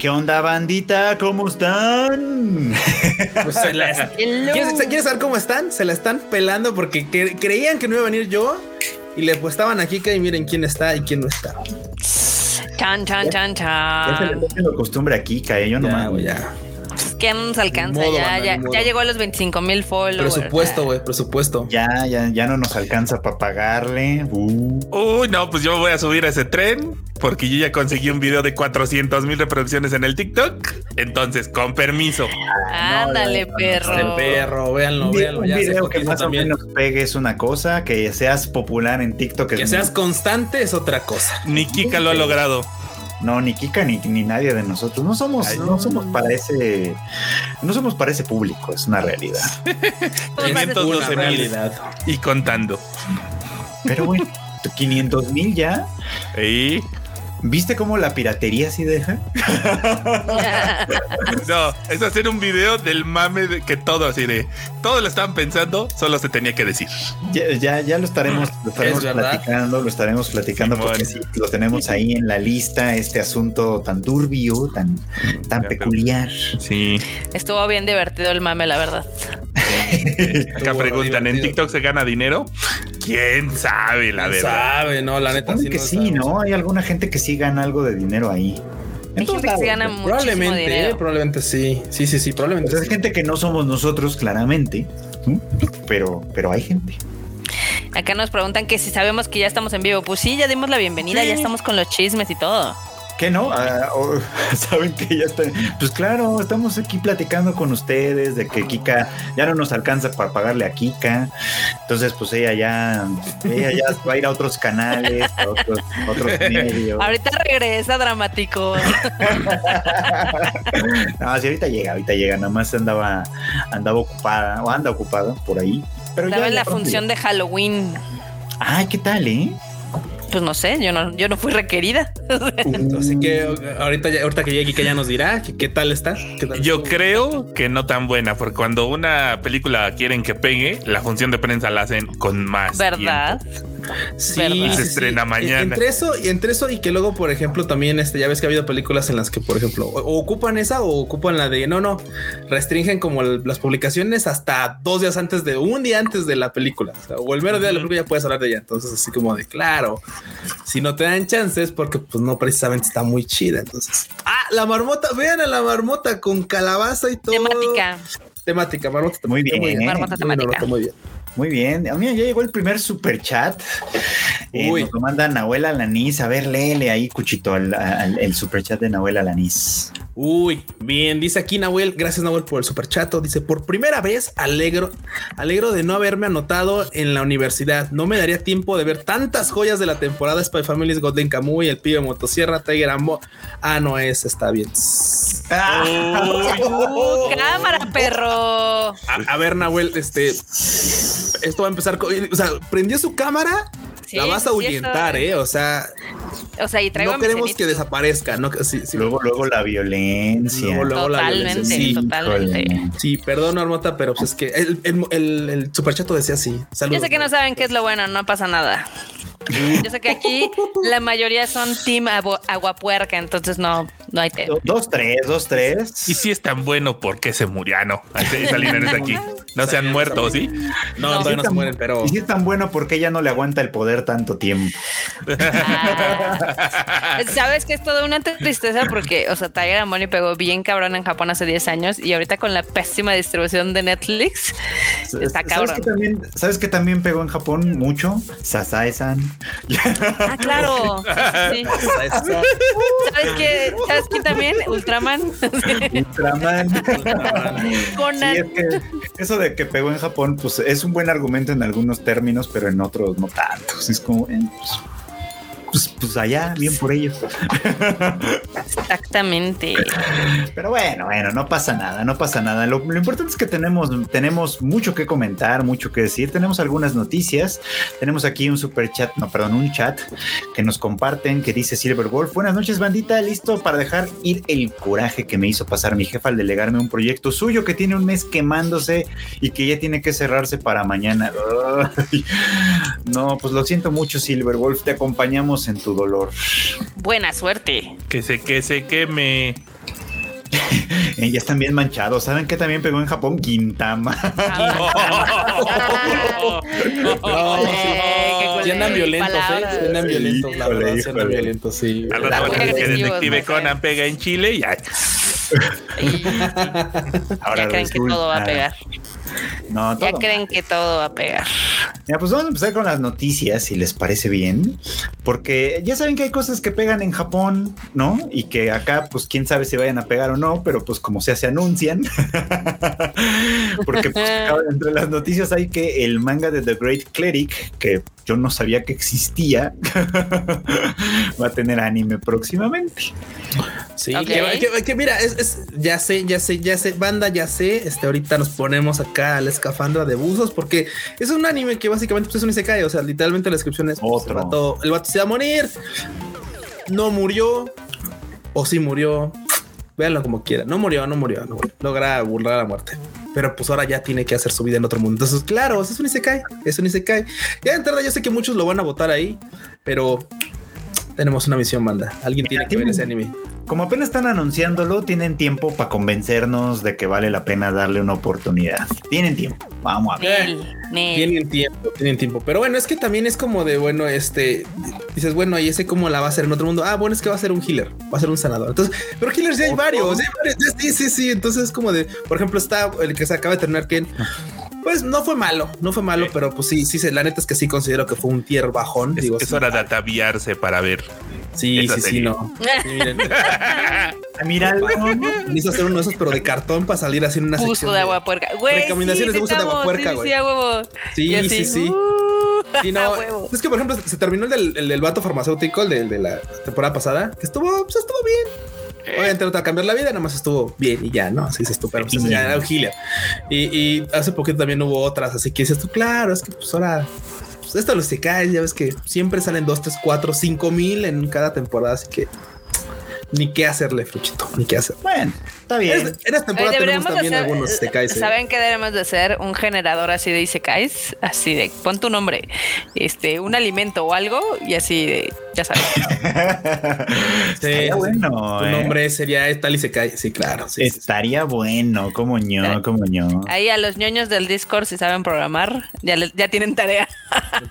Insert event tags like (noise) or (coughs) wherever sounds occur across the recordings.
¿Qué onda, bandita? ¿Cómo están? Pues se la- (laughs) ¿Quieres, quieres saber cómo están? Se la están pelando porque cre- creían que no iba a venir yo y le pues estaban aquí que miren quién está y quién no está. Chan, chan, chan, Ya se le chan. está haciendo costumbre aquí, cae yo Ya, nomás. güey, ya. Que no nos alcanza. Modo, ya, banda, ya, llegó a los 25 mil followers. Presupuesto, güey, presupuesto. Ya, ya, ya no nos alcanza para pagarle. Uh. Uy, no, pues yo me voy a subir a ese tren porque yo ya conseguí un video de 400 mil reproducciones en el TikTok. Entonces, con permiso. Ándale, no, perro. Este perro, véanlo, véanlo. un Ya video que más también. o menos pegue es una cosa, que seas popular en TikTok es Que seas constante es otra cosa. Ni Kika lo ha logrado. No, ni Kika ni, ni nadie de nosotros. No somos, Ay, no. somos para ese, no somos para ese público, es una realidad. Más de- 512 Una mil realidad. y contando. Pero bueno, 500 mil ya. Y ¿Viste cómo la piratería sí deja? (laughs) no, es hacer un video del mame de que todo así de todo lo estaban pensando, solo se tenía que decir. Ya, ya, ya lo estaremos, lo estaremos Es verdad. platicando, lo estaremos platicando porque sí, lo tenemos ahí en la lista, este asunto tan turbio, tan, tan peculiar. Sí. Estuvo bien divertido el mame, la verdad. (laughs) Acá preguntan, ¿en. TikTok se gana dinero? ¿Quién sabe la ¿Quién verdad? sabe, no, la neta sí que no sí, sabemos. ¿no? Hay alguna gente que sí gana algo de dinero ahí. En Hay todos gente que se lados, gana Probablemente, eh, dinero. probablemente sí. Sí, sí, sí, probablemente. Pues hay sí. gente que no somos nosotros, claramente, ¿sí? pero, pero hay gente. Acá nos preguntan que si sabemos que ya estamos en vivo. Pues sí, ya dimos la bienvenida, Sí. ya estamos con los chismes y todo. ¿Qué no? Ah, o- (laughs) Saben que ya están. Pues claro, estamos aquí platicando con ustedes de que Kika ya no nos alcanza para pagarle a Kika. Entonces, pues ella ya, ella ya va a ir a otros canales, a otros, a otros (laughs) medios. Ahorita regresa dramático. (laughs) No, sí, ahorita llega, ahorita llega. Nada más andaba, andaba ocupada, o anda ocupada por ahí. Pero Estaba ya, en la función llega. de Halloween. Ay, ¿qué tal, eh? Pues no sé, yo no, yo no fui requerida. Así que ahorita, ya- ahorita que llegue que ya nos dirá que- qué tal está. ¿Qué tal Yo creo que no tan buena, porque cuando una película quieren que pegue, la función de prensa la hacen con más. ¿Verdad? tiempo. Sí, se estrena sí. mañana. Entre eso y entre eso y que luego, por ejemplo, también este, ya ves que ha habido películas en las que, por ejemplo, o, ocupan esa o ocupan la de no, no, restringen como el- las publicaciones hasta dos días antes de un día antes de la película. O, sea, o el mero día de la película ya puedes hablar de ella. Entonces, así como de claro, si no te dan chances, porque pues no precisamente está muy chida. Entonces, ah, la marmota, vean a la marmota con calabaza y todo. Temática. Temática, marmota. Muy bien. Marmota Muy bien, temática. muy bien. Muy bien. A mí ya llegó el primer super chat. Eh, Uy. nos lo manda Nahuel Alanís. A ver, léele ahí, Cuchito, al- al- el super chat de Nahuel Alanís. Uy, bien, dice aquí Nahuel, gracias Nahuel por el superchato. Dice, por primera vez alegro, alegro de no haberme anotado en la universidad. No me daría tiempo de ver tantas joyas de la temporada Spy Families, Golden Kamuy, El Pibe Motosierra, Tiger Ambo. Ah, no es, está bien. Uh, cámara, perro. A, a ver, Nahuel, este, esto va a empezar con, o sea, prendió su cámara, Sí, la vas a sí, ahuyentar, eh, o sea, O sea, y traigo no queremos que desaparezca, no, sí, sí. Luego, luego la violencia. Luego, luego la violencia, sí. totalmente. Sí, perdón, Armota, pero pues es que el, el, el, el superchato decía así. Saludos. Yo sé que no saben qué es lo bueno, no pasa nada. (laughs) Yo sé que aquí la mayoría son team agu- aguapuerca, entonces no, no hay tema. Do- Dos, tres, dos, tres. Y si es tan bueno, ¿por qué se murió? Ah, Esa línea es aquí. No se han muerto, ¿sí? No, No. todavía no se mueren, pero. Y si es tan bueno, porque ella no le aguanta el poder tanto tiempo? Ah. (laughs) Sabes que es toda una tristeza porque, o sea, Tiger and Bonnie pegó bien cabrón en Japón hace 10 años y ahorita con la pésima distribución de Netflix está ¿Sabes cabrón. que también, ¿Sabes que también pegó en Japón mucho? Sasae-san. Ah, claro. Sí. ¿Sabes qué? ¿Sabes quién también? Ultraman. Ultraman. Conan. Sí, es que eso de que pegó en Japón, pues es un buen argumento en algunos términos, pero en otros no tantos. Es como, eh, pues, pues, pues allá, bien por ellos. Exactamente. Pero bueno, bueno, no pasa nada, no pasa nada. Lo, lo importante es que tenemos, tenemos mucho que comentar, mucho que decir. Tenemos algunas noticias. Tenemos aquí un super chat, no, perdón, un chat que nos comparten que dice Silver Wolf. Buenas noches, bandita. Listo para dejar ir el coraje que me hizo pasar mi jefa al delegarme un proyecto suyo que tiene un mes quemándose y que ya tiene que cerrarse para mañana. (laughs) No, pues lo siento mucho, Silver Wolf. Te acompañamos en tu dolor. Buena suerte. Que se, que se queme. (laughs) Eh, ya están bien manchados. ¿Saben qué también pegó en Japón? Quintama. (laughs) Andan violentos, ¿eh? Andan violentos, la Híjole, verdad, híjole. violentos, sí. Al rato La van a decir que Detective Conan pega en Chile y (laughs) ya. Ahora ya creen que todo va a pegar. No, Ya todo creen mal. que todo va a pegar. Mira, pues vamos a empezar con las noticias, si les parece bien, porque ya saben que hay cosas que pegan en Japón, ¿no? Y que acá, pues quién sabe si vayan a pegar o no, pero pues como sea se anuncian, (laughs) porque pues, (laughs) acá entre las noticias hay que el manga de The Great Cleric, que yo no sabía que existía, (laughs) va a tener anime próximamente. Sí, Ok. que, que- que mira, es, es- ya sé, ya sé, ya sé, banda, ya sé. Este, ahorita nos ponemos acá la escafandra de buzos porque es un anime que básicamente pues, es un isekai. O sea, literalmente la descripción es pues, Otro. El, vato, el vato se va a morir, no murió, o sí murió. Véanlo como quiera. No murió, no murió, no murió. Logra burlar a la muerte. Pero pues ahora ya tiene que hacer su vida en otro mundo. Entonces, claro, es un isekai, es un isekai. Ya de entrada yo sé que muchos lo van a votar ahí, pero tenemos una misión, banda. Alguien tiene que ver ese anime. Como apenas están anunciándolo, tienen tiempo para convencernos de que vale la pena darle una oportunidad. Tienen tiempo. Vamos a ver. Tienen tiempo, tienen tiempo. Pero bueno, es que también es como de, bueno, este, dices, bueno, y ese cómo la va a hacer en otro mundo. Ah, bueno, es que va a ser un healer, va a ser un sanador. Entonces, pero healers ya hay varios, ya hay varios. Ya- Sí, sí, sí. Entonces es como de, por ejemplo, está el que se acaba de terminar, Ken. Pues no fue malo, no fue malo, Sí. pero pues sí, sí, se- la neta es que sí considero que fue un tier bajón. Es, Digo, es hora de ataviarse para ver. Sí, esa sí, sí, no. (laughs) Sí, miren, Ah, Mira, necesito hacer uno de esos, pero de cartón para salir así en una Buzo sección de agua puerca. Güey, Recomendaciones de buzo de agua puerca, sí, güey. Sí, a huevo. Sí, Y así, sí, sí. uh, Sí, no, es que por ejemplo se terminó el del, el del vato farmacéutico, el de, la temporada pasada, que estuvo, pues estuvo bien. Obviamente no te va a cambiar la vida, nada más estuvo bien y ya, ¿no? Así tú, pero pues, ya era. Y, y hace poquito también hubo otras, así que dices tú, claro, es que pues ahora, pues esto lo se cae, ya ves que siempre salen dos, tres, cuatro, cinco mil en cada temporada, así que ni qué hacerle, Fruchito, ni qué hacer. bueno, está bien. En en esta temporada Oye, tenemos deberíamos también hacer- algunos Isekais. ¿eh? ¿Saben qué deberíamos de hacer? Un generador así de Isekais, así de, pon tu nombre, este, un alimento o algo, y así de, ya sabes. (laughs) Sí, bueno. Tu eh. nombre sería tal y se cae. Sí, claro. Sí, sí, sí. Estaría bueno, como ño, como ño. Ahí a los ñoños del Discord, si saben programar, ya, le- ya tienen tarea.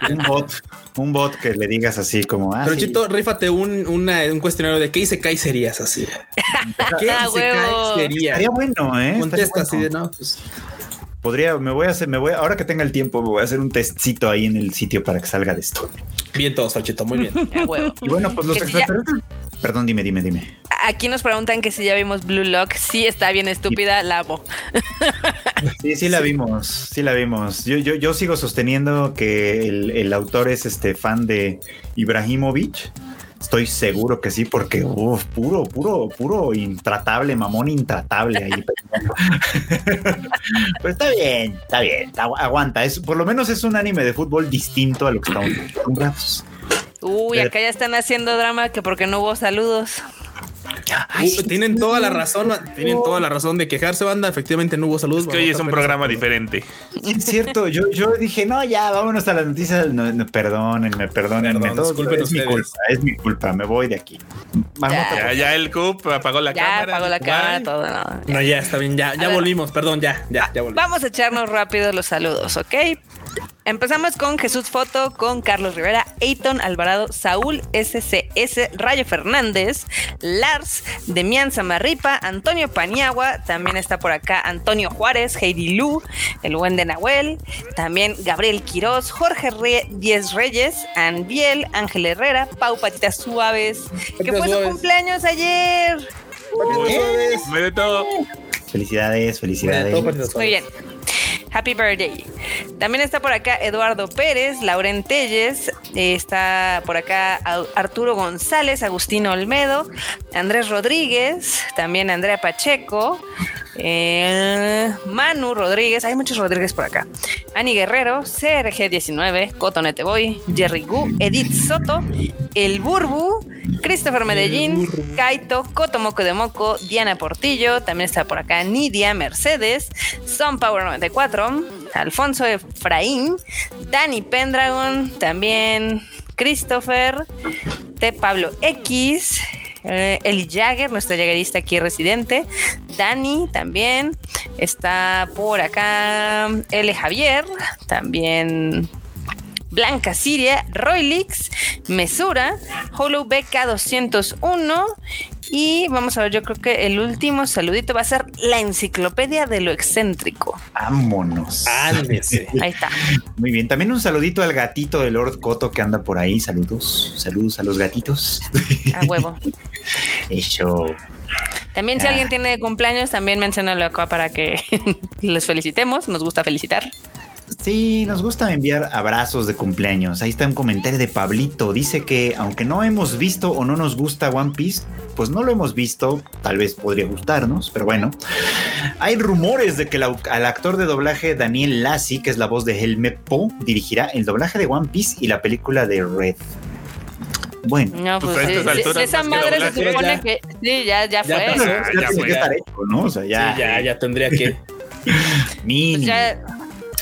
Un bot, un bot que le digas así como, ah, Pero sí. Chito, rífate un, una- un cuestionario de qué cae serías así. (laughs) ¿Qué Ah, hice Estaría bueno, eh. Contesta así bueno. de no. Pues, Podría, me voy a hacer, me voy, ahora que tenga el tiempo, me voy a hacer un testcito ahí en el sitio para que salga de esto. bien todos, Fachito, muy bien. (laughs) Y bueno, pues los Que si ya- extraterrestres. Perdón, dime, dime, dime. Aquí nos preguntan que si ya vimos Blue Lock. Sí, está bien estúpida, la amo. (laughs) Sí, sí la vimos, sí la vimos. Yo, yo, yo sigo sosteniendo que el, el autor es este fan de Ibrahimovic. Estoy seguro que sí, porque uf, puro, puro, puro intratable, mamón intratable ahí. (laughs) Pero está bien, está bien, agu- aguanta. Es, por lo menos es un anime de fútbol distinto a lo que estamos acostumbrados. Uy, acá ya están haciendo drama que porque no hubo saludos. Uh, tienen toda la razón, tienen toda la razón de quejarse, banda. Efectivamente, no hubo saludos. Es que hoy es un programa diferente. Es cierto, yo, yo dije, no, ya, vámonos a las noticias. No, no, perdónenme, perdónenme. Perdón, todo- disculpen es mi culpa, es mi culpa, me voy de aquí. Vamos Ya. el CUP apagó la ya cámara. apagó la cámara, todo. no. No, ya está bien, ya, ya volvimos, perdón, ya, ya, ya volvimos. Vamos a echarnos rápido los saludos, ¿ok? Empezamos con Jesús Foto, con Carlos Rivera, Eiton Alvarado, Saúl SCS, Rayo Fernández, Lars, Demian Samarripa, Antonio Paniagua, también está por acá Antonio Juárez, Heidi Lu, el buen de Nahuel, también Gabriel Quiroz, Jorge Re- Diez Reyes, Anbiel, Ángel Herrera, Pau Patitas Suaves, que fue su cumpleaños ayer. Me de todo. Felicidades, felicidades. Todo Muy bien. Happy birthday. También está por acá Eduardo Pérez, Lauren Telles, eh, está por acá Arturo González, Agustín Olmedo, Andrés Rodríguez, también Andrea Pacheco, eh, Manu Rodríguez, hay muchos Rodríguez por acá. Ani Guerrero, CRG19, Cotonete Boy, Jerry Gu, Edith Soto, El Burbu, Christopher Medellín, Kaito, Cotomoco de Moco, Diana Portillo, también está por acá Nidia Mercedes, Son Power 94, Alfonso Efraín, Dani Pendragon, también Christopher, T. Pablo X, eh, Eli Jagger, nuestra jaguerista aquí residente, Dani también, está por acá L. Javier, también Blanca Siria, Roylix, Mesura, Hollow BK201 y vamos a ver, yo creo que el último saludito va a ser la enciclopedia de lo excéntrico. Vámonos. Ándese. (laughs) Ahí está. Muy bien. También un saludito al gatito de Lord Coto que anda por ahí. Saludos. Saludos a los gatitos. (laughs) A huevo. (laughs) Eso. También si Ah. alguien tiene cumpleaños, también menciónalo acá para que les felicitemos. Nos gusta felicitar. Sí, nos gusta enviar abrazos de cumpleaños. Ahí está un comentario de Pablito. Dice que aunque no hemos visto o no nos gusta One Piece, pues no lo hemos visto. Tal vez podría gustarnos, pero bueno. Hay rumores de que el, au- al actor de doblaje Daniel Lassi, que es la voz de Helme Po, dirigirá el doblaje de One Piece y la película de Red. Bueno. No, Pues pues, sí, sí, esa madre se supone ya. que sí, ya, ya Ya fue. ya ya tiene fue. que estar hecho, ¿no? O sea, ya. Sí, ya, ya tendría que. (laughs) Pues ya,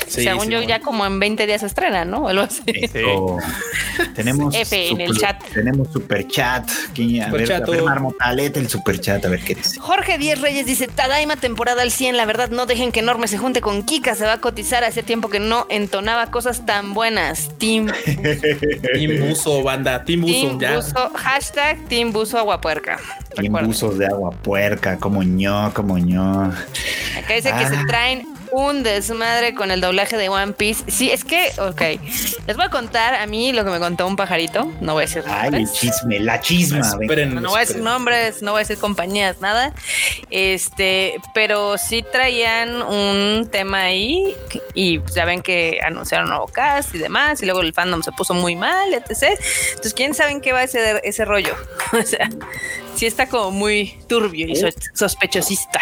Sí, según sí, yo, bueno. ya como en 20 días se estrena, ¿no? O algo así. Eso. Tenemos F en el super- chat. Tenemos super chat. ¿Quién- A ver, a ver, Marmotaleta, el super chat, a ver qué dice. Jorge Díez Reyes dice, Tadaima temporada al 100, la verdad no dejen que Enorme se junte con Kika, se va a cotizar hace tiempo que no entonaba cosas tan buenas. Team, (laughs) Team Buzo, banda. Team Buzo, team ya. Buzo, hashtag Team Buzo Aguapuerca. Recuerden. buzos de agua puerca, como ño, como ño. Acá dice que Ah. se traen un desmadre con el doblaje de One Piece. Sí, es que, ok, les voy a contar a mí lo que me contó un pajarito, no voy a decir Ay, el nombres. chisme, la chisma. venga. Esperen, No, no voy a decir nombres, no voy a decir compañías, nada. Este, pero sí traían un tema ahí y ya ven que anunciaron nuevo cast y demás y luego el fandom se puso muy mal, etc. Entonces, ¿quién sabe en qué va ese, ese rollo? (laughs) o sea, sí está como muy turbio y so- sospechosista.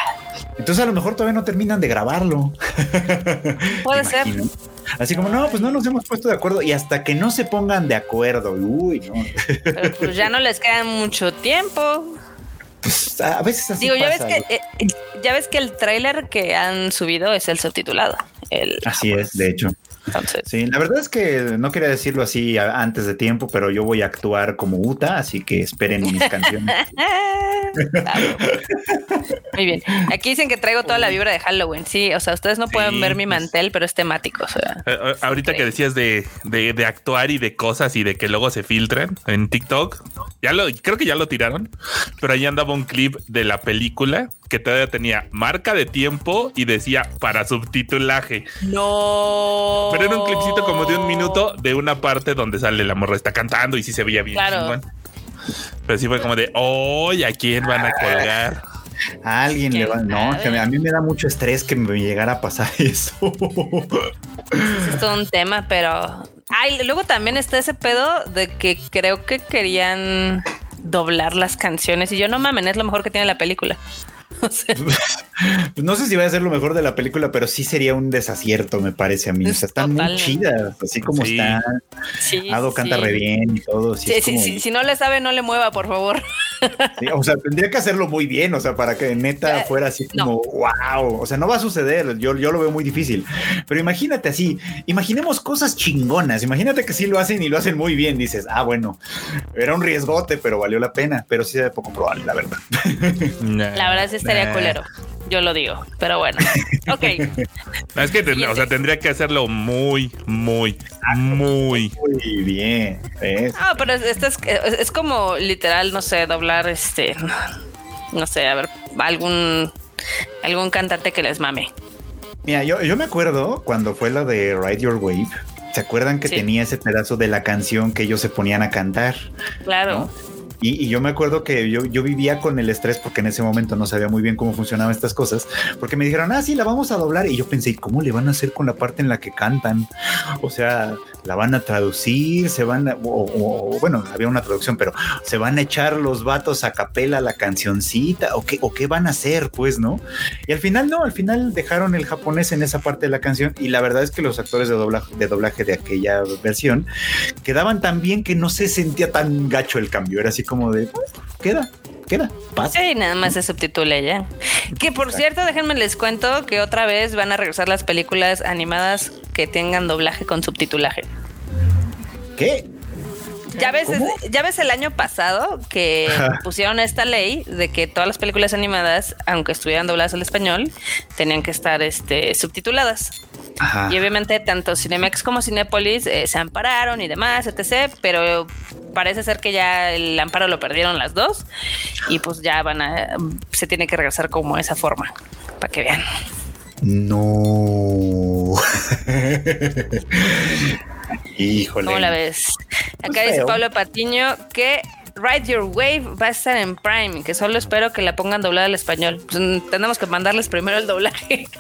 Entonces a lo mejor todavía no terminan de grabarlo. (laughs) Puede ¿Te ser. Así como, no, pues no nos hemos puesto de acuerdo y hasta que no se pongan de acuerdo, uy, no. Pero pues ya no les queda mucho tiempo. Pues, a veces así Digo, ya ves que eh, eh, ya ves que el tráiler que han subido es el subtitulado. El Así es, de hecho. Entonces. Sí, la verdad es que no quería decirlo así antes de tiempo, pero yo voy a actuar como Uta, así que esperen mis canciones. (laughs) Muy bien. Aquí dicen que traigo toda la vibra de Halloween. Sí, o sea, ustedes no pueden Sí, ver mi pues. mantel, pero es temático. O sea, Eh, eh, ahorita que decías de, de, de actuar y de cosas y de que luego se filtran en TikTok, ya lo creo que ya lo tiraron, pero ahí andaba un clip de la película que todavía tenía marca de tiempo y decía para subtitulaje. no. Pero era un clipcito como de un minuto de una parte donde sale la morra está cantando y sí se veía bien Claro. chingón. Pero sí fue como de, hoy ¿a quién van a colgar? A alguien le va, ¿Quién no, que me- a mí me da mucho estrés que me llegara a pasar (laughs) eso. Es todo un tema, pero. Ay, luego también está ese pedo de que creo que querían doblar las canciones y yo no mamen, es lo mejor que tiene la película. (laughs) O sea, (laughs) no sé si va a ser lo mejor de la película, pero sí sería un desacierto, me parece a mí. O sea, están muy chidas, así como Sí. están. sí, Ado sí. canta re bien y todo. Sí, Sí, es sí, como- sí, si no le sabe, no le mueva, por favor. (laughs) sí, o sea, tendría que hacerlo muy bien, o sea, para que neta Eh, fuera así no. como wow. O sea, no va a suceder. Yo, yo lo veo muy difícil. Pero imagínate así, imaginemos cosas chingonas. Imagínate que sí lo hacen y lo hacen muy bien. Dices, ah, bueno, era un riesgote, pero valió la pena. Pero sí se ve poco probable, la verdad. La verdad sí estaría Nah. culero. Yo lo digo, pero bueno. (laughs) Ok. No, es que ten- o sea, tendría que hacerlo muy, muy, muy. Muy bien. ¿ves? Ah, pero esto es, es, es como literal, no sé, doblar este. No sé, a ver, algún. Algún cantante que les mame. Mira, yo, yo me acuerdo cuando fue la de Ride Your Wave. ¿Se acuerdan que Sí. tenía ese pedazo de la canción que ellos se ponían a cantar? Claro. ¿no? Y, yo me acuerdo que yo, yo vivía con el estrés porque en ese momento no sabía muy bien cómo funcionaban estas cosas, porque me dijeron, ah, sí, la vamos a doblar. Y yo pensé, ¿y ¿cómo le van a hacer con la parte en la que cantan? O sea, la van a traducir, se van a, o, bueno, había una traducción, pero se van a echar los vatos a capela la cancioncita, o qué, o qué van a hacer, pues, ¿no? Y al final no, al final dejaron el japonés en esa parte de la canción y la verdad es que los actores de doblaje de, doblaje de aquella versión quedaban tan bien que no se sentía tan gacho el cambio, era así como de, "Ah, queda, queda, pasa. Sí, nada más se subtitula ya. Que por cierto, déjenme les cuento que otra vez van a regresar las películas animadas que tengan doblaje con subtitulaje. ¿Qué? Ya ves, ya ves el año pasado que pusieron esta ley de que todas las películas animadas, aunque estuvieran dobladas al español, tenían que estar este, subtituladas. Y obviamente tanto Cinemex como Cinepolis eh, se ampararon y demás, etc. Pero parece ser que ya el amparo lo perdieron las dos y pues ya van a, se tiene que regresar como esa forma, para que vean. No. (laughs) Híjole. ¿Cómo la ves? Acá dice Pablo Patiño que Ride Your Wave va a estar en Prime, que solo espero que la pongan doblada al español. Pues, mm, tenemos que mandarles primero el doblaje. (laughs)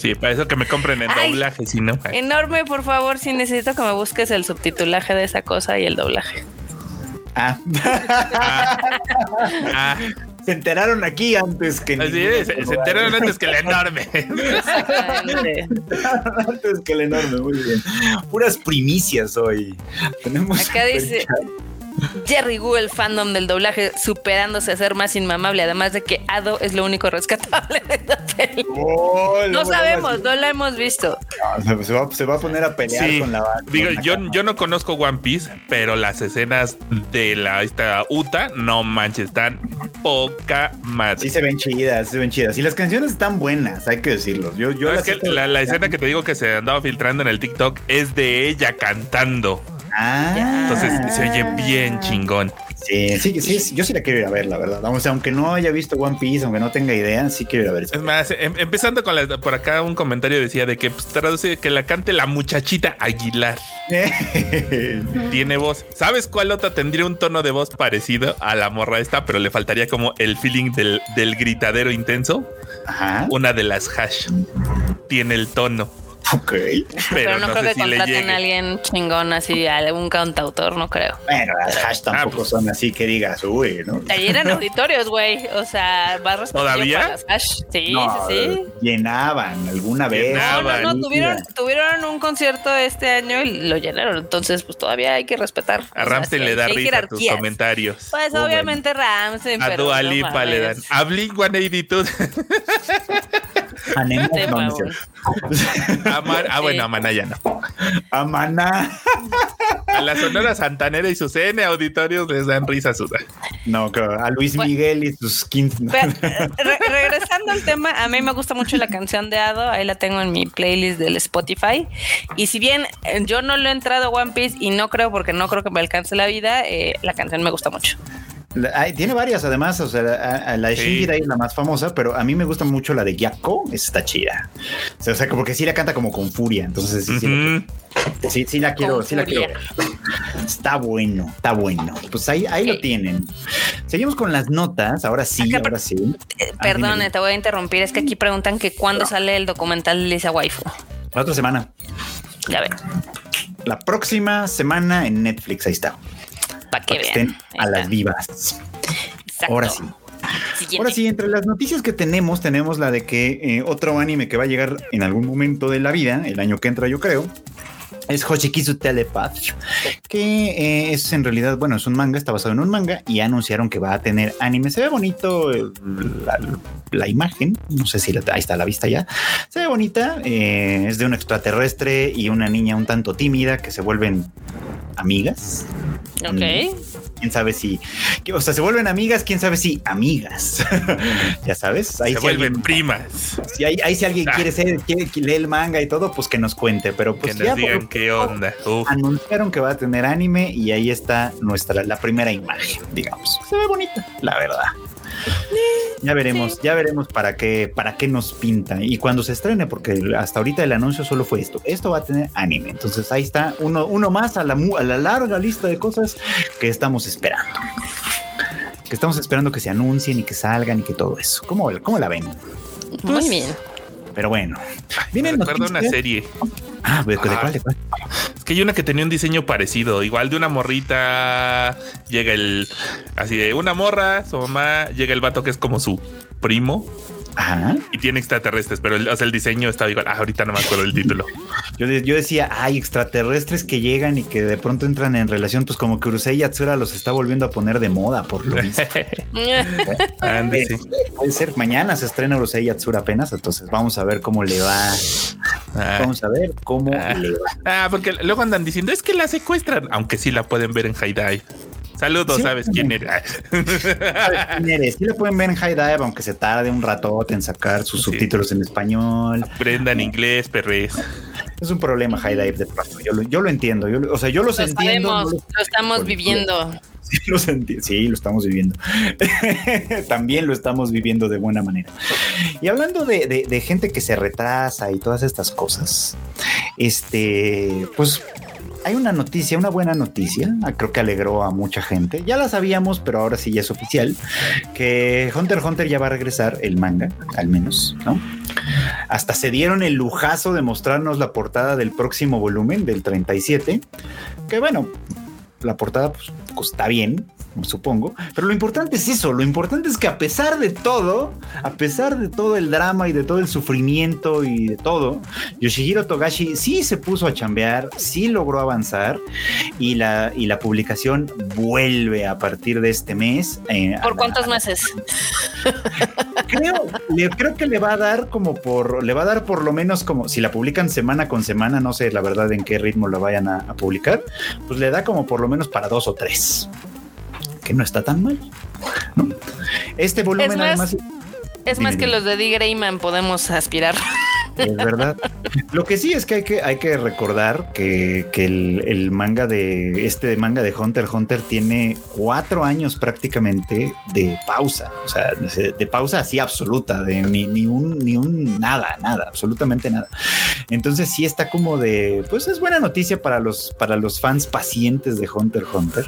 Sí, para eso que me compren el doblaje, si no. Enorme, por favor, si necesito que me busques el subtitulaje de esa cosa y el doblaje. Ah. ah. (laughs) Se enteraron aquí antes que. Así es, se, enteraron antes que el enorme. (laughs) antes que el enorme, muy bien. Puras primicias hoy. Tenemos. Acá dice. Jerry Gu, el fandom del doblaje, superándose a ser más inmamable, además de que Ado es lo único rescatable de esta peli. (laughs) Oh, no, sabemos, no la hemos visto. se, va, a poner a pelear con la Digo, yo, yo no conozco One Piece, pero las escenas de la esta Uta, no manches, están poca madre. Sí se ven chidas, se ven chidas. Y las canciones están buenas, hay que decirlo. Yo, yo la escena que te digo que se andaba filtrando en el TikTok es de ella cantando. Ah. Entonces se oye bien chingón. Sí, sí, sí, yo sí la quiero ir a ver, la verdad. Vamos, aunque no haya visto One Piece, aunque no tenga idea, sí quiero ir a ver. Es más, em, empezando con la, por acá un comentario decía de que pues, traduce que la cante la muchachita Aguilar. (laughs) Tiene voz. ¿Sabes cuál otra tendría un tono de voz parecido a la morra esta, pero le faltaría como el feeling del, del gritadero intenso? Ajá. Una de las hash. Tiene el tono. Ok. Pero, no, creo que contraten a alguien chingón así, algún cantautor, no creo. Bueno, las hash ah, tampoco pues. son así que digas, uy, ¿no? Ahí eran (laughs) auditorios, güey. O sea, barras ¿Todavía? Para las hash. Sí, sí, sí. Llenaban alguna vez. No, no, no, tuvieron, tuvieron un concierto este año y lo llenaron. Entonces, pues todavía hay que respetar. A Ramsey le da risa tus comentarios. Pues obviamente Ramsey. A Dua Lipa le dan. A Blink 182. (laughs) A Nemo, no, ah, bueno, a Maná ya no. A Maná. A la Sonora Santanera y sus N auditorios les dan risa suda. No, a Luis Miguel y sus 15. regresando al tema, a mí me gusta mucho la canción de Ado. Ahí la tengo en mi playlist del Spotify. Y si bien eh, yo no lo he entrado a One Piece y no creo porque no creo que me alcance la vida, eh, la canción me gusta mucho tiene varias además, o sea, la de Shinji es la más famosa, pero a mí me gusta mucho la de Gyako, está chida. O sea, como que sí la canta como con furia, entonces sí, sí, la quiero, sí la quiero. Está bueno, está bueno. Pues ahí, ahí lo tienen. Seguimos con las notas, ahora sí, ahora sí. Eh, perdón, te voy a interrumpir, es que aquí preguntan que cuándo sale el documental de Lisa Waifu. La otra semana. Ya ven. La próxima semana en Netflix, ahí está. Para que, estén a las vivas. Ahora sí. Ahora sí, entre las noticias que tenemos, tenemos la de que eh, otro anime que va a llegar en algún momento de la vida, el año que entra yo creo, es Hoshikizu Telepath, que eh, es en realidad, bueno, es un manga, está basado en un manga y anunciaron que va a tener anime. Se ve bonito eh, la, imagen, no sé si ahí está a la vista ya. Se ve bonita, es de un extraterrestre y una niña un tanto tímida que se vuelven amigas. Ok. Quién sabe si, o sea, se vuelven amigas, quién sabe si amigas. (laughs) ya sabes, ahí se vuelven primas. Si hay, ahí si alguien ah. quiere ser, quiere leer el manga y todo, pues que nos cuente. Pero pues que nos digan qué onda. Anunciaron que va a tener anime y ahí está nuestra la primera imagen, digamos. Se ve bonita, la verdad. (laughs) Ya veremos, ya veremos para qué, para qué nos pinta y cuando se estrene, porque hasta ahorita el anuncio solo fue esto. Esto va a tener anime. Entonces ahí está uno, uno más a la, a la larga lista de cosas que estamos esperando. Que estamos esperando que se anuncien y que salgan y que todo eso. ¿Cómo, cómo la ven? Muy pues, bien. Pero bueno. Me recuerdo una serie. Ah, ¿de cuál, de cuál? Es que hay una que tenía un diseño parecido. Igual de una morrita. Llega el. Así de una morra, su mamá. Llega el vato que es como su primo. Ajá. y tiene extraterrestres, pero el, o sea, el diseño está igual. Ah, ahorita no me acuerdo el título. Yo, de- yo decía, hay extraterrestres que llegan y que de pronto entran en relación, pues como que Urusei Yatsura los está volviendo a poner de moda, por lo visto. Ande, (laughs) sí. Puede ser, mañana se estrena Urusei Yatsura apenas, entonces vamos a ver cómo le va. Ah. Vamos a ver cómo Ah. le va. Ah, porque luego andan diciendo es que la secuestran, aunque sí la pueden ver en Dive. Saludos, Sí. ¿sabes quién era? (laughs) ¿Quién eres? Sí la pueden ver en High Dive, aunque se tarde un ratote en sacar sus Sí. subtítulos en español. Aprendan inglés, perres. Es un problema High Dive de pronto. Yo lo, yo lo entiendo. Yo lo- o sea, yo los Lo entiendo. sabemos, no los- lo estamos viviendo. Sí, (laughs) los sí, lo estamos viviendo. (laughs) También lo estamos viviendo de buena manera. Y hablando de, de- de gente que se retrasa y todas estas cosas, este, pues hay una noticia, una buena noticia, ah, creo que alegró a mucha gente. Ya la sabíamos, pero ahora sí ya es oficial, que Hunter x Hunter ya va a regresar, el manga, al menos, ¿no? Hasta se dieron el lujazo de mostrarnos la portada del próximo volumen, del 37, que bueno, la portada pues, está bien, supongo, pero lo importante es eso, lo importante es que a pesar de todo, a pesar de todo el drama y de todo el sufrimiento y de todo, Yoshihiro Togashi sí se puso a chambear, sí logró avanzar y la, y la publicación vuelve a partir de este mes. eh, ¿Por cuántos la- meses? creo, le, creo que le va a dar como por, le va a dar por lo menos como, si la publican semana con semana, no sé la verdad en qué ritmo la vayan a, a publicar, pues le da como por lo menos para dos o tres, que no está tan mal. ¿no? Este volumen Es más, además Es Dime, más que dime. los de D. Greyman podemos aspirar. (laughs) es verdad. Lo que sí es que hay que, hay que recordar que, que el, el manga de este manga de Hunter Hunter tiene cuatro años prácticamente de pausa, o sea, de, pausa así absoluta, de ni, ni un, ni un nada, nada, absolutamente nada. Entonces sí está como de, pues es buena noticia para los, para los fans pacientes de Hunter Hunter.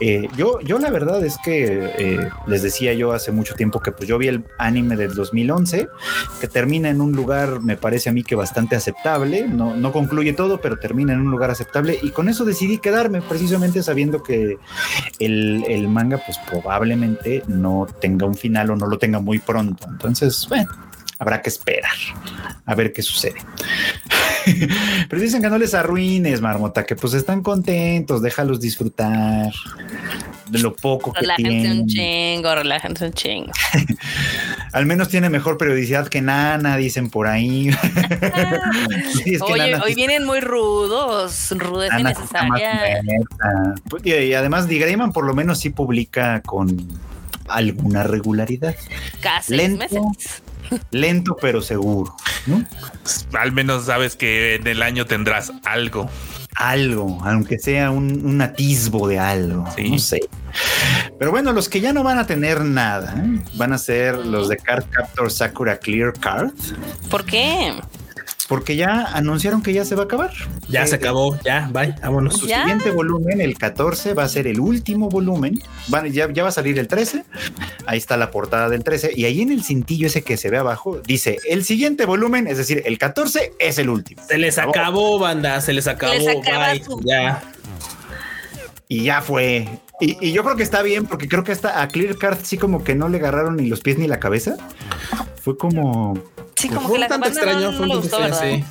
Eh, yo, yo la verdad es que eh, les decía yo hace mucho tiempo que pues yo vi el anime del 2011 que termina en un lugar, me parece a mí que bastante aceptable, no, no concluye todo, pero termina en un lugar aceptable y con eso decidí quedarme precisamente sabiendo que el, el manga pues probablemente no tenga un final o no lo tenga muy pronto. Entonces, bueno, habrá que esperar a ver qué sucede. (laughs) Pero dicen que no les arruines, Marmota, que pues están contentos, déjalos disfrutar de lo poco que Relájense un tienen. chingo, relájense un chingo. (laughs) Al menos tiene mejor periodicidad que Nana, dicen por ahí. (laughs) Sí, es que Oye, Nana hoy vienen muy rudos, rudeza innecesaria. Pues, Y y además, D. Grayman por lo menos sí publica con alguna regularidad. Casi Lento. meses. Lento pero seguro, ¿no? Al menos sabes que en el año tendrás algo. Algo, aunque sea un, un atisbo de algo, Sí. no sé. Pero bueno, los que ya no van a tener nada ¿eh? van a ser los de Card Captor Sakura Clear Card, ¿Por qué? Porque ya anunciaron que ya se va a acabar. Ya Eh, se acabó, ya, bye, vámonos. Su ¿Ya? siguiente volumen, el 14, va a ser el último volumen. Ya, ya va a salir el 13. Ahí está la portada del 13. Y ahí en el cintillo ese que se ve abajo, dice el siguiente volumen, es decir, el 14 es el último. Se les acabó, banda, se les acabó, Les acaba bye, su- ya. Y ya fue. Y, y yo creo que está bien, porque creo que hasta a Clear Card sí como que no le agarraron ni los pies ni la cabeza. Fue como... Sí, como Fue que la tanto banda extraño, no, no tanto gustó, ¿verdad? sí.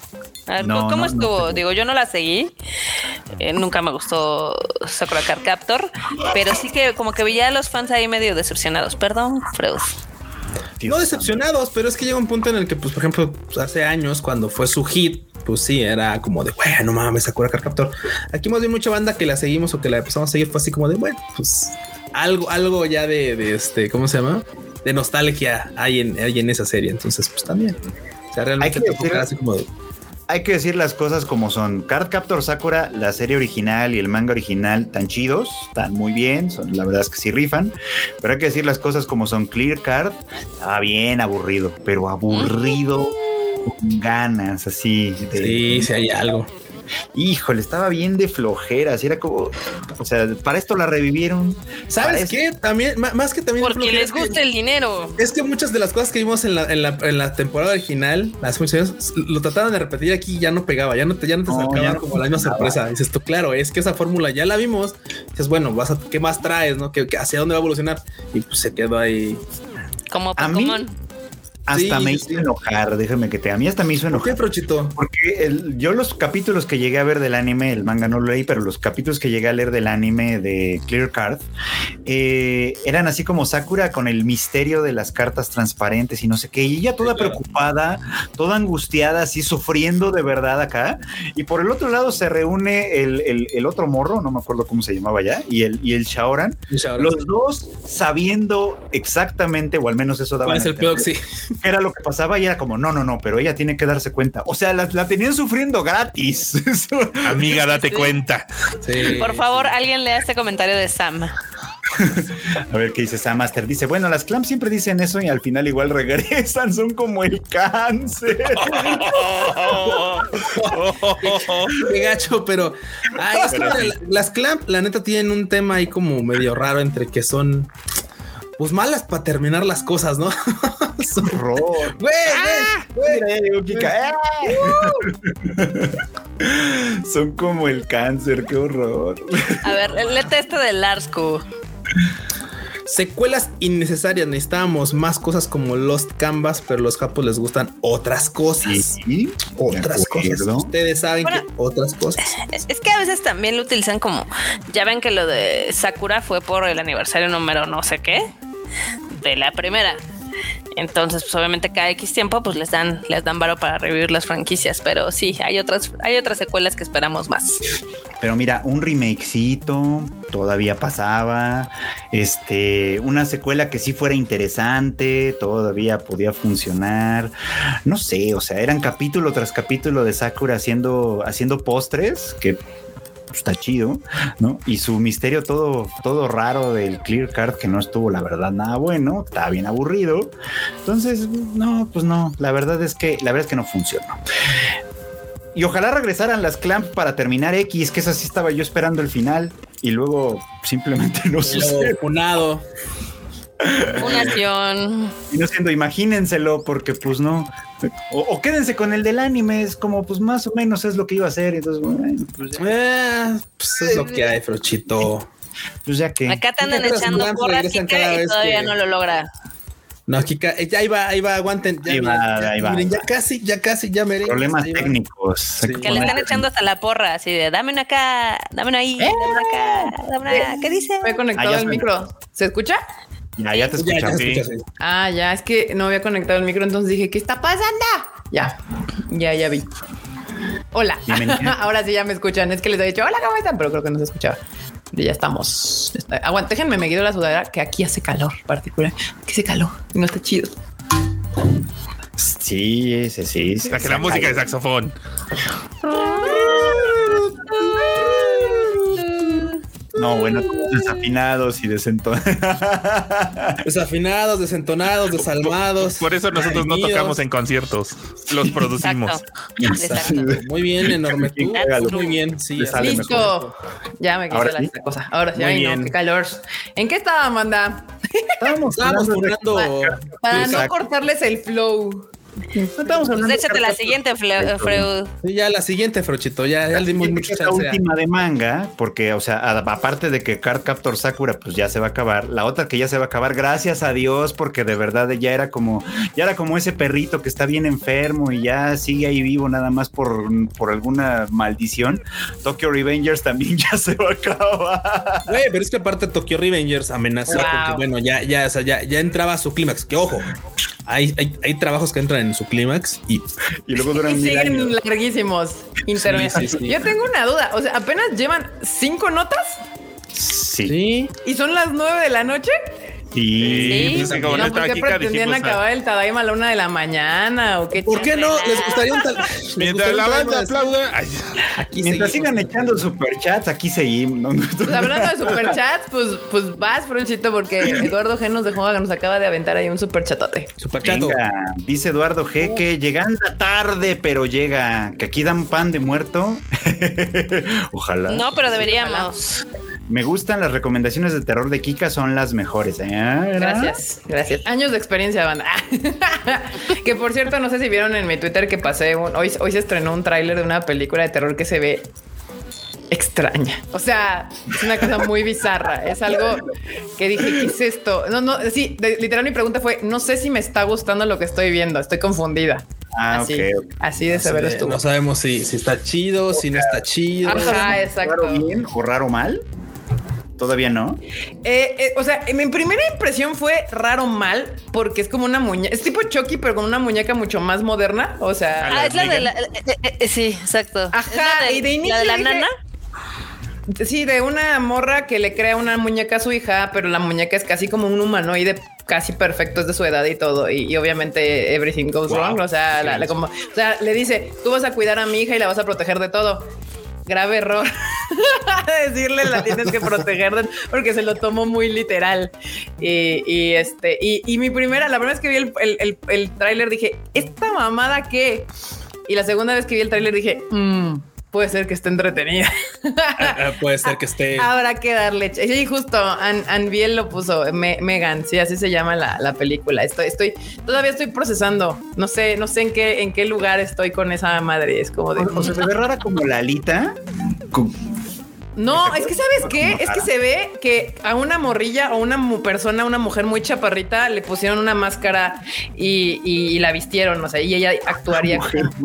A ver, No, ¿Cómo no, no estuvo? Digo, yo no la seguí. Eh, nunca me gustó Sakura Card Captor, pero sí que como que veía a los fans ahí medio decepcionados. Perdón, Freud. Dios No decepcionados, pero es que llega un punto en el que, pues, por ejemplo, pues, hace años, cuando fue su hit, pues sí, era como de, bueno, no mames, Sakura Card Captor. Aquí hemos visto mucha banda que la seguimos o que la empezamos a seguir, fue así como de, bueno, pues algo, algo ya de, de este, ¿cómo se llama? De nostalgia hay en, hay en esa serie. Entonces, pues también. O sea, realmente Hay que te decir- así como de, hay que decir las cosas como son. Card Captor Sakura, la serie original y el manga original, tan chidos, están muy bien, son, la verdad es que sí rifan, pero hay que decir las cosas como son. Clear Card estaba bien aburrido, pero aburrido con ganas, así. de- sí, sí hay algo. Híjole, estaba bien de flojera, así era como, o sea, para esto la revivieron. ¿Sabes qué? También, más que también. Porque flojera, les es que- gusta el dinero. Es que muchas de las cosas que vimos en la, en la, en la temporada original, hace muchos años, lo trataron de repetir aquí y ya no pegaba, ya no te, ya no te No, sacaban ya no como la misma sorpresa. Dices tú, claro, es que esa fórmula ya la vimos. Dices, bueno, vas a, ¿qué más traes? ¿No? ¿Qué, hacia dónde va a evolucionar? Y pues se quedó ahí. Como A mí- Pokémon. Hasta Sí, me hizo sí. enojar, déjame que te. A mí hasta me hizo ¿Por qué, enojar. Frochito? Porque el- yo los capítulos que llegué a ver del anime, el manga no lo leí, pero los capítulos que llegué a leer del anime de Clear Card eh, eran así como Sakura con el misterio de las cartas transparentes y no sé qué. Y ella toda Sí, claro. preocupada, toda angustiada, así sufriendo de verdad acá. Y por el otro lado se reúne el, el- el otro morro, no me acuerdo cómo se llamaba ya, y el, y el Shaoran. Los dos sabiendo exactamente, o al menos eso daba ¿Cuál es el peor? Era lo que pasaba y era como, no, no, no, pero ella tiene que darse cuenta. O sea, la, la tenían sufriendo gratis. (laughs) Amiga, date Sí. cuenta. sí. Por favor, alguien lea este comentario de Sam. A ver qué dice Sam Master. Dice, bueno, las clams siempre dicen eso y al final igual regresan, son como el cáncer. Qué gacho, pero, ay, es que Pero sí. la- las clamp, la neta, tienen un tema ahí como medio raro entre que son pues malas para terminar las cosas, ¿no? (laughs) Son- Horror. Güey, güey, Mira, ya llegó Kika. Son como el cáncer, qué horror. A ver, léete este de Larsku. Secuelas innecesarias. Necesitábamos más cosas como Lost Canvas, pero los japos les gustan otras cosas. Sí, Otras cosas. Ustedes saben Bueno. que otras cosas. Es que a veces también lo utilizan como, ya ven que lo de Sakura fue por el aniversario número no sé qué de la primera. Entonces, pues obviamente cada X tiempo, pues les dan, les dan varo para revivir las franquicias. Pero sí, hay otras, hay otras secuelas que esperamos más. Pero mira, un remakecito todavía pasaba. Este, una secuela que sí fuera interesante, todavía podía funcionar. No sé, o sea, eran capítulo tras capítulo de Sakura haciendo, haciendo postres que pues, está chido, ¿no? Y su misterio todo, todo raro del Clear Card, que no estuvo, la verdad, nada bueno, estaba bien aburrido. Entonces, no, pues no, la verdad es que, la verdad es que no funcionó. Y ojalá regresaran las clamp para terminar X, que esa sí estaba yo esperando el final. Y luego simplemente no sucede. (laughs) funado. Fundación. Y no siendo, imagínenselo, porque pues no. O, o quédense con el del anime, es como pues más o menos es lo que iba a hacer. Entonces, bueno, pues ya, Eh, pues es lo que hay, Frochito. pues ya que. Acá te andan echando porras Kika, y todavía que- no lo logra. No, Kika, eh, ya ahí va, ahí va, aguanten. Ya, Ahí miren, va, ya, ahí va, miren, ya casi, ya casi, ya merengues. Problemas técnicos. Sí. que Que le están echando hasta la porra, así de dame una acá, dame una ahí, dame una acá, dame una acá. ¿Qué dice? Me he conectado Ah, el micro. ¿Se escucha? Ya, ya te (laughs) Ya, ya escuchamos. Sí. escuchas, sí. Ah, ya, es que no había conectado el micro, entonces dije, ¿qué está pasando? Ya, ya, ya vi. Hola. (laughs) Ahora sí ya me escuchan. Es que les he dicho, hola, ¿cómo están? Pero creo que no se escuchaba. Pero ya estamos. Está- Aguanta, déjenme, me quedo la sudadera, que aquí hace calor particular. Que hace calor y no está chido. Sí, sí, sí. sí. Saque la música de saxofón. (laughs) No, bueno, desafinados y desentonados. (laughs) Desafinados, desentonados, desalmados. Por eso nosotros no tocamos en conciertos. Los (laughs) producimos. Exacto. Exacto. Muy bien, enorme. Tú, muy bien. Sí, Listo. Ya me la sí. esta cosa. Ahora sí, Muy ay, bien. no, qué calor. ¿En qué estaba, Amanda? Estábamos Estábamos hablando. Para no cortarles el flow. No (laughs) estamos Pues hablando de échate la siguiente, Freud. Sí, ya la siguiente, Frochito. Ya, ya le dimos mucho chance. La última de manga, porque, o sea, aparte de que Card Captor Sakura, pues ya se va a acabar. La otra que ya se va a acabar, gracias a Dios, porque de verdad ya era como, ya era como ese perrito que está bien enfermo y ya sigue ahí vivo nada más por, por alguna maldición. Tokyo Revengers también (laughs) ya se va a acabar. Güey, pero es que aparte Tokyo Revengers amenazó Wow. con que, bueno, ya, ya, o sea, ya, ya entraba a su clímax. Que ojo, hay, hay, hay trabajos que entran en su clímax y Y luego duran (laughs) Y siguen años. larguísimos. sí, sí. Yo tengo una duda. O sea, apenas llevan cinco notas sí. y son las nueve de la noche. Sí. Sí. pues, como no ¿por qué pretendían dijimos, ah, acabar el Tadaima a la una de la mañana o qué? ¿Por qué no? ¿Les gustaría un tal? (laughs) Mientras gustaría la banda aplauda. ay, Aquí Mientras seguimos. sigan echando superchats, aquí seguimos. ¿no? Pues hablando de superchats, pues, pues vas, Fronchito, porque Eduardo G nos dejó, nos acaba de aventar ahí un superchatote. Super chato. Venga, dice Eduardo G que llegando tarde, pero llega. Que aquí dan pan de muerto. (laughs) Ojalá. No, pero deberíamos. Me gustan las recomendaciones de terror de Kika, son las mejores. ¿eh? Gracias, gracias. Años de experiencia, banda. (laughs) que por cierto, no sé si vieron en mi Twitter que pasé un- hoy, hoy se estrenó un tráiler de una película de terror que se ve extraña. O sea, es una cosa muy bizarra. Es algo que dije, ¿qué es esto? No, no, sí, de- literal mi pregunta fue, no sé si me está gustando lo que estoy viendo, estoy confundida. Ah, así, ok, ok. así de severo Sí, estuvo. No sabemos si, si está chido, si no está chido. Ajá, exacto. ¿Raro bien o raro mal? Todavía no. Eh, eh, o sea, mi primera impresión fue raro mal, porque es como una muñeca, es tipo Chucky, pero con una muñeca mucho más moderna. O sea, Ah, es la de la. eh, eh, eh, sí, exacto. Ajá, Es la de, y de inicio la, de la dije- nana. Sí, de una morra que le crea una muñeca a su hija, pero la muñeca es casi como un humanoide casi perfecto, es de su edad y todo. Y, y obviamente everything goes Wow. wrong. O sea, la- la como, o sea, le dice, tú vas a cuidar a mi hija y la vas a proteger de todo. Grave error. (laughs) Decirle la tienes que proteger porque se lo tomó muy literal. Y, este, y, mi primera, la primera vez que vi el, el, el, tráiler dije, ¿esta mamada qué? Y la segunda vez que vi el tráiler dije, "Mm, puede ser que esté entretenida. Ah, Puede ser que esté. (laughs) Habrá que darle. Sí, justo. An, Anbiel lo puso. Me- Megan, sí, así se llama la, la película. Estoy, estoy, todavía estoy procesando. No sé, no sé en qué, en qué lugar estoy con esa madre. Es como de. O sea, se ve rara como la alita. con- No, es que sabes qué, es que se ve que a una morrilla o una persona, una mujer muy chaparrita, le pusieron una máscara y, y la vistieron, o sea, y ella actuaría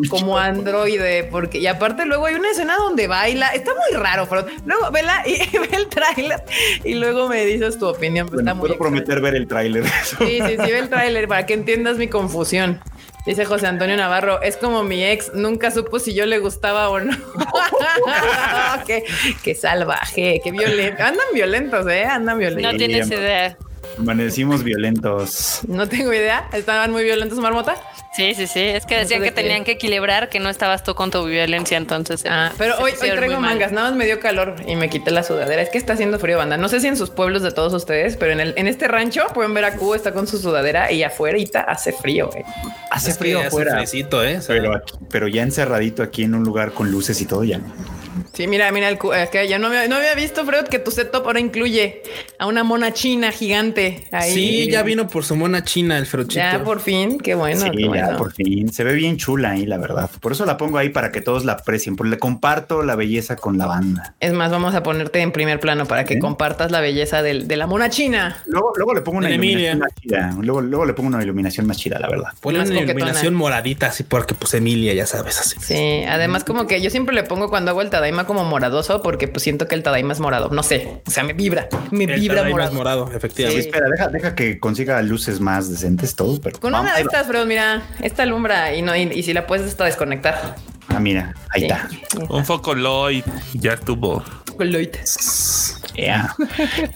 como androide, porque y aparte luego hay una escena donde baila, está muy raro, pero luego vela y (laughs) ve el tráiler y luego me dices tu opinión, pero Bueno, está muy puedo extraño. prometer ver el tráiler. Sí, sí, sí, ve el tráiler para que entiendas mi confusión. Dice José Antonio Navarro, es como mi ex, nunca supo si yo le gustaba o no. (laughs) qué, qué salvaje, qué violento. Andan violentos, ¿eh? Andan violentos. No tienes idea. Amanecimos violentos. No tengo idea. ¿Estaban muy violentos, Marmota? Sí, sí, sí. Es que No sé decían de que qué. tenían que equilibrar que no estabas tú con tu violencia, entonces. eh, Ah, pero hoy, hoy traigo mangas. Nada más me dio calor y me quité la sudadera. Es que está haciendo frío, banda. No sé si en sus pueblos de todos ustedes, pero en, el, en este rancho pueden ver a Q está con su sudadera y afuera hace frío. güey. Hace Es frío hace afuera. fresito, ¿eh? Pero, aquí- pero ya encerradito aquí en un lugar con luces y todo ya. no. Sí, mira, mira, el, cu- es que ya no, había- no había visto, Freud, que tu setup ahora incluye a una mona china gigante. Ahí. Sí, ya vino por su mona china el ferochito. Ya por fin, qué bueno. sí, qué ya bueno. por fin. Se ve bien chula ahí, la verdad. Por eso la pongo ahí para que todos la aprecien. Porque le comparto la belleza con la banda. Es más, vamos a ponerte en primer plano para que ¿Eh? compartas la belleza del- de la mona china. Luego, luego le pongo una iluminación más chida. Luego, luego le pongo una iluminación más chida, la verdad. Ponle una coquetona. iluminación moradita, así porque pues Emilia, ya sabes, así. Sí, además como que yo siempre le pongo cuando hago el Tadaima como moradoso porque pues siento que el Tadaima es morado. No sé, o sea, me vibra, me El vibra Tadaima morado. es morado, Sí, efectivamente. espera, deja, deja que consiga luces más decentes todo, pero Con vamos, una de estas, pero mira, esta alumbra y no y, y si la puedes hasta desconectar. Ah, mira, ahí Sí. está. Un foco Lloyd ya estuvo. Coloid. Ya.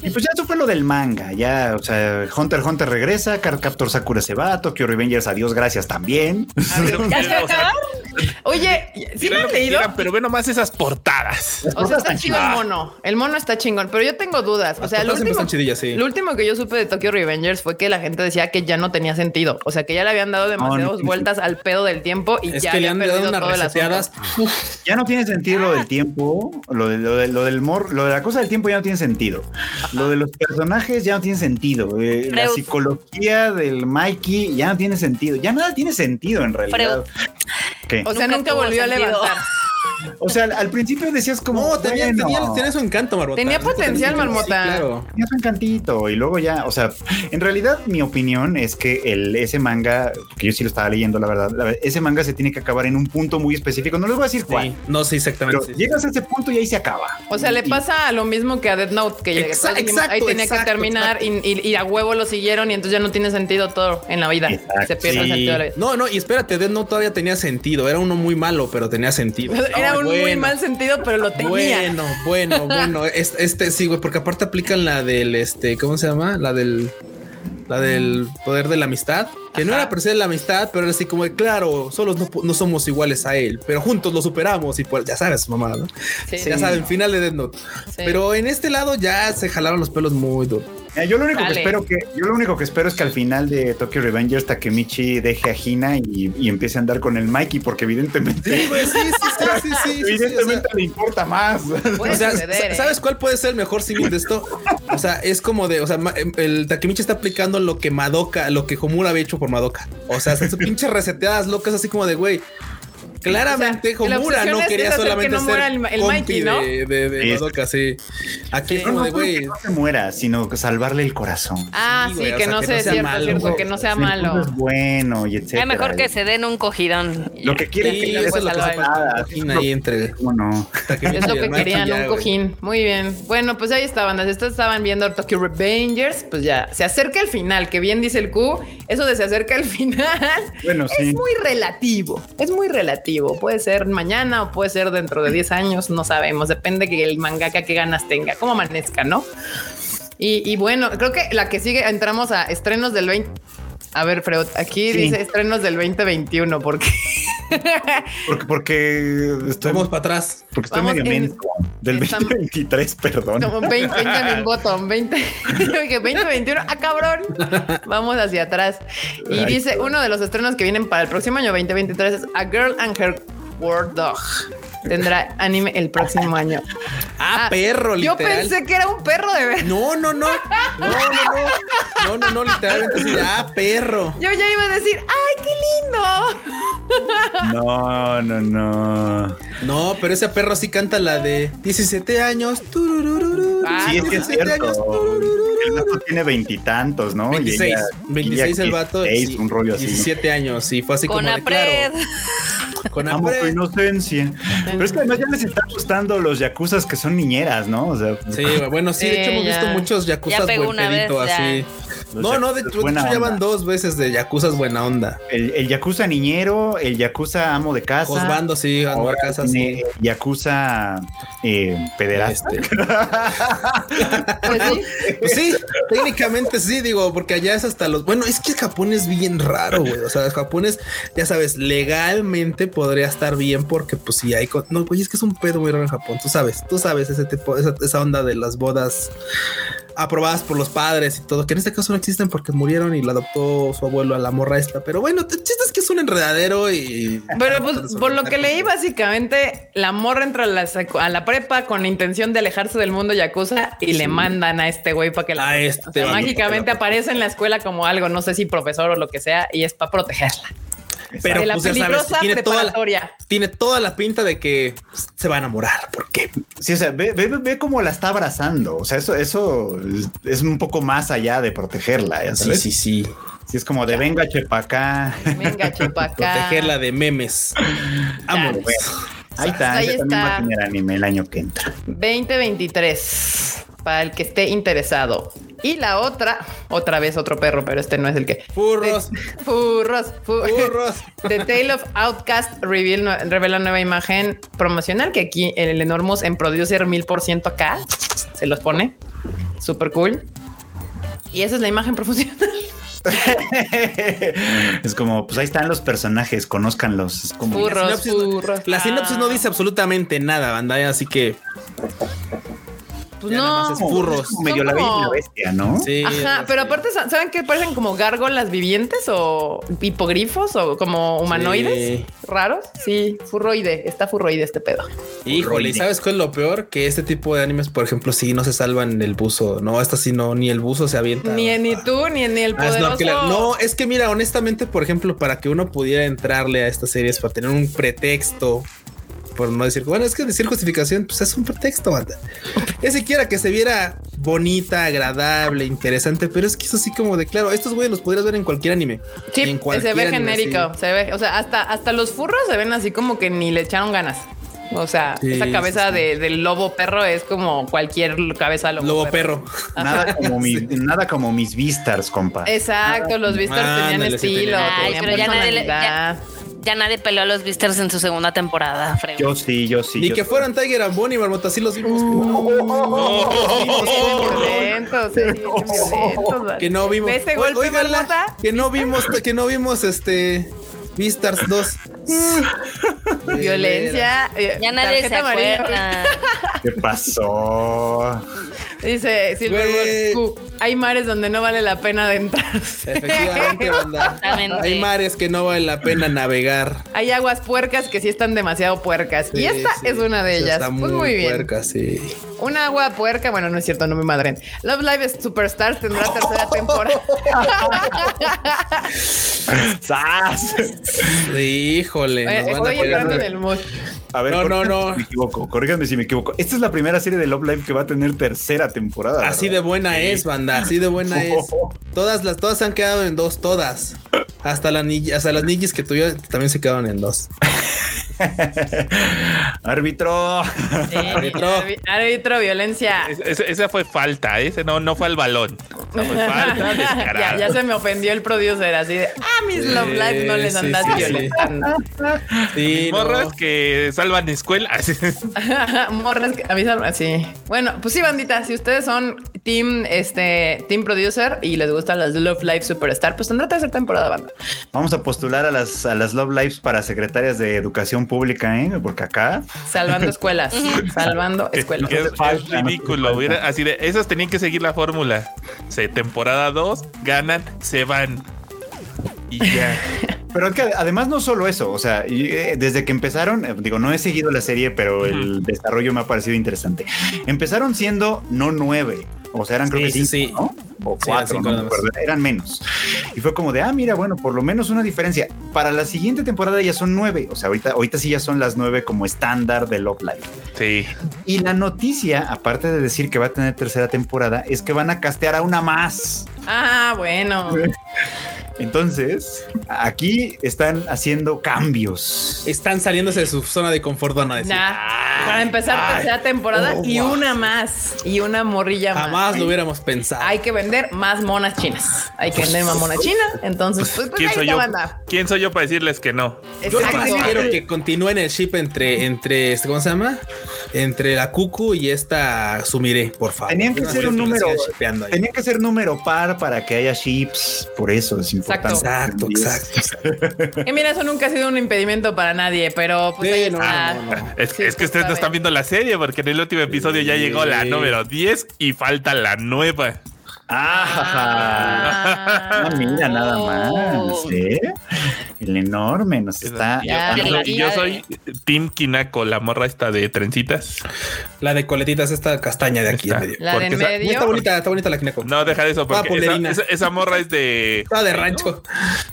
y pues ya eso fue lo del manga. Ya, o sea, Hunter Hunter regresa, Card Captor Sakura se va, Tokyo Revengers, adiós, gracias también. (laughs) Oye, ¿sí han que leído? quieran, pero ve nomás esas portadas. Las O sea, está chido el mono. El mono está chingón, pero yo tengo dudas. O sea, lo último, están chidillas, sí. lo último que yo supe de Tokyo Revengers fue que la gente decía que ya no tenía sentido. O sea, que ya le habían dado demasiadas no. vueltas al pedo del tiempo y Es ya que le han dado perdido unas reseteadas. Ya no tiene sentido lo del tiempo, lo, de, lo, de- lo del mor, lo de la cosa del tiempo ya no tiene sentido. Lo de los personajes ya no tiene sentido. eh, la psicología del Mikey ya no tiene sentido. Ya nada tiene sentido en realidad. ¿Qué? O sea, Nunca nunca volvió a levantar. (laughs) O sea, al, al principio decías como. No, tenía, bueno, tenía, tenía su encanto, Marmota. Tenía potencial, sí, Marmota. claro. Tenía su encantito y luego ya, o sea, en realidad mi opinión es que el, ese manga, que yo sí lo estaba leyendo, la verdad, la ese manga se tiene que acabar en un punto muy específico. No les voy a decir cuál, no sé pero exactamente. sí, sí. llegas a ese punto y ahí se acaba. O sea, le Y- pasa lo mismo que a Death Note, que Exa- todos dijimos, ahí exacto, tenía que exacto, terminar y, y- y a huevo lo siguieron y entonces ya no tiene sentido todo en la vida. Exacto, Se pierde el sentido de la vida. No, no, y espérate, Death Note todavía tenía sentido. Era uno muy malo, pero tenía sentido. (laughs) Era Un muy mal sentido, pero lo tenía. Bueno, bueno, (laughs) bueno. Es- Este, sí, güey, porque aparte aplican la del, este, ¿cómo se llama? La del, la del poder de la amistad, que no era per se la amistad, pero era así como, de, claro, solos no, no somos iguales a él, pero juntos lo superamos y pues, ya sabes, mamá, ¿no? Sí. Ya saben, final de Death Note. Sí. Pero en este lado ya se jalaron los pelos muy duro. Mira, yo lo único Dale. que espero que yo lo único que espero es que al final de Tokyo Revengers Takemichi deje a Hina y, y empiece a andar con el Mikey porque evidentemente Sí, pues sí, sí, sí, (laughs) sí, sí, sí, sí, o sea, evidentemente le importa más. Puede o sea, suceder, sa- ¿eh? ¿sabes cuál puede ser el mejor símil de esto? O sea, es como de, o sea, el Takemichi está aplicando lo que Madoka, lo que Homura había hecho por Madoka. O sea, esas pinches reseteadas locas así como de, güey, Claramente, O sea, Homura no quería es hacer que solamente no ser el- el compi Mikey, ¿no? de, de, de Sí. Madoka, sí. Aquí es como de, güey, no se muera, sino que salvarle el corazón. Ah, Sí, sí, güey, o que sea, no que sea cierto, malo, cierto, güey. que no sea malo. Es bueno y etcétera. Es mejor que se den un cogidón. Lo que quiere sí, que eso es lo que se cojín ahí entre. ¿Cómo no? Es lo que querían, ya, un cojín. Muy bien. Bueno, pues ahí estaban. Las estas estaban viendo Tokyo Revengers. Pues ya se acerca el final, que bien dice el Q. Eso de se acerca el (laughs) final Bueno, sí. es muy relativo. Es muy relativo. Puede ser mañana o puede ser dentro de 10 años. No sabemos. Depende que el mangaka que ganas tenga, cómo amanezca, ¿no? Y, bueno, creo que la que sigue, entramos a estrenos del 20. A ver, Freud, aquí Sí. dice estrenos del 2021, porque (laughs) Porque, porque estoy, Vamos para atrás. porque estoy medio en-. Del estamos- 2023, perdón. Como 20, 20 min bottom, 20, que 2021, ah, cabrón. Vamos hacia atrás. Y Ay, dice, uno de los estrenos que vienen para el próximo año 2023 es A Girl and Her War Dog. Tendrá anime el próximo año. Ah, perro, Yo literal. pensé que era un perro de verdad. No, no, no. No, no, no. No, no, no, literalmente de, Ah, perro. Yo ya iba a decir, ¡ay, qué lindo! No, no, no. No, pero ese perro sí canta la de 17 años. Ah, Sí, es que es 17 años, cierto. tururururu. El vato tiene veintitantos, ¿no? Y 26, ella- 26 ella el vato. 16, sí, un rollo así. 17 años, sí, fue así Con como de, Apred. claro, con Amo tu inocencia. Pero es que además ya les están gustando los yakuzas que son niñeras, ¿no? O sea, Sí, bueno, sí, de hecho Sí, hemos visto muchos Ya yakuzas pegó buen una vez, pedito, ya. Los No, no, de, hecho ya van dos veces de yakuzas buena onda. el, el yakuza niñero, el yakuza amo de casa. Josbando, sí, amo Ahora de casa, sí. yakuza eh, pederasta. Este, (laughs) Pues sí. Pues sí, técnicamente sí, digo, porque allá es hasta los. Bueno, es que Japón es bien raro, güey. O sea, Japón es, ya sabes, legalmente podría estar bien porque, pues, sí hay. No, güey, es que es un pedo muy raro en Japón. Tú sabes, tú sabes ese tipo, esa, esa onda de las bodas aprobadas por los padres y todo, que en este caso no existen porque murieron y la adoptó su abuelo a la morra esta. Pero bueno, el chiste es que es un enredadero y. Pero pues, por lo que leí, básicamente, la morra entra a la, a la prepa con la intención de alejarse del mundo yakuza y le mandan a este güey para que la A proteja. este O sea, mágicamente que la aparece en la escuela como algo, no sé si profesor o lo que sea, y es para protegerla. Pero de la pues, ya sabes, peligrosa tiene toda, la, preparatoria. tiene toda la pinta de que se va a enamorar. porque Sí, o sea, ve, ve, ve cómo la está abrazando. O sea, eso, eso es un poco más allá de protegerla. ya Sí, sabes? sí, sí. Sí, es como de venga, chepa acá. Venga, (laughs) chupa acá. Protegerla de memes. Vámonos. Ahí está, Ahí también va a está. tener anime el año que entra. 2023 para el que esté interesado. Y la otra, otra vez otro perro, pero este no es el que. Furros. Furros. fu- Furros. (laughs) The Tale of Outcast reveal, revela nueva imagen promocional que aquí en el Enormous en Producer 1000% acá se los pone. Super cool. Y esa es la imagen promocional. (laughs) es como, pues ahí están los personajes, conózcanlos. Es como, Furros, sinopsis- furros. La sinopsis no Ah, dice absolutamente nada, banda, así que Pues ya nada no. más es furros. como medio la Son bella y como- la bestia, ¿no? Sí. Ajá, pero aparte, sa- ¿saben qué? Parecen como gárgolas vivientes o hipogrifos o como humanoides Sí. raros. Sí, furroide, está furroide este pedo. Híjole, ¿y ¿sabes cuál es lo peor? Que este tipo de animes, por ejemplo, sí no se salvan el buzo. No, esta sí no, ni el buzo se avienta. Ni, ni tú, ni, ni el Ah, poderoso. No, es que mira, honestamente, por ejemplo, para que uno pudiera entrarle a estas series, para tener un pretexto, por no decir, bueno, es que decir justificación, pues es un pretexto, banda. Es siquiera que se viera bonita, agradable, interesante, pero es que es así como de claro, estos güeyes los podrías ver en cualquier anime. Sí, en se ve anime, genérico, sí. se ve, o sea, hasta, hasta los furros se ven así como que ni le echaron ganas. O sea, Sí, esa cabeza sí, sí. de- del lobo perro es como cualquier cabeza lobo, Lobo perro. Nada como, mis, (laughs) nada como mis Vistars, compa. Exacto, los Vistars Ah, tenían estilo. Ay, tenían pero ya nadie le-. Ya nadie peleó a los Visters en su segunda temporada, Frego. Yo sí, yo sí. Ni yo que sí. fueran Tiger and Bonnie, Marmota, así los vimos. violentos, sí, violentos. que no vimos. Que no vimos, que no vimos este Beastars 2. (laughs) Violencia. eh, Ya nadie se acuerda. (laughs) ¿Qué pasó? Dice Güey. Q, hay mares donde no vale la pena adentrarse. Efectivamente, banda. Hay mares que no vale la pena navegar. hay aguas puercas que sí están demasiado puercas. y esta sí. es una de ellas. Está pues muy bien. puerca, sí. Una agua puerca, bueno, no es cierto, no me madren. Love Live Superstars tendrá tercera temporada. (laughs) ¡Sas! Híjole, nos Eh, van a en el mood. A ver, No, no, no. Si me equivoco, corríjanme si me equivoco. Esta es la primera serie de Love Live que va a tener tercera temporada. Así de buena es, banda. Así de buena es. (laughs) Todas las, todas se han quedado en dos, todas. Hasta, la ni- hasta las niñas que tuvieron también se quedaron en dos. Árbitro. Sí, Árbitro. violencia. Es- ese, ese fue falta, ese no, no fue al balón. No fue falta, (laughs) ya, se me ofendió el producer así de, ah, mis Love Live no les Sí, andas sí, sí. violentando. Sí, (laughs) no. Morras que salvan escuelas. (laughs) Morras que avisan así. Bueno, pues sí, bandita, si ustedes son team, este, team producer y les gustan las Love Live Superstar, pues tendrá tercera temporada, banda. Vamos a postular a las, a las Love Lives para secretarias de educación pública, ¿eh? Porque acá Salvando escuelas, (laughs) salvando escuelas. Que es, ridículo. así de, esos tenían que seguir la fórmula. Se, temporada 2, ganan, se van. Y ya. (laughs) Pero es que además no solo eso, o sea, eh, desde que empezaron, eh, digo, no he seguido la serie, pero el desarrollo me ha parecido interesante. Empezaron siendo no nueve, o sea, eran creo que Sí, sí, cinco, sí. ¿no? O Sí, cuatro, cinco no eran menos. Y fue como de, ah, mira, bueno, por lo menos una diferencia. Para la siguiente temporada ya son nueve, o sea, ahorita, ahorita sí ya son las nueve como estándar de Love Live. Sí. Y la noticia, aparte de decir que va a tener tercera temporada, es que van a castear a una más. Ah, bueno. (laughs) Entonces, aquí están haciendo cambios. Están saliéndose de su zona de confort, van a decir. Nah, para empezar ay, tercera temporada oh, y wow. una más y una morrilla más. Jamás lo hubiéramos pensado. Hay que vender más monas chinas. Hay que vender más monas chinas. Entonces, pues, pues ¿Quién ahí soy yo? banda. ¿Quién soy yo para decirles que no? Yo Exacto. quiero que continúen el ship entre, entre, este, ¿cómo se llama? Entre la Cucu y esta Sumire, por favor. Tenían que ser un número. sigan shippeando ahí. Tenía que ser número par para que haya chips. Por eso es importante. Exacto, exacto. (laughs) Y mira, eso nunca ha sido un impedimento para nadie, pero pues Sí, ahí no, está. no, no. Es, Sí, es que ustedes no están viendo la serie porque en el último episodio ya llegó la Sí. número 10 y falta la nueva. Ah, ah, mira, nada más. ¿eh? El enorme nos está. Ya, yo, yo soy Tim Kinako, la morra esta de trencitas. La de coletitas, esta castaña de aquí Esta. en medio. La de en Porque esa- medio. Está bonita, está bonita la Kineko. No, deja de eso, porque esa, polerina. esa- esa morra es de. Está de rancho.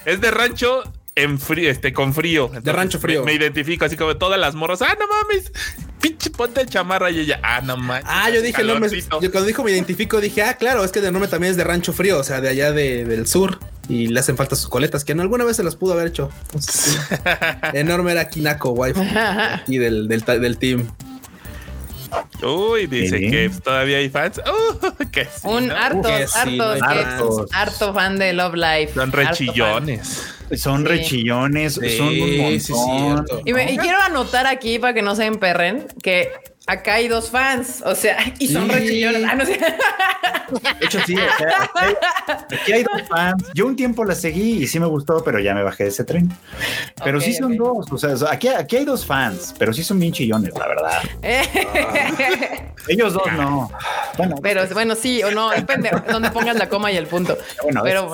Es de rancho en frío, este, con frío. Entonces, rancho frío. Me, me identifico así como todas las morras. Ah, no mames. Pinche ponte chamarra y ella. Ah, no mames. Ah, yo dije, no me, calorcito. yo cuando dijo me identifico, dije, ah, claro, es que de nombre también es de rancho frío, o sea, de allá de- del sur. Y le hacen falta sus coletas, que en alguna vez se las pudo haber hecho. (laughs) Entonces. Enorme era Kinako, wife. Y del, del, team. Uy, dice Sí. que todavía hay fans. (laughs) Uh, que sí, Un que- hartos. harto fan de Love Life. Son harto fan. rechillones. Son Sí. rechillones, Sí, son un montón. sí. Y, me- y quiero anotar aquí para que no se emperren que acá hay dos fans, o sea, y son Sí. rechillones. Ah, no sé. De hecho, sí, o sea, aquí, hay, dos fans. Yo un tiempo la seguí y sí me gustó, pero ya me bajé de ese tren. Pero sí son dos. O sea, aquí, aquí hay dos fans, pero sí son bien chillones, la verdad. (laughs) Ellos dos no. Bueno, Pero bueno, sí o no, depende de dónde pongas la coma y el punto. Bueno, pero,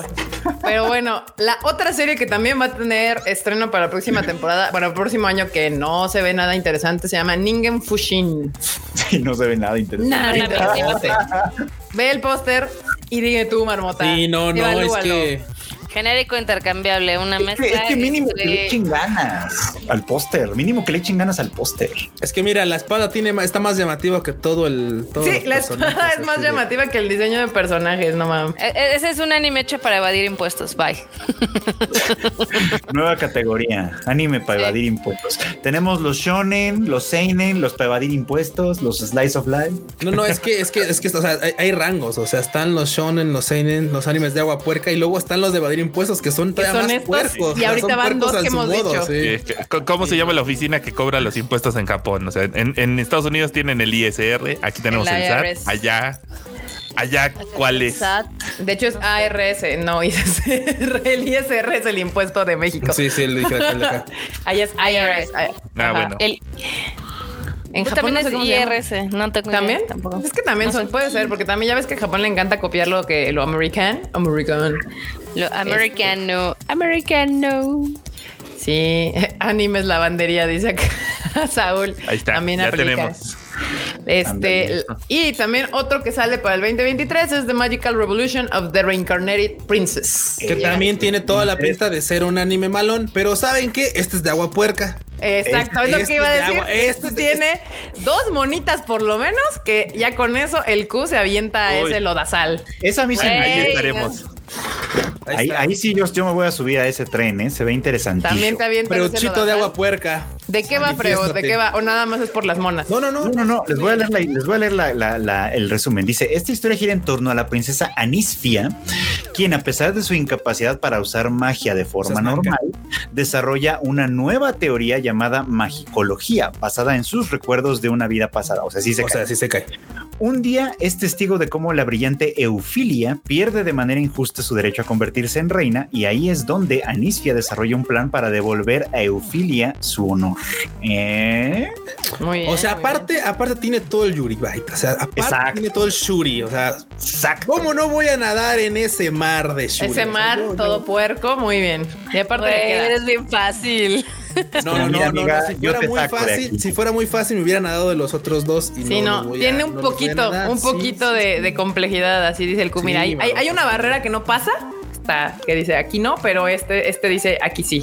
pero bueno, la otra serie que también va a tener estreno para la próxima temporada, para el próximo año, que no se ve nada interesante, se llama Ningen Fushin. (laughs) sí, no se ve nada interesante. Nada interesante. Ve el póster y dime tú, Marmota. Sí, no, no, es que Genérico intercambiable, una Es mezcla. que, es que mínimo que le entre- echen ganas al póster. Mínimo que le echen ganas al póster. es que mira, la espada tiene está más llamativa que todo el. Sí, la espada es más de- llamativa que el diseño de personajes, no mames. E- e- Ese es un anime hecho para evadir impuestos. Bye. (laughs) Nueva categoría, anime para evadir impuestos. Tenemos los shonen, los seinen, los para evadir impuestos, los slice of life. No, no, es que, es que, es que, o sea, hay, hay rangos, o sea, están los shonen, los seinen, los animes de agua puerca y luego están los de evadir impuestos que son todavía son más estos, puercos. y ahorita son van dos que hemos dicho. sí. Sí, ¿Cómo se llama la oficina que cobra los impuestos en Japón? O sea, en, en Estados Unidos tienen el ISR, aquí tenemos El el, SAT, IRS. allá, allá, ¿cuál es? Sat. De hecho es ARS, no (laughs) ISR. El ISR es el impuesto de México. Sí, sí, de acá. (laughs) Ahí es IRS. Ah, Ajá. bueno. El, En pues Japón también no sé es. IRS. No tengo idea ¿También? Tampoco. Es que también No son, sé. puede ser, porque también ya ves que a Japón le encanta copiar lo que lo american. American. Lo americano. Americano. Sí, (laughs) animes lavandería, dice acá (laughs) Saúl. Ahí está, También ya aplica. tenemos. Este, y también otro que sale para el 2023 es The Magical Revolution of the Reincarnated Princess. Que también tiene toda la pinta de ser un anime malón, pero ¿saben qué? Este es de agua puerca. Exacto, es lo Este que iba a es de decir. agua, Este este es- tiene dos monitas por lo menos que ya con eso el Q se avienta Uy. ese lodazal. Esa a mí sí me- Ahí estaremos. Ahí, está. ahí sí yo, yo me voy a subir a ese tren, ¿eh? Se ve interesante. También te avienta Preuchito de agua puerca. ¿De qué va, Freo? ¿De qué va? ¿O nada más es por las monas? No, no, no. No, no, no, les voy a leer, la- les voy a leer la- la- la- el resumen. Dice, esta historia gira en torno a la princesa Anisfia, quien a pesar de su incapacidad para usar magia de forma es normal, desarrolla una nueva teoría llamada magicología, basada en sus recuerdos de una vida pasada. O sea, sí se O cae. sea, sí se cae. Un día es testigo de cómo la brillante Eufilia pierde de manera injusta su derecho a convertirse en reina y ahí es donde Anisfia desarrolla un plan para devolver a Eufilia su honor. ¿Eh? Muy bien. O sea, muy bien. aparte, aparte tiene todo el Yuri Bite. O sea, aparte Exacto. tiene todo el Shuri. O sea, Exacto. ¿cómo no voy a nadar en ese mar de Shuri? Ese O sea, mar, no, no. todo puerco, muy bien. Y aparte queda. eres bien fácil. No, no, Mira, no, no, amiga, no, Si yo fuera te muy fácil, si fuera muy fácil, me hubiera nadado de los otros dos. Y Sí, no, tiene un a poquito, un poquito sí. de, de complejidad, así dice el Q. Mira, hay, hay- una barrera que no pasa, está, que dice aquí no, pero este, este dice aquí sí.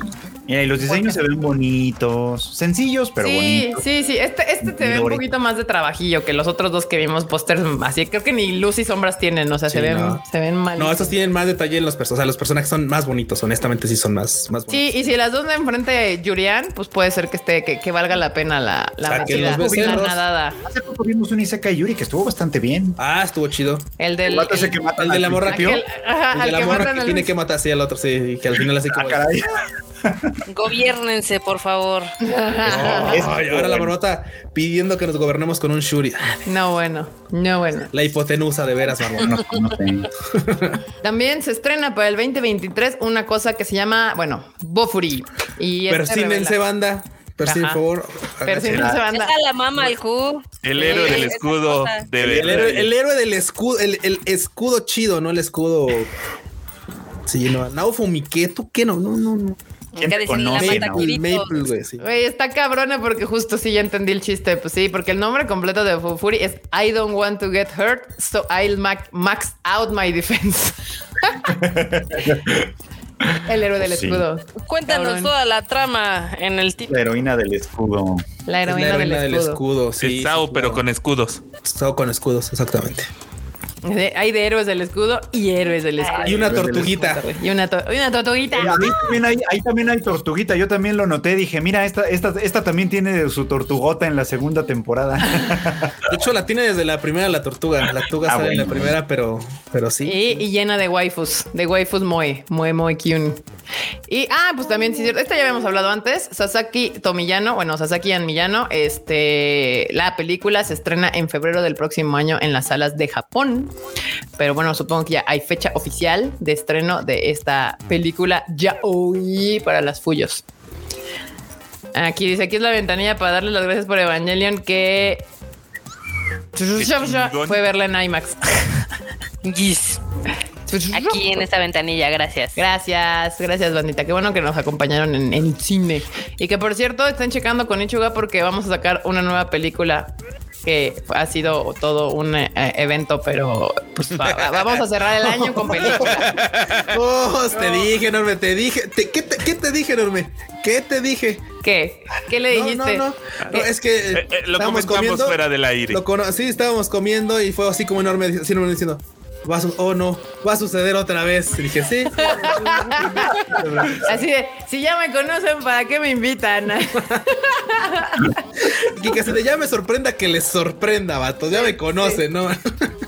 Mira, y los diseños se ven bonitos, sencillos, pero sí, bonitos. ¿eh? sí, sí. Este, este te ve un poquito más de trabajillo que los otros dos que vimos pósters así. Creo que ni luz y sombras tienen, o sea, se Sí, ven, no. se ven mal. No, estos tienen más detalle en los personajes. O sea, los personajes son más bonitos. Honestamente, sí son más, más Sí, bonitos. y si las dos de enfrente Yurian, pues puede ser que esté, que, que valga la pena la, la O sea, que metida, los la nadada. Hace poco vimos un Isekai Yuri que estuvo bastante bien. Ah, estuvo chido. El del El el- que mata el de la morra ajá, El de la que morra que tiene que matar así al otro, sí, y que al final así Ah, como. caray. Gobiernense, por favor. Ay, ahora la marmota pidiendo que nos gobernemos con un Shuri. No, bueno, no, bueno. La hipotenusa de veras, marmota. No, no sé. También se estrena para el 2023 una cosa que se llama, bueno, Bofuri. Y este Persínense, banda. Ajá. por favor. Persínense, banda. Esa la mama al Q. El héroe del escudo de El héroe, el héroe del escudo, el, el escudo chido, no el escudo. Sí, no, Naofo Miketo, ¿qué no? No, no, no. Sí. Güey, está cabrona porque justo sí ya entendí el chiste. Pues sí, porque el nombre completo de Bofuri es I don't want to get hurt, so I'll ma- max out my defense. (laughs) el héroe del Sí. escudo. Cuéntanos Cabrón. toda la trama en el título. La heroína del escudo. La Es heroína, la heroína del escudo. sí. Es Sao, sí, pero claro. con escudos. Sao con escudos, exactamente. De- Hay de héroes del escudo y héroes del escudo. Y una tortuguita. Y una, to- y una tortuguita. Eh, ahí, también hay, ahí también hay tortuguita. Yo también lo noté. Dije, mira, esta, esta, esta también tiene su tortugota en la segunda temporada. (laughs) De hecho, la tiene desde la primera la tortuga. La tortuga Ah, sale en la bueno. primera, pero, pero sí. Y, y llena de waifus, de waifus moe, moe moe kyun. Y, ah, pues también, sí, esta ya habíamos hablado antes, Sasaki Tomiyano, bueno, Sasaki and Miyano, este, la película se estrena en febrero del próximo año en las salas de Japón, pero bueno, supongo que ya hay fecha oficial de estreno de esta película ya hoy para las Fuyos. Aquí dice, aquí es la ventanilla para darle las gracias por Evangelion que fue verla en IMAX. (laughs) Aquí en esta ventanilla, gracias. Gracias, gracias, bandita. Qué bueno que nos acompañaron en el cine. Y que por cierto, están checando con Ichuga porque vamos a sacar una nueva película que ha sido todo un eh, evento, pero pues (laughs) va- va- vamos a cerrar el año con película. (laughs) Oh, te dije, Norme, te dije. Te- ¿qué, te, qué te dije, Norme? ¿Qué te dije? ¿Qué? ¿Qué le No, dijiste? no, no. No, es que eh, Eh, lo estábamos comentamos fuera del aire. Lo sí, estábamos comiendo y fue así como enorme, así enorme diciendo. Va a oh no, va a suceder otra vez. Y dije, sí. Así de, si ya me conocen, ¿para qué me invitan? (laughs) y que se le ya me sorprenda que les sorprenda, vatos. Ya me conocen, ¿no?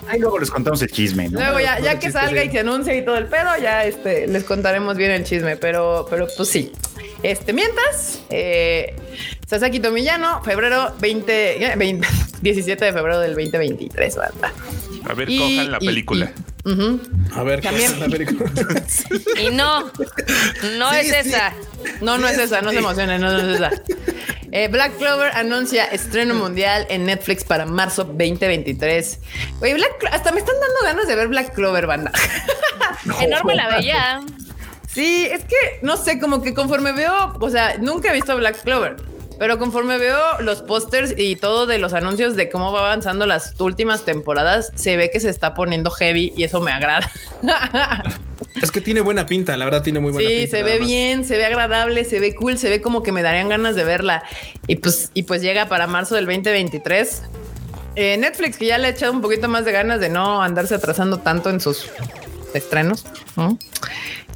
Ahí luego les contamos el chisme, ¿no? Luego ya, ya que salga y se anuncie y todo el pedo, ya este, les contaremos bien el chisme, pero, pero pues sí. Este, mientras, eh, Sasaki Tomillano, febrero 20, eh, 20 17 de febrero del 2023, banda. A ver, Y- cojan la y- película. y-. A ver, ¿qué También- es la película? (laughs) Y no, no Sí, es sí. esa. No, no Sí, es esa, no sí. se emocionen, no, no es esa. (laughs) Eh, Black Clover anuncia estreno mundial en Netflix para marzo 2023. Oye, Black hasta me están dando ganas de ver Black Clover, banda. (laughs) Enorme la veía. Sí, es que no sé, como que conforme veo, o sea, nunca he visto Black Clover, pero conforme veo los pósters y todo de los anuncios de cómo va avanzando las últimas temporadas, se ve que se está poniendo heavy y eso me agrada. (laughs) Es que tiene buena pinta, la verdad tiene muy buena Sí, pinta. se ve bien, se ve agradable, se ve cool, se ve como que me darían ganas de verla. Y pues, y pues llega para marzo del 2023. Eh, Netflix, que ya le ha echado un poquito más de ganas de no andarse atrasando tanto en sus estrenos. ¿no?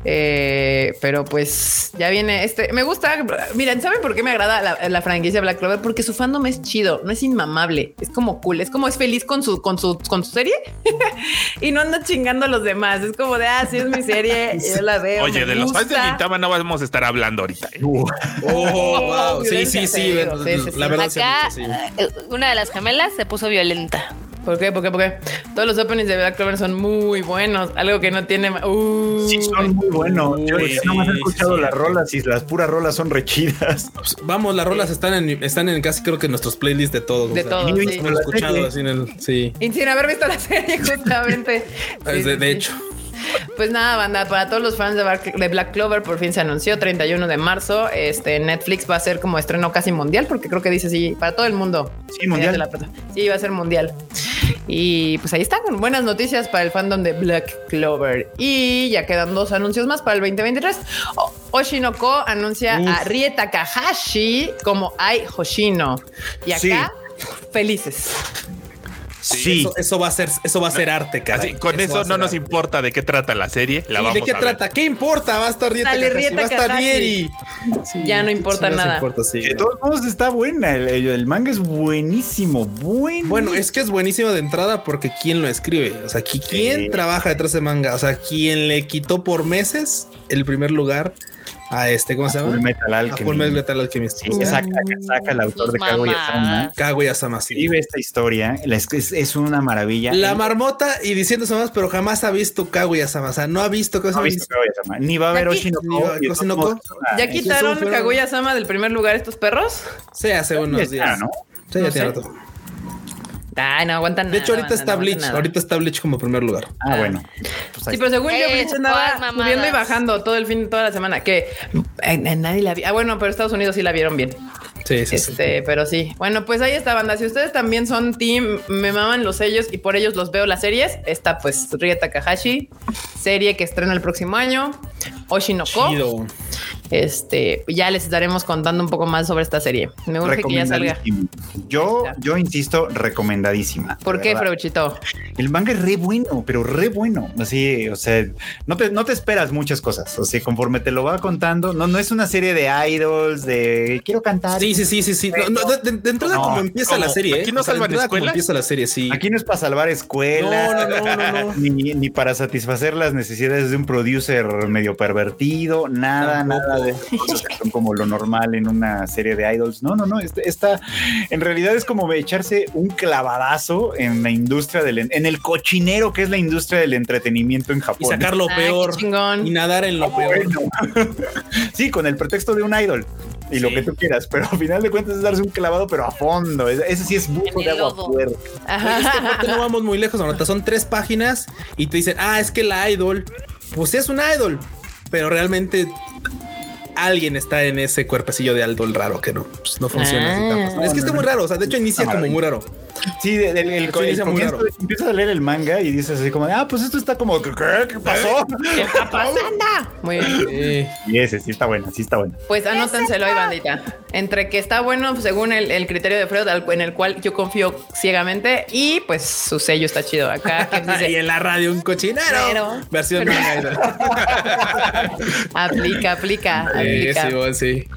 Eh, pero pues ya viene este. Me gusta. Miren, ¿saben por qué me agrada la, la franquicia Black Clover? Porque su fandom es chido, no es inmamable, es como cool, es como es feliz con su, con su, con su serie (laughs) y no anda chingando a los demás. Es como de ah, sí es mi serie, (laughs) yo la veo. Oye, de los fans de. Gintama no vamos a estar hablando ahorita. ¿eh? Uh, (laughs) Oh, wow. Sí, sí, sí. cero, sí, sí, sí. La verdad, Acá, sí. eh, una de las gemelas se puso violenta. ¿Por qué? ¿Por qué? ¿Por qué? Todos los openings de Black Clover son muy buenos. Algo que no tiene. Uh, sí, son muy buenos. Yo Uy, yo nomás he escuchado sí. las rolas y las puras rolas son rechidas. Pues, Vamos, las rolas están en, están en casi creo que en nuestros playlists de todos. De todos, hemos sí. escuchado así en el. Sí. Y sin haber visto la serie, (laughs) justamente. De, sí, de hecho. Pues nada, banda, para todos los fans de Black, Clover, por fin se anunció 31 de marzo. Este Netflix va a ser como estreno casi mundial, porque creo que dice sí, para todo el mundo. Sí, mundial. La Sí, va a ser mundial. Y pues ahí están, buenas noticias para el fandom de Black Clover. Y ya quedan dos anuncios más para el 2023. O- Oshinoko anuncia a Rie Takahashi como Ai Hoshino. Y acá, Sí. felices. Sí. Eso, eso va a ser, eso va a ser arte, cara. Así, con eso, no nos arte. importa de qué trata la serie. La ¿Y vamos ¿De qué a ver. trata? ¿Qué importa? Va a estar Rieta Dale, Takahashi, Rieta va a estar. Ya no importa sí, nada. importa, sí. De todos modos está buena. El, manga es buenísimo. Bueno. Bueno, es que es buenísimo de entrada porque quién lo escribe, o sea, qui- quién Sí. trabaja detrás de manga, o sea, quién le quitó por meses el primer lugar a este, ¿cómo se Full llama? Metal A Alchemy. Full Metal Alchemist. Sí, saca, saca el autor de Kaguya-sama. Kaguya-sama, sí. Escribe esta historia. Es, es, una maravilla. La marmota y diciéndose más, pero jamás ha visto Kaguya-sama, o sea, no ha visto no ha visto Kaguya-sama. Ni va a ver Ya qui- Oshinoko. ¿Ya quitaron Kaguya-sama del primer lugar estos perros? Sí, hace unos días. ¿no? Sí, ya No tiene rato. Ay, no aguantan nada. De hecho, ahorita está no Bleach, ahorita está Bleach como primer lugar. Ah, bueno. Pues ahí Sí, pero según yo, Bleach ¿cuál andaba subiendo y bajando todo el fin, toda la semana. Que eh, nadie la vi. Ah, bueno, pero Estados Unidos sí la vieron bien. Sí, sí, sí. Este, pero sí. Bueno, pues ahí está, banda. Si ustedes también son team, me maman los sellos y por ellos los veo las series. Está pues Rie Takahashi, serie que estrena el próximo año. Oshinoko. Chido. Este, ya les estaremos contando un poco más sobre esta serie. Me urge que ya salga. Yo, yo insisto, recomendadísima. ¿Por qué. Freuchito? El manga es re bueno, pero re bueno. Así, o sea, no te, no te esperas muchas cosas. O sea, conforme te lo va contando, no, no es una serie de idols, de quiero cantar. Sí, sí, sí, sí, sí. No, no, de, de entrada No, como empieza ¿cómo? la serie, ¿eh? ¿Aquí no O sea, de salvan entrada como escuelas? empieza la serie, sí. Aquí no es para salvar escuelas, No, no, no, no, no. Ni, ni para satisfacer las necesidades de un producer medio pervertido, nada, nada de (laughs) esas cosas que son como lo normal en una serie de idols. No, no, no. Esta, esta- en realidad es como echarse un clavadazo en la industria del, en el cochinero que es la industria del entretenimiento en Y Japón. sacar lo peor. Y nadar en lo peor. Bueno. (laughs) sí, con el pretexto de un idol y lo que tú quieras, pero al final de cuentas es darse un clavado, pero a fondo. Ese sí es buzo de agua fuerte. No vamos muy lejos, ahorita son tres páginas y te dicen, ah, es que la idol, pues es un idol, pero realmente alguien está en ese cuerpecillo de idol raro que no, pues no funciona así. Ah. Es que está muy raro, o sea, de hecho inicia como muy raro. Sí, de- del- el, Sí, el comienzo, raro. empiezas a leer el manga y dices así como, ah, pues esto está como, ¿qué, qué pasó? ¿Qué está pasando? Muy bien. Y ese sí está buena, sí está buena. Pues anótenselo ahí, bandita. Entre que está bueno, según el, el criterio de Freud, en el cual yo confío ciegamente, y pues su sello está chido. Acá que (laughs) y en la radio un cochinero. Pero- Versión pero- (laughs) manga aplica, aplica, aplica. sí, bueno, sí.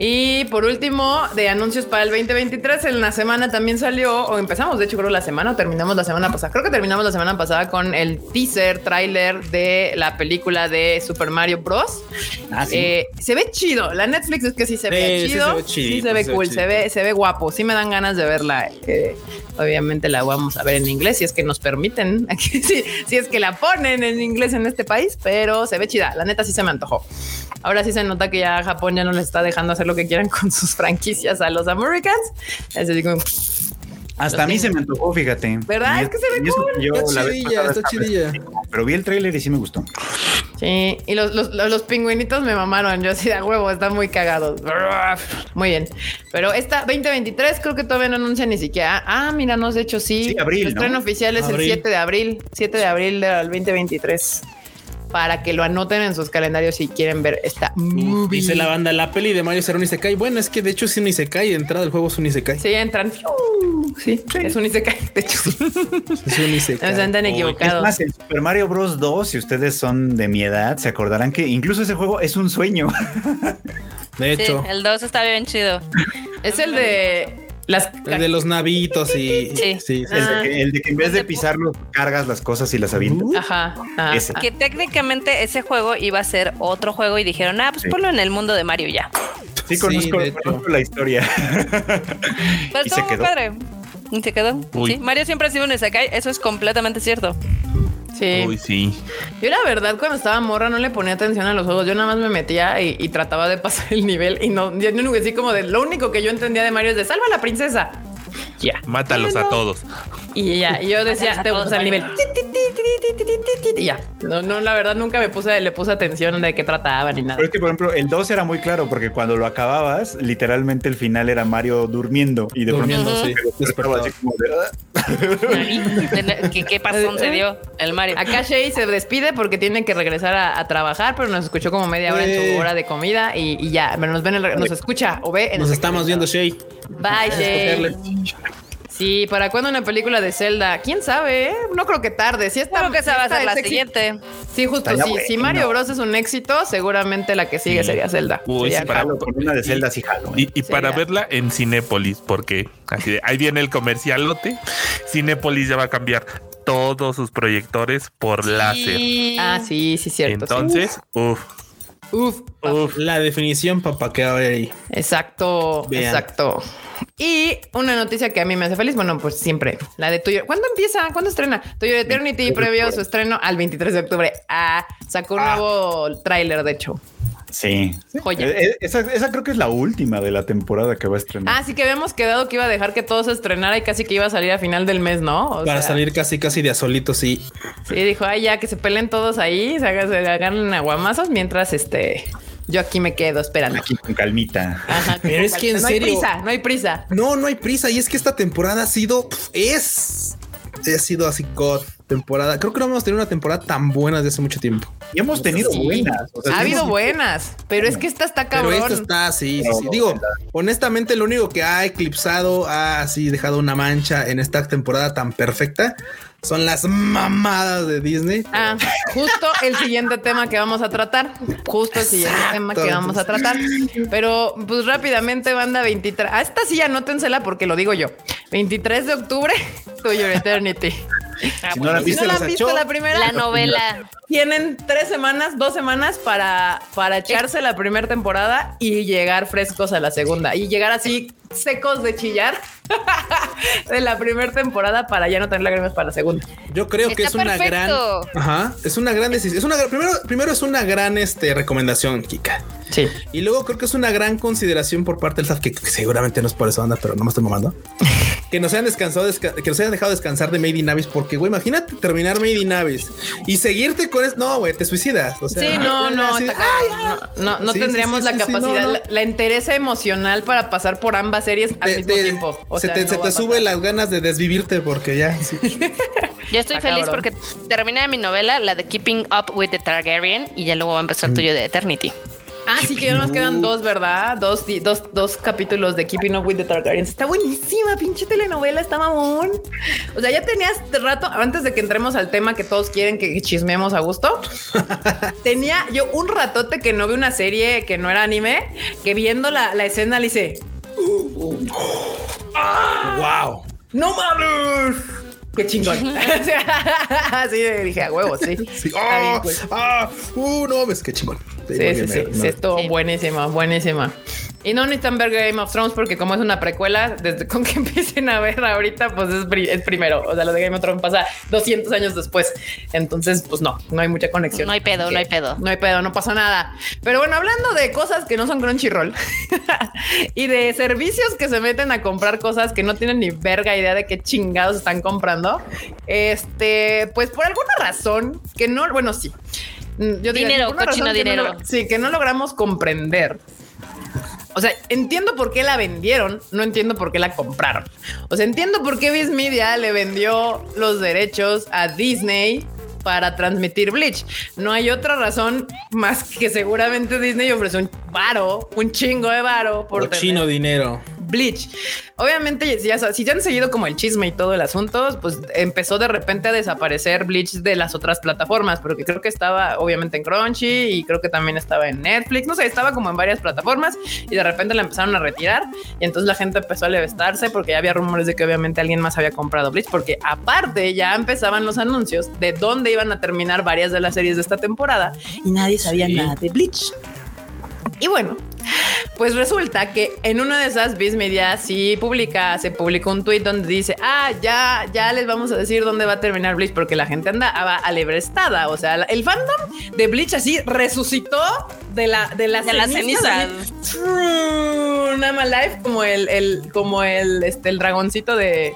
Y por último, de anuncios para el 2023, en la semana también salió, o empezamos, de hecho, creo la semana, o terminamos la semana pasada. Creo que terminamos la semana pasada con el teaser, tráiler de la película de Super Mario Bros. Ah, sí. Eh, se ve chido. La Netflix es que sí se ve Sí, sí chido. se ve Sí, chidito, se ve cool, se ve, se ve guapo. Sí me dan ganas de verla. Eh, obviamente la vamos a ver en inglés si es que nos permiten. (laughs) Aquí sí, si es que la ponen en inglés en este país, pero se ve chida. La neta sí se me antojó. Ahora sí se nota que ya Japón ya no les está dejando hacer lo que quieran (laughs) con sus franquicias a los Americans. Es así como, Hasta a mí se me antojó, fíjate. ¿Verdad? Y Es que se ve cool. yo Está chidilla, está chidilla. Pero vi el tráiler y sí me gustó. Sí, y los, los, los pingüinitos me mamaron. Yo así de huevo, están muy cagados. Muy bien. Pero esta 2023 creo que todavía no anuncia ni siquiera. Ah, míranos, de hecho sí. Sí, abril, El estreno ¿no? oficial es Abril. el 7 de abril. 7 de abril del 2023. Para que lo anoten en sus calendarios si quieren ver esta movie. Dice la banda, la peli de Mario será un Isekai. Bueno, es que de hecho es un Isekai, entrada del juego es un Isekai. Sí, entran. ¡fiu! Sí, es un Isekai. De hecho, sí. (laughs) Es un Isekai. No se andan Es equivocados. más, el Super Mario Bros. 2, si ustedes son de mi edad, se acordarán que incluso ese juego es un sueño. De Sí, hecho, el 2 está bien chido. Es el de las el de los navitos y Sí. sí, sí. El Ah. de, que, el de que en vez de pisarlo, cargas las cosas y las avientas. Ajá, ajá, Ese. Que técnicamente ese juego iba a ser otro juego y dijeron, ah, pues Sí. ponlo en el mundo de Mario ya. Sí, conozco, la historia. Pero (laughs) Y se quedó. padre. Y se quedó. Uy. Mario siempre ha sido un Isekai, eso es completamente cierto. Sí. Uy, sí. Yo la verdad cuando estaba morra no le ponía atención a los juegos. Yo nada más me metía y, y trataba de (laughs) pasar el nivel y no, yo no así como de lo único que yo entendía de Mario es de salva a la princesa. Ya. Mátalos a todos. Y ya, y yo decía, te el nivel. Y ya. No, no, la verdad nunca me puse, le puse atención de qué trataban ni nada. Pero es que, por ejemplo, el 2 era muy claro porque cuando lo acababas, literalmente el final era Mario durmiendo y de Durmiendo, pronto sí. despertaba así como de, "Ah". ¿Qué, qué pasó? Se dio el Mario. Acá Shay se despide porque tiene que regresar a, a trabajar, pero nos escuchó como media hora en Eh. su hora de comida y, y ya, pero nos ven, el- nos escucha o ve en Nos estamos viendo, Shay. Bye, Shay. Sí, ¿para cuándo una película de Zelda? ¿Quién sabe? eh? No creo que tarde. Si está, Creo que esa va a ser la siguiente. Sí, justo. Estaría sí. bueno. Si Mario Bros es un éxito, seguramente la que sigue Sí. sería Zelda. Uy, Sería para- Jalo, una de Zelda sí jalo. ¿eh? Y, y para verla en Cinépolis, porque así de, ahí viene el comercialote. Cinépolis ya va a cambiar todos sus proyectores por láser. Ah, sí, sí, cierto. Entonces, uff, Uf, Uf, la definición para que ahí. exacto, exacto. Y una noticia que a mí me hace feliz, bueno, pues siempre, la de Tuyo. ¿Cuándo empieza? ¿Cuándo estrena? Tuyo Eternity previo su estreno al 23 de octubre. Ah, sacó un Ah. nuevo tráiler, de hecho. Sí. Joya. Eh, eh, Esa, esa creo que es la última de la temporada que va a estrenar. Ah, sí que habíamos quedado que iba a dejar que todo se estrenara y casi que iba a salir a final del mes, ¿no? O Para sea, salir casi casi de a solito, sí. Sí, dijo, ay, ya que se peleen todos ahí, se hagan, se hagan aguamazos mientras este yo aquí me quedo esperando. Aquí con calmita. Ajá, Pero es que en no hay serio- prisa, no hay prisa. No, no hay prisa. Y es que esta temporada ha sido, es, ha sido así God temporada. Creo que no hemos tenido una temporada tan buena desde hace mucho tiempo. Y hemos tenido Sí. buenas. o sea, ha habido hemos- buenas, pero es que esta está Pero cabrón. esta está, sí, Digo, honestamente, lo único que ha eclipsado, ha así dejado una mancha en esta temporada tan perfecta son las mamadas de Disney. Ah, justo el siguiente tema que vamos a tratar. Justo el siguiente tema que vamos a tratar. Pero pues rápidamente, banda 23. A esta sí anótensela porque lo digo yo. 23 de octubre, (laughs) To Your Eternity. Ah, Si no la bueno. Si viste, no la han visto la primera, La novela. tienen tres semanas, dos semanas para, para echarse la primera temporada y llegar frescos a la segunda y llegar así secos de chillar (laughs) de la primera temporada para ya no tener lágrimas para la segunda. Yo creo que es una gran, ajá, es una gran decisión. Es una primero, primero es una gran este, recomendación, Kika. Sí. Y luego creo que es una gran consideración por parte del staff, que, que seguramente no es por eso anda, pero no me estoy mamando. (laughs) que nos hayan descansado, desca- que nos hayan dejado descansar de Made in Abyss, porque güey, imagínate terminar Made in Abyss y seguirte con eso. No, güey, te suicidas. O sea, Sí, no, no, así de, está "Ay, cabrón. no, no, no Sí, sí, tendríamos sí, la capacidad, no, no. La, la entereza emocional para pasar por ambas series al te- mismo te- tiempo. O se sea, te, no se te sube las ganas de desvivirte porque ya. sí. (laughs) Yo estoy feliz cabrón. porque termina mi novela, la de Keeping Up with the Targaryen, y ya luego va a empezar tuyo de Eternity. Ah, sí, que ya nos quedan dos, ¿verdad? Dos, dos, dos capítulos de Keeping Up with the Targaryens. Está buenísima, pinche telenovela, está mamón. O sea, ya tenías de rato, antes de que entremos al tema que todos quieren que chismeemos a gusto, (laughs) tenía yo un ratote que no vi una serie que no era anime, que viendo la, la escena le hice, wow. ¡No mames! ¡Qué chingón! (laughs) (laughs) Así dije, a huevo, sí. (laughs) Ah, cool. ah, uh, no, ves qué chingón. Sí, sí, sí, sí, Sí. buenísima, buenísima. Y no necesitan ver Game of Thrones porque como es una precuela, desde con que (laughs) empiecen a ver ahorita, pues es, pri- es primero. O sea, lo de Game of Thrones pasa 200 años después. Entonces, pues no, no hay mucha conexión. No hay pedo, no hay pedo. No hay pedo, no pasa nada. Pero bueno, hablando de cosas que no son Crunchyroll (laughs) y de servicios que se meten a comprar cosas que no tienen ni verga idea de qué chingados están comprando, este, pues por alguna razón que no, bueno, sí. Mm, Yo diría, Dinero, cochino razón que no dinero. sí, que no logramos comprender. O sea, entiendo por qué la vendieron, no entiendo por qué la compraron. O sea, entiendo por qué Viz Media le vendió los derechos a Disney para transmitir Bleach. No hay otra razón más que seguramente Disney ofrece un varo, un chingo de varo por Chino dinero. Bleach. Obviamente, si ya, si ya han seguido como el chisme y todo el asunto, pues empezó de repente a desaparecer Bleach de las otras plataformas, porque creo que estaba obviamente en Crunchy y creo que también estaba en Netflix, no sé, estaba como en varias plataformas y de repente la empezaron a retirar y entonces la gente empezó a levestarse porque ya había rumores de que obviamente alguien más había comprado Bleach, porque aparte ya empezaban los anuncios de dónde iban a terminar varias de las series de esta temporada y nadie sabía Sí. nada de Bleach. Y bueno, pues resulta que en una de esas Viz Media sí publica, se publicó un tweet donde dice, ah, ya, ya les vamos a decir dónde va a terminar Bleach porque la gente anda alebrestada. O sea, la- el fandom de Bleach así resucitó de la de las De Nama Life como el, el como el este el dragoncito de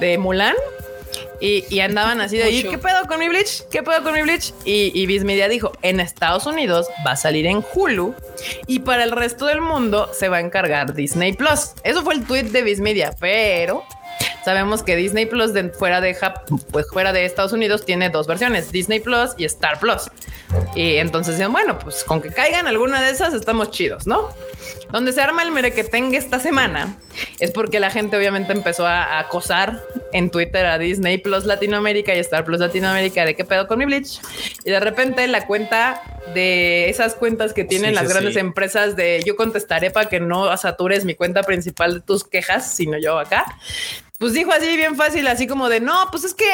de Mulan. Y, y andaban así de, ¿y Mucho. qué pedo con mi Bleach? ¿Qué pedo con mi Bleach? Y, y Viz Media dijo, en Estados Unidos va a salir en Hulu y para el resto del mundo se va a encargar Disney Plus. Eso fue el tweet de Viz Media, pero sabemos que Disney Plus de- fuera de pues fuera de Estados Unidos tiene dos versiones, Disney Plus y Star Plus. Y entonces bueno, pues con que caigan alguna de esas estamos chidos, ¿no? Donde se arma el merequetengue esta semana es porque la gente obviamente empezó a, acosar en Twitter a Disney Plus Latinoamérica y Star Plus Latinoamérica de qué pedo con mi Bleach. Y de repente la cuenta de esas cuentas que tienen Sí, las sí, grandes sí. empresas de yo contestaré para que no satures mi cuenta principal de tus quejas, sino yo acá. Pues dijo así bien fácil, así como de no, pues es que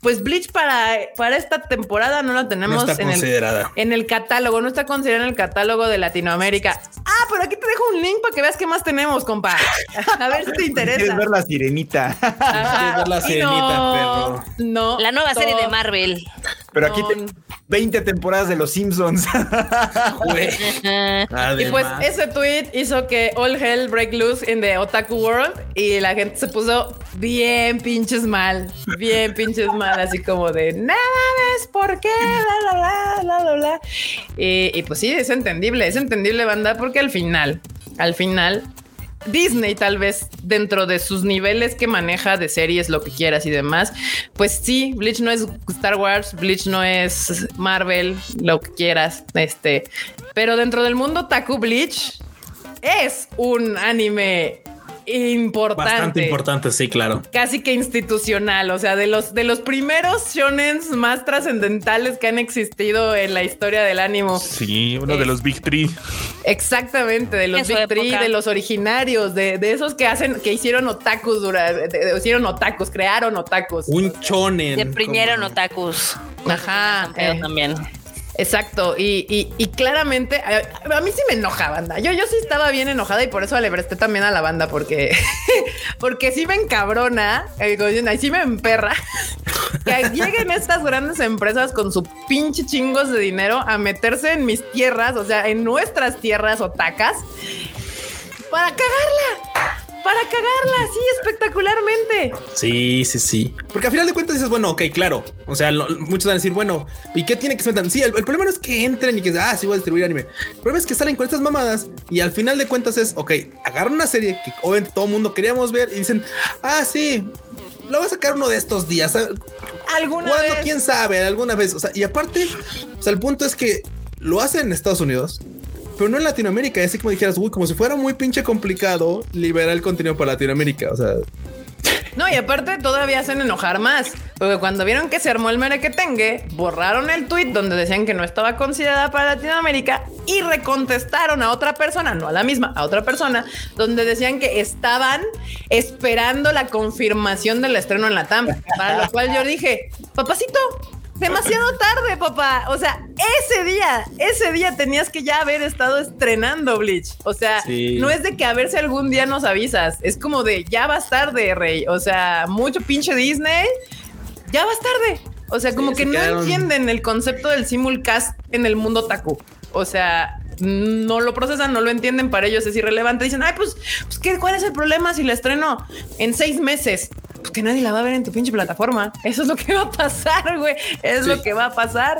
pues Bleach para, para esta temporada no la No tenemos en el, considerada. en el catálogo, no está considerado en el catálogo de Latinoamérica. Ah, pero aquí te dejo un link para que veas qué más tenemos, compa. (laughs) A ver si te interesa. (laughs) ¿Quieres ver la sirenita? ¿Quieres ver la sirenita, no, perro? No. La nueva serie de Marvel. Pero aquí No. te- 20 temporadas de los Simpsons. (laughs) Y pues ese tweet hizo que all hell break loose in the otaku world y la gente se puso bien pinches mal, bien pinches así como de nada ves por qué, la la la la la. Y, y pues sí, es entendible, es entendible banda porque al final, al final Disney tal vez dentro de sus niveles que maneja de series, lo que quieras y demás, pues sí, Bleach no es Star Wars, Bleach no es Marvel, lo que quieras, este, pero dentro del mundo Taku Bleach es un anime importante. Bastante importante, sí, claro. Casi que institucional, o sea, de los de los primeros shonens más trascendentales que han existido en la historia del anime. Sí, uno de los Big Three. Exactamente, de los Big Three, época. de los originarios, de, de esos que hacen, que hicieron otakus durante, hicieron otakus, crearon otakus. Un chonen. Deprimieron como- otakus. Ajá, eh, también. Exacto. Y, y- y claramente, a, mí sí me enoja, banda. Yo, yo sí estaba bien enojada y por eso le presté también a la banda, porque, (laughs) porque sí me encabrona, eh, ahí sí me emperra. (laughs) Que lleguen estas grandes empresas con su pinche chingos de dinero a meterse en mis tierras, o sea, en nuestras tierras otacas, para cagarla, para cagarla así espectacularmente. Sí, sí, sí. Porque al final de cuentas dices, bueno, ok, claro. O sea, lo- muchos van a decir, bueno, ¿y qué tiene que se metan? Sí, el, el problema no es que entren y que, ah, sí voy a distribuir anime. El problema es que salen con estas mamadas y al final de cuentas es, ok, agarran una serie que obviamente todo el mundo queríamos ver y dicen, ah, sí, lo voy a sacar uno de estos días. Alguna ¿Cuándo? vez. ¿Quién sabe? Alguna vez. O sea, y aparte, o sea, el punto es que lo hacen en Estados Unidos, pero no en Latinoamérica. Así como dijeras, uy, como si fuera muy pinche complicado liberar el contenido para Latinoamérica. O sea, No, y aparte todavía hacen enojar más. Porque cuando vieron que se armó el merequetengue, borraron el tweet donde decían que no estaba considerada para Latinoamérica y recontestaron a otra persona, no a la misma, a otra persona, donde decían que estaban esperando la confirmación del estreno en la TAM. Para lo cual yo dije, papacito. Demasiado tarde, papá. O sea, ese día, ese día tenías que ya haber estado estrenando Bleach. O sea, Sí. no es de que a ver si algún día nos avisas. Es como de ya vas tarde, rey. O sea, mucho pinche Disney. Ya vas tarde. O sea, como Sí, que se no quedaron- entienden el concepto del simulcast en el mundo taku. O sea, no lo procesan, no lo entienden. Para ellos es irrelevante. Dicen, ay, pues, pues ¿qué, ¿cuál es el problema si la estreno en seis meses? Pues que nadie la va a ver en tu pinche plataforma. Eso es lo que va a pasar, güey. Es Sí. lo que va a pasar.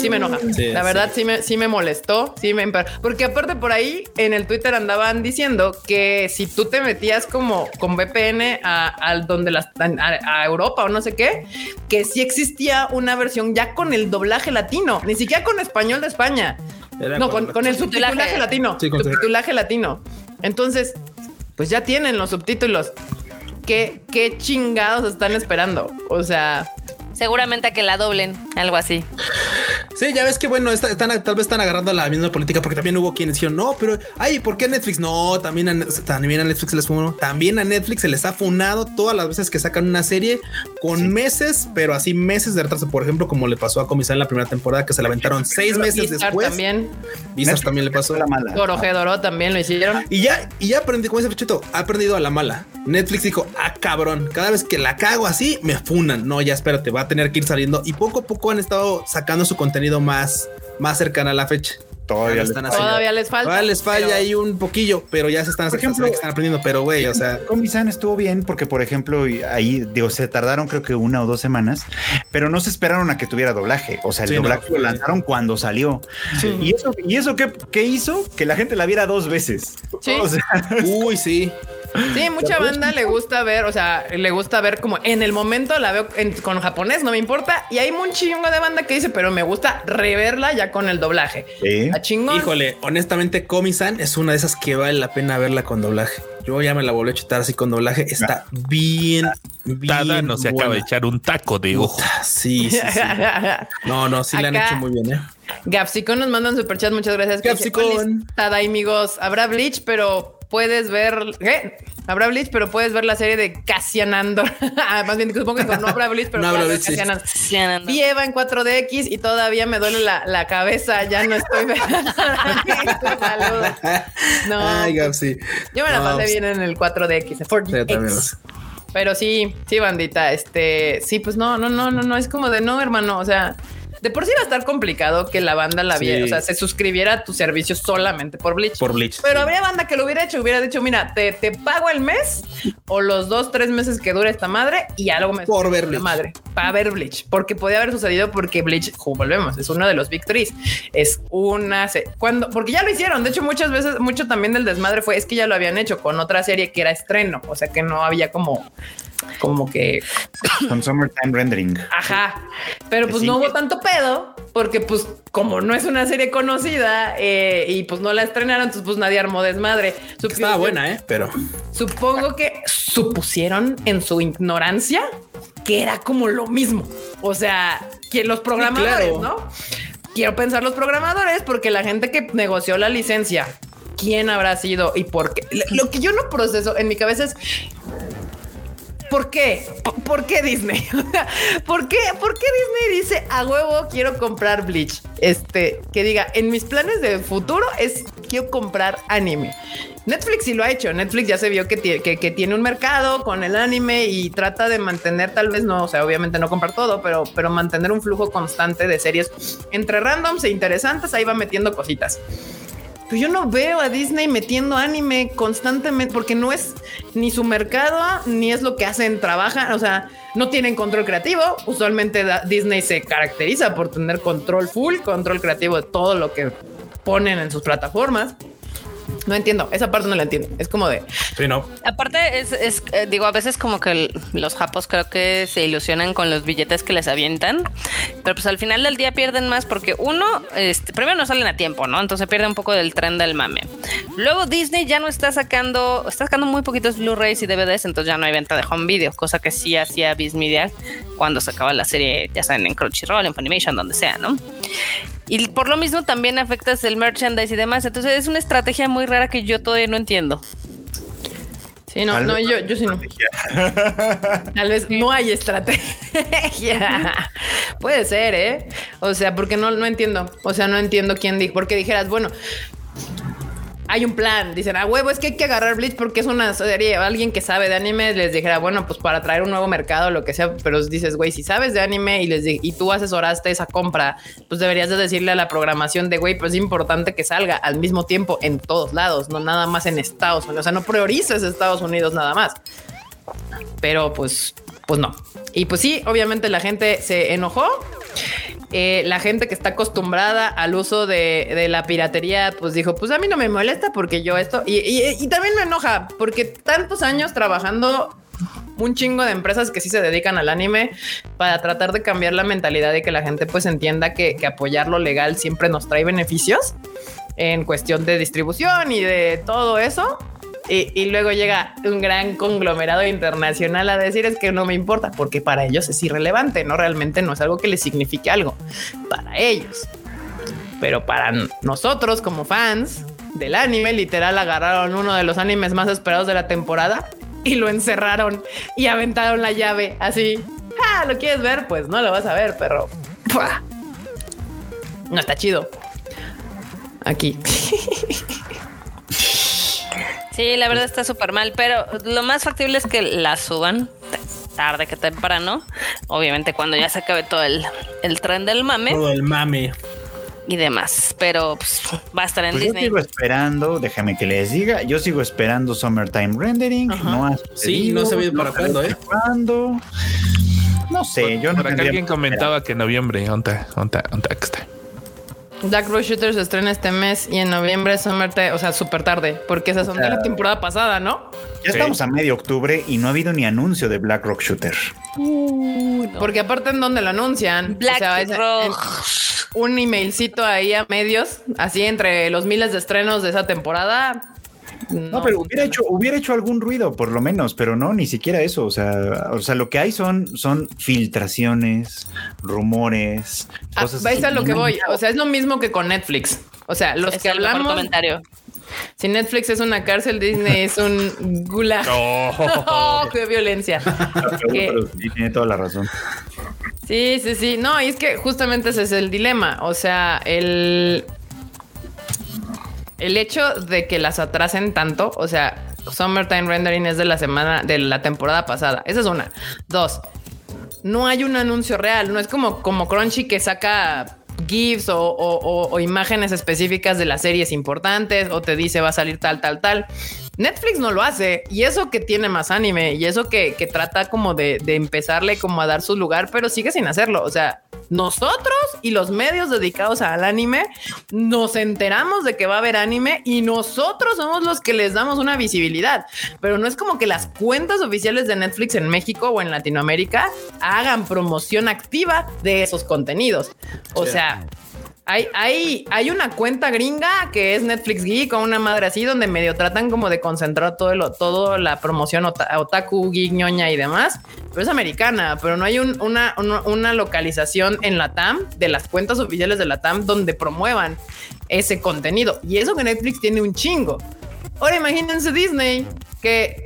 Sí me enoja. Sí, la verdad sí me, sí me molestó. Sí me porque aparte por ahí en el Twitter andaban diciendo que si tú te metías como con VPN a, al donde las a, a Europa o no sé qué, que sí existía una versión ya con el doblaje latino, ni siquiera con español de España. Era no, con, con el Subtitulaje. latino. Sí, con subtitulaje latino. Entonces, pues ya tienen los subtítulos. ¿Qué, qué chingados están esperando? O sea, Seguramente a que la doblen, algo así. Sí, ya ves que bueno, está- están, tal vez están agarrando la misma política porque también hubo quienes dijeron, no, pero, ay, ¿por qué a Netflix? No, también a, también a Netflix se les funó. También a Netflix se les ha funado todas las veces que sacan una serie con meses, pero así meses de retraso. Por ejemplo, como le pasó a Comisar en la primera temporada, que se la aventaron seis meses Vistar después. también, Vistas también le pasó. la mala. Dorojedoro también lo hicieron. Y ya, y ya aprendí, como dice Pechito, ha aprendido a la mala. Netflix dijo, ah, cabrón, cada vez que la cago así, me funan. No, ya espérate, va a tener que ir saliendo. Y poco a poco han estado sacando su contenido más, más cercano a la fecha. Todavía Ya le- están haciendo. Todavía les falta. Todavía les falla pero- ahí un poquillo, pero ya se están, Por ejemplo, están aprendiendo. Pero güey, o sea, Comisan estuvo bien porque, por ejemplo, ahí digo, se tardaron creo que una o dos semanas, pero no se esperaron a que tuviera doblaje. O sea, el Sí, doblaje lo lanzaron cuando salió. Y eso, y eso qué, qué hizo que la gente la viera dos veces. Sí. O sea, (laughs) uy, sí. Sí, (laughs) mucha banda le gusta ver, o sea, le gusta ver como en el momento la veo en- con japonés, no me importa. Y hay un chingo de banda que dice, pero me gusta reverla ya con el doblaje. sí. A chingón. Híjole, honestamente, Comisan es una de esas que vale la pena verla con doblaje. Yo ya me la volví a chutar así con doblaje. Está bien, bien. Tada no se acaba de echar un taco de ojo. Sí, sí, sí. (laughs) No, no, sí la han hecho muy bien, ¿eh? Gapsicón nos manda un superchat, muchas gracias. Gapsicón. "Hola, amigos. Habrá Bleach, pero puedes ver. ¿Qué? Habrá Bleach, pero puedes ver la serie de Cassian Andor. (laughs) Ah, Más bien, supongo que no habrá Bleach, pero No habrá Bleach, sí. Cassian Andor. Sí, anda. Vi Eva en 4DX y todavía me duele la, la cabeza. Ya no estoy. (laughs) Saludos. No, Ay, pues, Gapsi. yo me la No, pasé pues, bien en el 4DX, sí, yo también lo 4DX. sé. Pero sí, sí, bandita, este, sí, pues no, no, no, no, no, es como de no, hermano, o sea, de por sí va a estar complicado que la banda la Sí. viera, o sea, se suscribiera a tu servicio solamente por Bleach. Por Bleach. Pero sí. habría banda que lo hubiera hecho, hubiera dicho, mira, te, te pago el mes o los dos, tres meses que dure esta madre y ya luego me Por ver la Bleach. madre para ver Bleach, porque podía haber sucedido porque Bleach, como volvemos, es uno de los victories, es una cuando, porque ya lo hicieron. De hecho, muchas veces, mucho también del desmadre fue es que ya lo habían hecho con otra serie que era estreno, o sea que no había como, como que Con Summertime Rendering. Ajá, pero pues Sí. no hubo tanto pedo porque pues como no es una serie conocida eh, y pues no la estrenaron, entonces pues nadie armó desmadre. Supi- Estaba buena, ¿eh? Pero Supongo que supusieron en su ignorancia que era como lo mismo. O sea, que los programadores, claro. ¿no? Quiero pensar los programadores porque la gente que negoció la licencia, ¿quién habrá sido y por qué? Lo que yo no proceso en mi cabeza es ¿Por qué? ¿Por- ¿Por qué Disney? (laughs) ¿Por qué? ¿Por qué Disney dice a huevo quiero comprar Bleach? Este, que diga, en mis planes de futuro es quiero comprar anime. Netflix sí lo ha hecho. Netflix ya se vio que tiene un mercado con el anime y trata de mantener, tal vez no, o sea, obviamente no comprar todo, pero, pero mantener un flujo constante de series entre randoms e interesantes. Ahí va metiendo cositas. Pero yo no veo a Disney metiendo anime constantemente porque no es ni su mercado ni es lo que hacen, trabajan, o sea, no tienen control creativo. Usualmente Disney se caracteriza por tener control full, control creativo de todo lo que ponen en sus plataformas. No entiendo, esa parte no la entiendo. Es como de, sí, no. Aparte, es, es, eh, digo, a veces como que el- los japos creo que se ilusionan con los billetes que les avientan, pero pues al final del día pierden más porque uno, este, primero no salen a tiempo, ¿no? Entonces pierde un poco del tren del mame. Luego Disney ya no está sacando, está sacando muy poquitos Blu-rays y DVDs, entonces ya no hay venta de home video, cosa que sí hacía Viz Media cuando sacaba la serie, ya saben, en Crunchyroll, en Funimation, donde sea, ¿no? Y por lo mismo también afectas el merchandise y demás. Entonces es una estrategia muy rara que yo todavía no entiendo. sí, no, Tal no, yo, yo sí no. (laughs) (laughs) Tal vez no hay estrategia. (laughs) Puede ser, ¿eh? O sea, porque no, no entiendo. O sea, no entiendo quién dijo. Porque dijeras, bueno, hay un plan. Dicen, a huevo, es que hay que agarrar Bleach porque es una serie. Alguien que sabe de anime les dijera, bueno, pues para traer un nuevo mercado, lo que sea. Pero dices, güey, si sabes de anime y les y tú asesoraste esa compra, pues deberías de decirle a la programación de, güey, pues es importante que salga al mismo tiempo en todos lados, no nada más en Estados Unidos. O sea, no priorices Estados Unidos nada más pero pues, pues no. Y pues sí, obviamente la gente se enojó eh, la gente que está acostumbrada al uso de, de la piratería, pues dijo, pues a mí no me molesta porque yo esto, y, y- también me enoja porque tantos años trabajando un chingo de empresas que sí se dedican al anime para tratar de cambiar la mentalidad de que la gente pues entienda que, que apoyar lo legal siempre nos trae beneficios en cuestión de distribución y de todo eso. Y, luego llega un gran conglomerado internacional a decir es que no me importa, porque para ellos es irrelevante, no realmente no es algo que les signifique algo para ellos. Pero para nosotros como fans del anime, literal agarraron uno de los animes más esperados de la temporada y lo encerraron y aventaron la llave así. Ah, ¿lo quieres ver? Pues no lo vas a ver, perro. Pua. No está chido. Aquí. (laughs) Sí, la verdad está súper mal, pero lo más factible es que la suban tarde que temprano. Obviamente cuando ya se acabe todo el, el tren del mame Todo el mame. y demás. Pero pues, va a estar en Pues yo Disney. sigo esperando, déjame que les diga, yo sigo esperando Summertime Rendering, no ha Sí, no se ve para cuándo, ¿eh? cuándo. No sé, yo no Por acá alguien por comentaba que en noviembre, onta, onta, onta, que está. Dark Road Shooter se estrena este mes y en noviembre Summer o sea, súper tarde, porque esas son de la temporada pasada, ¿no? Ya estamos a medio octubre y no ha habido ni anuncio de Black Rock Shooter. Porque aparte en donde lo anuncian, Black o sea, es- Rock. un emailcito ahí a medios, así entre los miles de estrenos de esa temporada. No, pero hubiera hecho, hubiera hecho algún ruido, por lo menos, pero no, ni siquiera eso. O sea, o sea, lo que hay son, son filtraciones, rumores, Ah, cosas. vais a así. lo que voy. O sea, es lo mismo que con Netflix. O sea, los Es que el mejor pues, hablamos. comentario. Si Netflix es una cárcel, Disney es un gulag. (laughs) Oh, qué violencia. pero- sí, tiene toda la razón. Sí, sí, sí. No, y es que justamente ese es el dilema. O sea, el. El hecho de que las atrasen tanto, o sea, Summertime Rendering es de la semana, de la temporada pasada. Esa es una. Dos, no hay un anuncio real. No es como, como Crunchy que saca GIFs o, o- o- o imágenes específicas de las series importantes o te dice va a salir tal, tal, tal. Netflix no lo hace y eso que tiene más anime y eso que, que trata como de, de empezarle como a dar su lugar, pero sigue sin hacerlo. O sea, nosotros y los medios dedicados al anime nos enteramos de que va a haber anime y nosotros somos los que les damos una visibilidad. Pero no es como que las cuentas oficiales de Netflix en México o en Latinoamérica hagan promoción activa de esos contenidos. O sea, hay, hay, hay una cuenta gringa que es Netflix Geek o una madre así donde medio tratan como de concentrar todo, lo, todo la promoción ota- otaku, geek, ñoña y demás, pero es americana, pero no hay un- una, una, una localización en la TAM de las cuentas oficiales de la TAM donde promuevan ese contenido. Y eso que Netflix tiene un chingo. Ahora imagínense Disney que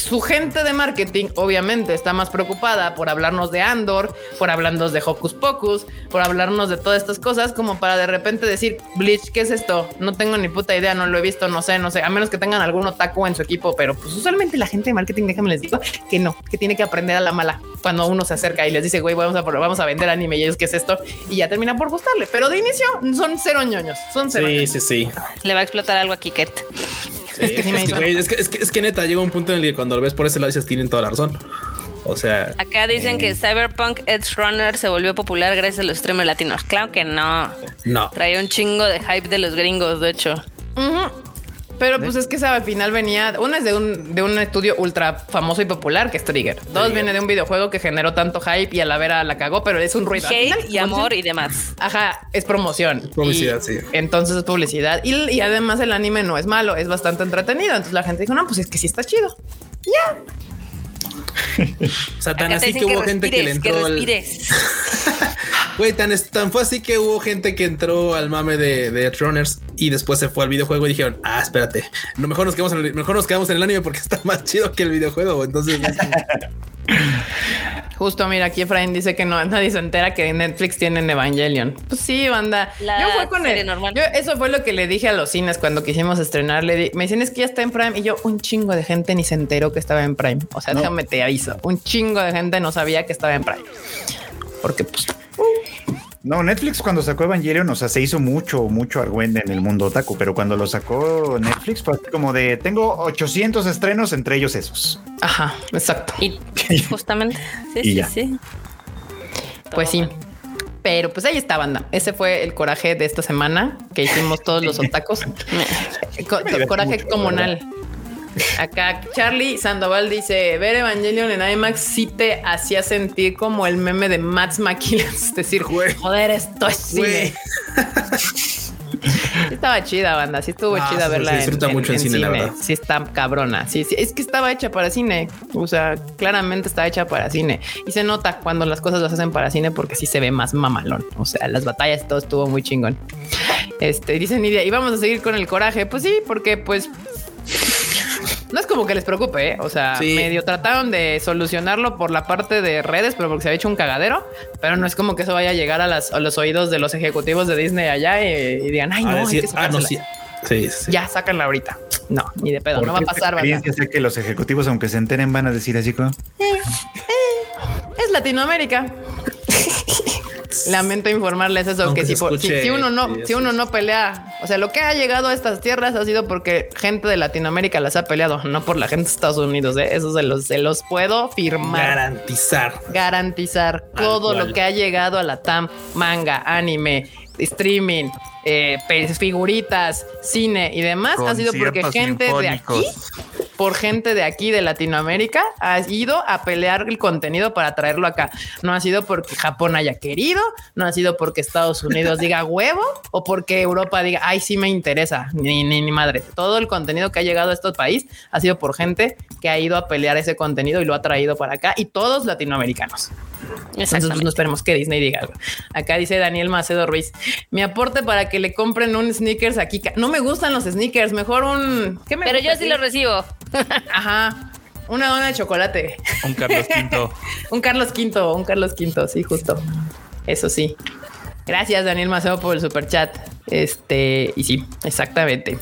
su gente de marketing obviamente está más preocupada por hablarnos de Andor, por hablarnos de Hocus Pocus, por hablarnos de todas estas cosas, como para de repente decir, Bleach, ¿qué es esto? No tengo ni puta idea, no lo he visto, no sé, no sé, a menos que tengan algún otaku en su equipo, pero pues usualmente la gente de marketing, déjame les digo, que no, que tiene que aprender a la mala cuando uno se acerca y les dice, güey, vamos a, vamos a vender anime y ellos, ¿qué es esto? Y ya termina por gustarle, pero de inicio son cero ñoños, son cero. Sí, ñoños. sí, sí. Le va a explotar algo a Kiket. Sí que, es que, es que, es que neta, llega un punto en el que cuando lo ves por ese lado dices, tienen toda la razón. O sea, Acá dicen que Cyberpunk Edge Runner se volvió popular gracias a los streamers latinos. Claro que no. no. Traía un chingo de hype de los gringos, de hecho. Pero pues es que esa al final venía, una es de un, de un estudio ultra famoso y popular que es Trigger. Dos viene de un videojuego que generó tanto hype y a la vera la cagó, pero es un ruido. Hate final, y amor y demás. Ajá, es promoción. Publicidad, Y sí. Entonces es publicidad. Y, y además el anime no es malo, es bastante entretenido. Entonces la gente dijo, no, pues es que sí está chido. O sea, tan Acá te así que hubo gente que le entró al. respires. (laughs) (laughs) Güey, tan, es- tan fue así que hubo gente que entró al mame de, de Runners y después se fue al videojuego y dijeron, ah, espérate, no, mejor nos quedamos en el, mejor nos quedamos en el anime porque (laughs) está más chido que el videojuego. Entonces, (laughs) Justo, mira, aquí Efraín dice que no, nadie se entera que Netflix tiene Evangelion. Pues sí, banda. La yo fue con serie él. normal. Yo, eso fue lo que le dije a los cines cuando quisimos estrenar. Le di- me dicen es que ya está en Prime y yo un chingo de gente ni se enteró que estaba en Prime. O sea, No. déjame te aviso. Un chingo de gente no sabía que estaba en Prime. Porque pues No, Netflix cuando sacó Evangelion, o sea, se hizo mucho, mucho argüende en el mundo otaku, pero cuando lo sacó Netflix fue así como de, tengo 800 estrenos, entre ellos esos. Ajá, exacto. Y (laughs) justamente. Sí, Y sí, ya. sí. Pues sí. Pero pues ahí está, banda. Ese fue el coraje de esta semana que hicimos todos los (laughs) otacos. Co- coraje comunal. Acá Charlie Sandoval dice, ver Evangelion en IMAX sí te hacía sentir como el meme de Max McKillen. (laughs) Es decir, Güey. joder, esto es cine. (laughs) Sí estaba chida, banda. Sí estuvo Ah, chida sí, verla se disfruta mucho en cine, la verdad. Sí está cabrona. Sí, sí. Es que estaba hecha para cine. O sea, claramente está hecha para cine. Y se nota cuando las cosas las hacen para cine porque sí se ve más mamalón. O sea, las batallas todo estuvo muy chingón. Este, dice Nidia, y vamos a seguir con el coraje. Pues sí, porque pues... No es como que les preocupe, ¿eh? o sea, Sí. medio trataron de solucionarlo por la parte de redes, pero porque se había hecho un cagadero, pero no es como que eso vaya a llegar a, las, a los oídos de los ejecutivos de Disney allá y, y digan, ay, no, hay que ah, no, sacársela". sí. Sí, sí. Ya, sácanla ahorita. No, ni de pedo, no va a pasar, sé que los ejecutivos, aunque se enteren, van a decir así como Es Latinoamérica. (laughs) Lamento informarles eso, Aunque que si, por- si- uno no, si uno no pelea, o sea, lo que ha llegado a estas tierras ha sido porque gente de Latinoamérica las ha peleado, no por la gente de Estados Unidos, ¿eh? eso se los, se los puedo firmar. Garantizar. garantizar todo cual. lo que ha llegado a la TAM, manga, anime, streaming, eh, figuritas, cine y demás, ha sido porque gente de aquí, por gente de aquí de Latinoamérica, ha ido a pelear el contenido para traerlo acá. No ha sido porque Japón haya querido, no ha sido porque Estados Unidos diga (laughs) huevo o porque Europa diga, ay, sí me interesa, ni, ni, ni madre. Todo el contenido que ha llegado a este país ha sido por gente que ha ido a pelear ese contenido y lo ha traído para acá y todos latinoamericanos. Entonces, pues, no esperemos que Disney diga algo. Acá dice Daniel Macedo Ruiz: Mi aporte para que le compren un sneakers aquí. No me gustan los sneakers, mejor un. ¿qué me Pero yo sí lo recibo. (laughs) Ajá. Una dona de chocolate. Un Carlos V. (laughs) un Carlos V, un Carlos V, sí, justo. Eso sí. Gracias, Daniel Macedo, por el super chat. Este, y sí, exactamente.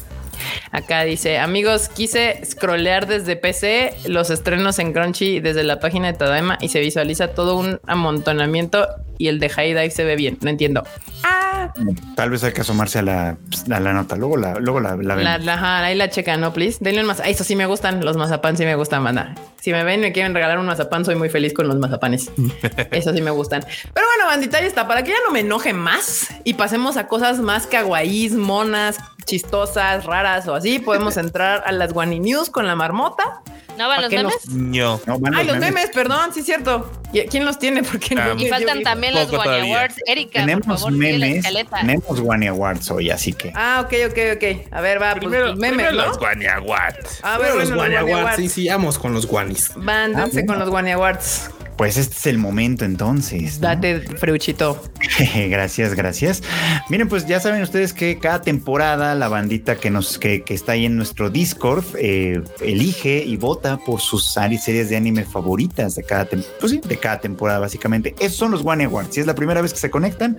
Acá dice, amigos, quise scrollear desde PC los estrenos en Crunchy desde la página de Tadaima y se visualiza todo un amontonamiento y el de High Dive se ve bien. No entiendo. Ah, tal vez hay que asomarse a la, a la nota. Luego la, luego la, la la, vemos. la- ajá, ahí la checa, ¿no? Please. Denle un mazapán. Eso sí me gustan. Los mazapán sí me gustan, banda. Si me ven y me quieren regalar un mazapán, soy muy feliz con los mazapanes. (laughs) Eso sí me gustan. Pero bueno, bandita, ya está. Para que ya no me enoje más y pasemos a cosas más kawaiís, monas, chistosas, raras o así, podemos (laughs) entrar a las Guani News con la marmota. ¿No van ¿Pa' los memes? No. No, van Ay, los memes, perdón, sí es cierto. ¿Y ¿Quién los tiene? Porque Ah, Y faltan también los Poco Guani. Awards. Erika, por tenemos favor, memes. Tenemos Guani Awards hoy, así que. Ah, ok, ok, ok. A ver, va, pues, Primero, pues, memes, primero ¿no? los Guaniaguats. A ver, los bueno, los Guani Guani Awards, Awards. sí, sí, vamos con los guanis. Van, Ah, bueno. con los Guani Awards. Pues este es el momento entonces. ¿no? Date, Freuchito. (laughs) gracias, gracias. Miren, pues ya saben ustedes que cada temporada la bandita que nos que, que está ahí en nuestro Discord eh, elige y vota por sus series de anime favoritas de cada pues sí, de cada temporada básicamente. Esos son los One Awards. Si es la primera vez que se conectan,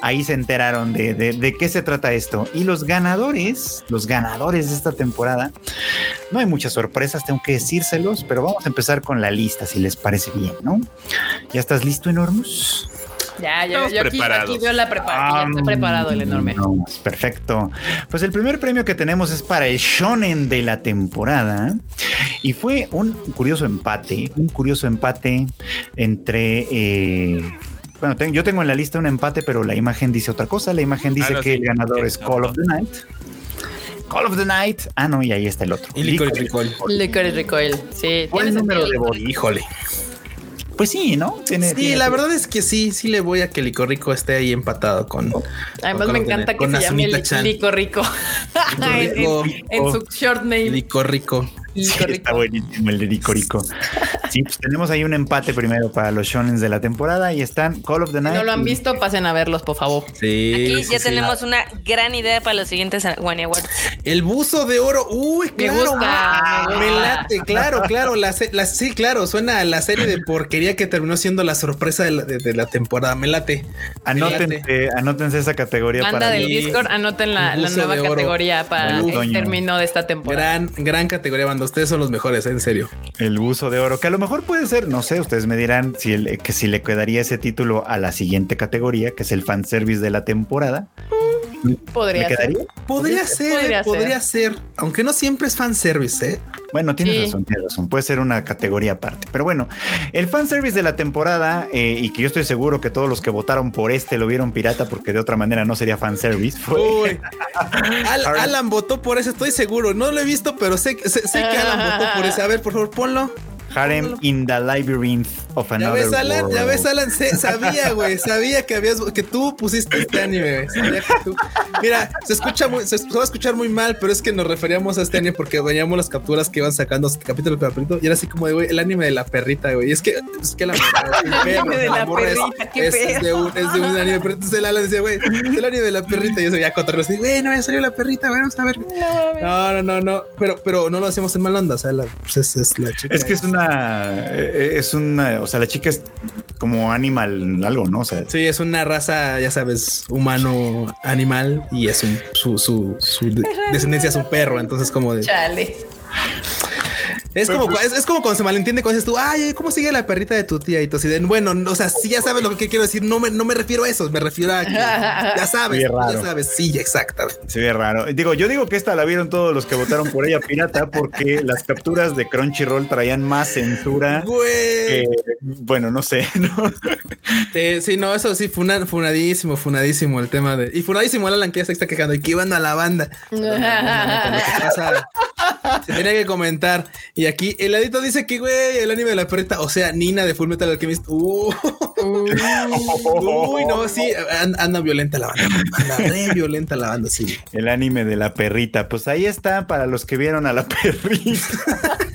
ahí se enteraron de, de- de qué se trata esto. Y los ganadores, los ganadores de esta temporada, no hay muchas sorpresas, tengo que decírselos, pero vamos a empezar con la lista, si les parece bien, ¿no? ¿Ya estás listo, Enormous? Ya, ya, yo aquí, aquí veo la preparación. ya estoy preparado el enorme. No, perfecto. Pues el primer premio que tenemos es para el shonen de la temporada y fue un curioso empate, un curioso empate entre... eh, bueno, yo tengo en la lista un empate, pero la imagen dice otra cosa. La imagen dice no, que sí. el ganador Sí, es Call of the Night. Call of the Night. Ah, no, y ahí está el otro. Y Licorice. Recoil. Licorice Recoil. Sí, tiene número de votos. Híjole. Pues sí, ¿no? Tiene- Sí, tiene la verdad es que sí, sí le voy a que Licorico esté ahí empatado con. Además con me encanta que se llame. Lico Rico. en, Rico. en- en su short name. Licorico. Sí, está buenísimo el de Licorico. Sí, pues tenemos ahí un empate primero para los shonens de la temporada y están Call of the Si Night. no lo han visto, pasen a verlos, por favor. Sí. Aquí sí, ya sí. tenemos una gran idea para los siguientes Guani Awards. El buzo de oro. Uy, Me claro. gusta, ah, me late, claro, claro. La, se- la- sí, claro. Suena a la serie de porquería que terminó siendo la sorpresa de la, de- de la temporada. Me late. Me late. Anótense, anótense esa categoría Banda para del mí, Discord, anoten la, nueva categoría para el término de esta temporada. Gran, gran categoría, banda. Ustedes son los mejores, en serio. el buzo de oro, que a lo mejor puede ser, no sé, ustedes me dirán si el- que si le quedaría ese título a la siguiente categoría, que es el fanservice de la temporada. (laughs) Podría ¿Me ser. quedaría? Podría ser, Podría podría, ser. ser. Aunque no siempre es fanservice, ¿eh? Bueno, tienes Sí. razón, tienes razón. Puede ser una categoría aparte. Pero bueno, el fanservice de la temporada, eh, y que yo estoy seguro que todos los que votaron por este lo vieron pirata, porque de otra manera no sería fanservice, fue Uy. (laughs) Al- Alan votó por ese, estoy seguro. No lo he visto, pero sé, sé, sé que Alan votó por ese. A ver, por favor, ponlo. Harem in the Labyrinth of Ya Another ves, Alan, ya World. ves, Alan, sé- sabía, güey, sabía que habías, que tú pusiste este anime, güey. Sabía que tú. Mira, se escucha muy, se, se va a escuchar muy mal, pero es que nos referíamos a este anime porque veíamos las capturas que iban sacando capítulo de perrito y era así como de, güey, el anime de la perrita, güey. Y es que, es que la (laughs) anime de la perrita, qué es, es de un, es de un anime, pero entonces el Alan decía, güey, el anime de la perrita. Y yo sabía cotorreo así, güey, no, ya salió la perrita, güey, vamos a ver. No, no, no, no, pero, pero no lo hacemos en mal onda, o sea, la, pues es, es la chica. Es que es una, eh, es una, o sea, la chica es como animal, algo, ¿no? O sea, Sí, es una raza, ya sabes, humano animal y es un, su, su, su de- descendencia es un perro. Entonces, como de Chale. Es como es, es como cuando se malentiende cuando dices tú, ay, ¿cómo sigue la perrita de tu tía? Y tú así de bueno, o sea, sí, ya sabes lo que quiero decir. No me, no me refiero a eso, me refiero a que ya sabes, (laughs) ya sabes. Sí, exactamente. se ve raro. Digo, yo digo que esta la vieron todos los que votaron por ella pirata, porque las capturas de Crunchyroll traían más censura. Güey. que, bueno, no sé, ¿no? Eh, sí, no, eso sí, funa- funadísimo, funadísimo el tema de. Y funadísimo Alan que ya se está quejando y que iban a la banda. (laughs) Lo que pasa, se tenía que comentar. Y aquí el ladito dice que, güey, el anime de la perrita, o sea, Nina de Full Metal Alchemist. Uh, uy, no, sí, an- anda violenta la banda. Anda re violenta la banda, sí. El anime de la perrita. Pues ahí está para los que vieron a la perrita. (laughs)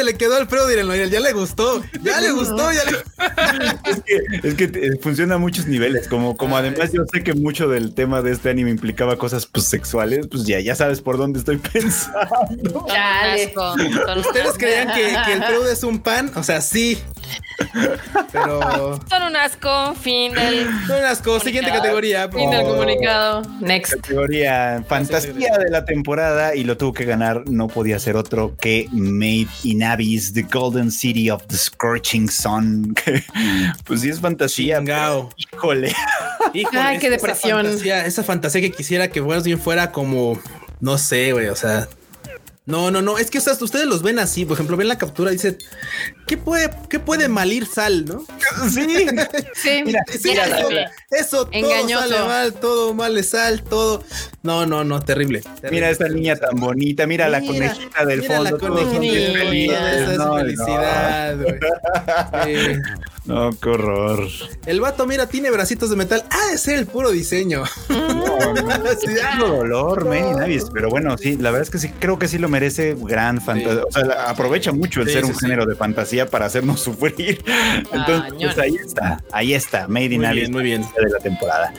Se le quedó al Fredo Noel, ya le gustó, ya le gustó, ya le. es que, es que eh, funciona a muchos niveles. Como, como además yo sé que mucho del tema de este anime implicaba cosas pues, sexuales, pues ya, ya sabes por dónde estoy (laughs) pensando. ¿Ustedes creían que, que el Fredo es un pan? O sea, sí. (laughs) Pero. Son un asco, fin del... Son las cosas. Siguiente categoría. Fin del favor. comunicado. Next. Categoría fantasía de la temporada y lo tuvo que ganar, no podía ser otro que Made in Abyss, The Golden City of the Scorching Sun. (laughs) pues sí es fantasía. Pero, Híjole. Híjole, Ay, qué esa depresión. fantasía- esa fantasía que quisiera que más bien fuera como, no sé, güey, o sea. No, no, no, es que o sea, ustedes los ven así, por ejemplo, ven la captura y dicen, ¿qué puede, qué puede malir sal, no? Sí. (laughs) Sí. Mira, Sí, Mira, eso, eso, todo Engañoso. sale mal, todo mal es sal, todo. No, no, no, terrible. terrible. Mira esta niña tan bonita, mira, la conejita del mira fondo. la conejita, esa es No, felicidad. (laughs) Sí. No, qué horror. El vato, mira, tiene bracitos de metal. Ah, ese es el puro diseño. (laughs) (laughs) Sí, ah. Mucho dolor, Made in Abyss, pero bueno, sí, la verdad es que sí, creo que sí lo merece gran fantasía. O sea, aprovecha mucho el Sí, ser sí, un sí. género de fantasía para hacernos (laughs) sufrir. Entonces, pues ahí está, ahí está, Made in Muy Abyss. bien, muy bien. de la temporada.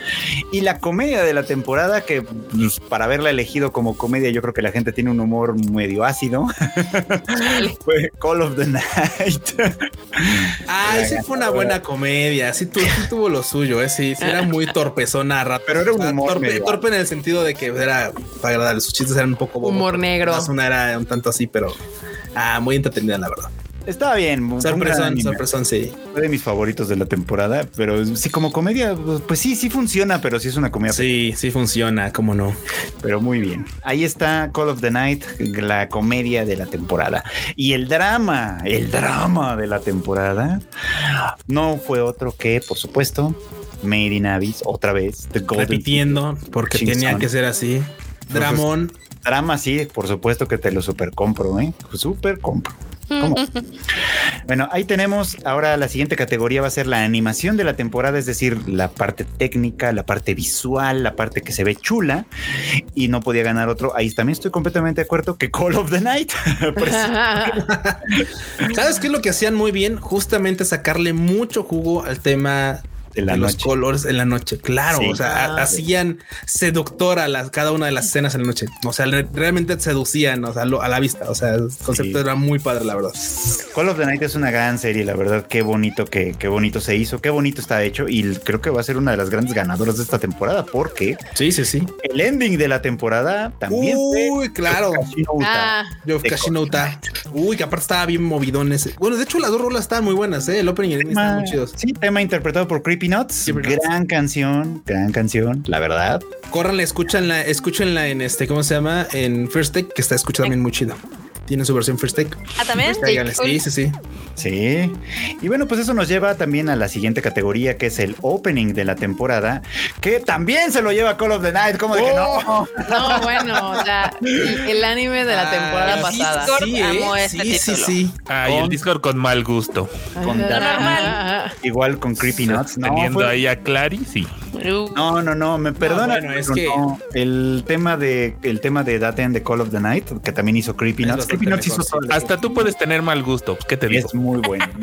Y la comedia de la temporada, que pues, para haberla elegido como comedia, yo creo que la gente tiene un humor medio ácido. fue Call of the Night. Ah, sí fue una buena comedia. Sí, tu- sí tuvo lo suyo, ¿eh? Sí, sí era (laughs) muy torpezona rato. Pero era un humor torpe, medio- torpe en el sentido de que era para agradable. Sus chistes eran un poco Humor negro. Una era un tanto así, pero ah, muy entretenida, la verdad. Estaba bien. Sorpresón, sorpresón, sí. Fue de mis favoritos de la temporada, pero sí, como comedia, pues sí, sí funciona, pero sí es una comedia, Sí, sí funciona, cómo no. pero muy bien. Ahí está Call of the Night, la comedia de la temporada. Y el drama, el drama de la temporada, no fue otro que, por supuesto, Made in Abyss, otra vez, The Golden Repitiendo, porque tenía que ser así. Dramón. Drama, sí, por supuesto que te lo super compro, ¿eh? Super compro. ¿Cómo? (laughs) bueno, ahí tenemos. Ahora la siguiente categoría va a ser la animación de la temporada, es decir, la parte técnica, la parte visual, la parte que se ve chula. Y no podía ganar otro. Ahí también estoy completamente de acuerdo que Call of the Night. (laughs) (laughs) ¿Sabes qué es lo que hacían muy bien? Justamente sacarle mucho jugo al tema De la los noche. colores en la noche. Claro, Sí. o sea, Ah, hacían seductora las, cada una de las escenas en la noche. O sea, re- realmente seducían o sea, lo- a la vista. O sea, el concepto Sí. era muy padre, la verdad. Call of the Night es una gran serie, la verdad. Qué bonito que, qué bonito se hizo, qué bonito está hecho. Y creo que va a ser una de las grandes ganadoras de esta temporada, porque Sí, sí, sí. el ending de la temporada también fue Uy, claro. Uta. Ah, Yo De casi no Uta. Uy, que aparte estaba bien movidón ese. Bueno, de hecho, las dos rolas estaban muy buenas, ¿eh? El opening y el ending estaban muy chidos. Sí, tema interpretado por Creep Creepy Nuts, Creepy Nuts. gran canción, gran canción, la verdad. Córranle, escúchanla, escúchenla en este, ¿cómo se llama? En First Take, que está escuchando también muy chido. Tiene su versión First Take. Ah, también. Cáiganle, Sí, sí, sí. Sí. Y bueno, pues eso nos lleva también a la siguiente categoría, que es el opening de la temporada, que también se lo lleva Call of the Night, como de que no. No, bueno, o sea, el, anime de la temporada Ah, pasada. sí, amo este sí, sí, título. sí. Ah, y el Discord con mal gusto. Con Normal. Igual con Creepy Nuts. No, Teniendo fue- ahí a Clary, sí. No, no, no, me perdona. bueno, es pero que- no. el tema de el tema de That End de Call of the Night, que también hizo Creepy Nuts. Creepy Nuts hizo sí. todo. Hasta tú puedes tener mal gusto. ¿Qué te digo? es muy bueno. (laughs)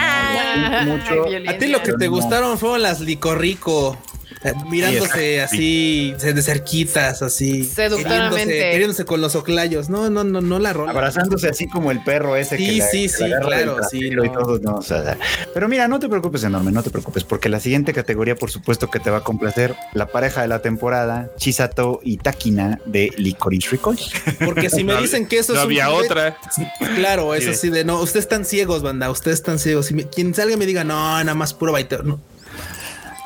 No, mucho. Ay, A ti lo que te gustaron fueron las licorrico. Eh, Mirándose así de cerquitas, así Seductoramente. queriéndose, queriéndose con los oclayos. No, no, no, no la rola. Abrazándose así como el perro ese Sí, que la- sí, que sí, la claro, sí, y no. todo, no, o sea, pero mira, no te preocupes, enorme, no te preocupes, porque la siguiente categoría, por supuesto, que te va a complacer la pareja de la temporada, Chisato y Takina de Licorice Recoil. Porque si me (laughs) No dicen que eso no es había otra. Claro, es Sí. así de no, ustedes están ciegos, banda, ustedes están ciegos. Si me- quien salga y me diga, no, nada más puro baiteo. No.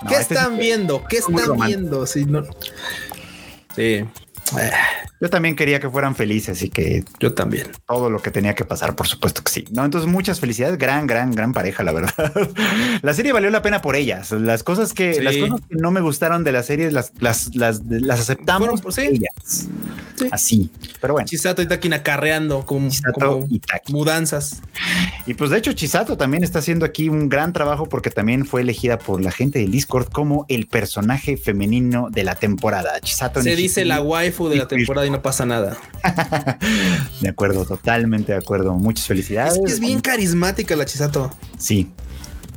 No, ¿Qué este están viendo? ¿Qué están viendo? Sí, no. Sí, Yo también quería que fueran felices y que yo también. todo lo que tenía que pasar, por supuesto que sí. No, entonces muchas felicidades, gran, gran, gran pareja, la verdad. (laughs) La serie valió la pena por ellas. Las cosas que, Sí. las cosas que no me gustaron de la serie las, las, las, las aceptamos por sí. ellas. Sí. Así. Pero bueno. Chisato y Takina carreando como, y mudanzas. Y pues de hecho Chisato también está haciendo aquí un gran trabajo porque también fue elegida por la gente del Discord como el personaje femenino de la temporada. Chisato Se dice la waifu de la temporada y no pasa nada. (laughs) De acuerdo, totalmente de acuerdo. Muchas felicidades. Es que es bien carismática la Chisato. Sí,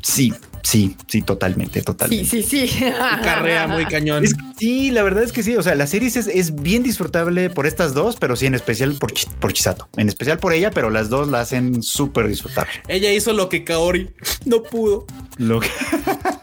sí, sí, sí, totalmente, Sí, totalmente. sí, sí. Y carrea muy (laughs) cañón. Es sí, la verdad es que sí. O sea, la serie es, es bien disfrutable por estas dos, pero sí, en especial por, por Chisato. En especial por ella, pero las dos la hacen súper disfrutable. Ella hizo lo que Kaori no pudo. Lo que- (laughs)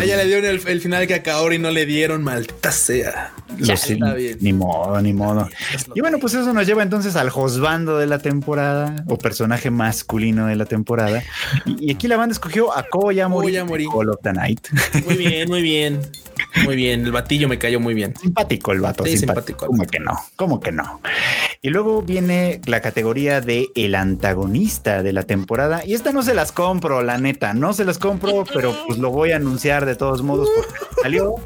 ella le dieron el, el final que a Kaori no le dieron, maldita sea. está bien. Ni modo, ni modo. Y bueno, pues eso nos lleva entonces al Josbando de la temporada o personaje masculino de la temporada. Y, y aquí la banda escogió a Koyamori. de Call of the Night. Muy bien, muy bien. Muy bien. El batillo me cayó muy bien. Simpático el vato, Sí, simpático. simpático. ¿Cómo que no? ¿Cómo que no? Y luego viene la categoría de el antagonista de la temporada. Y esta no se las compro, la neta, no se las compro, pero pues lo voy a anunciar de todos modos porque salió.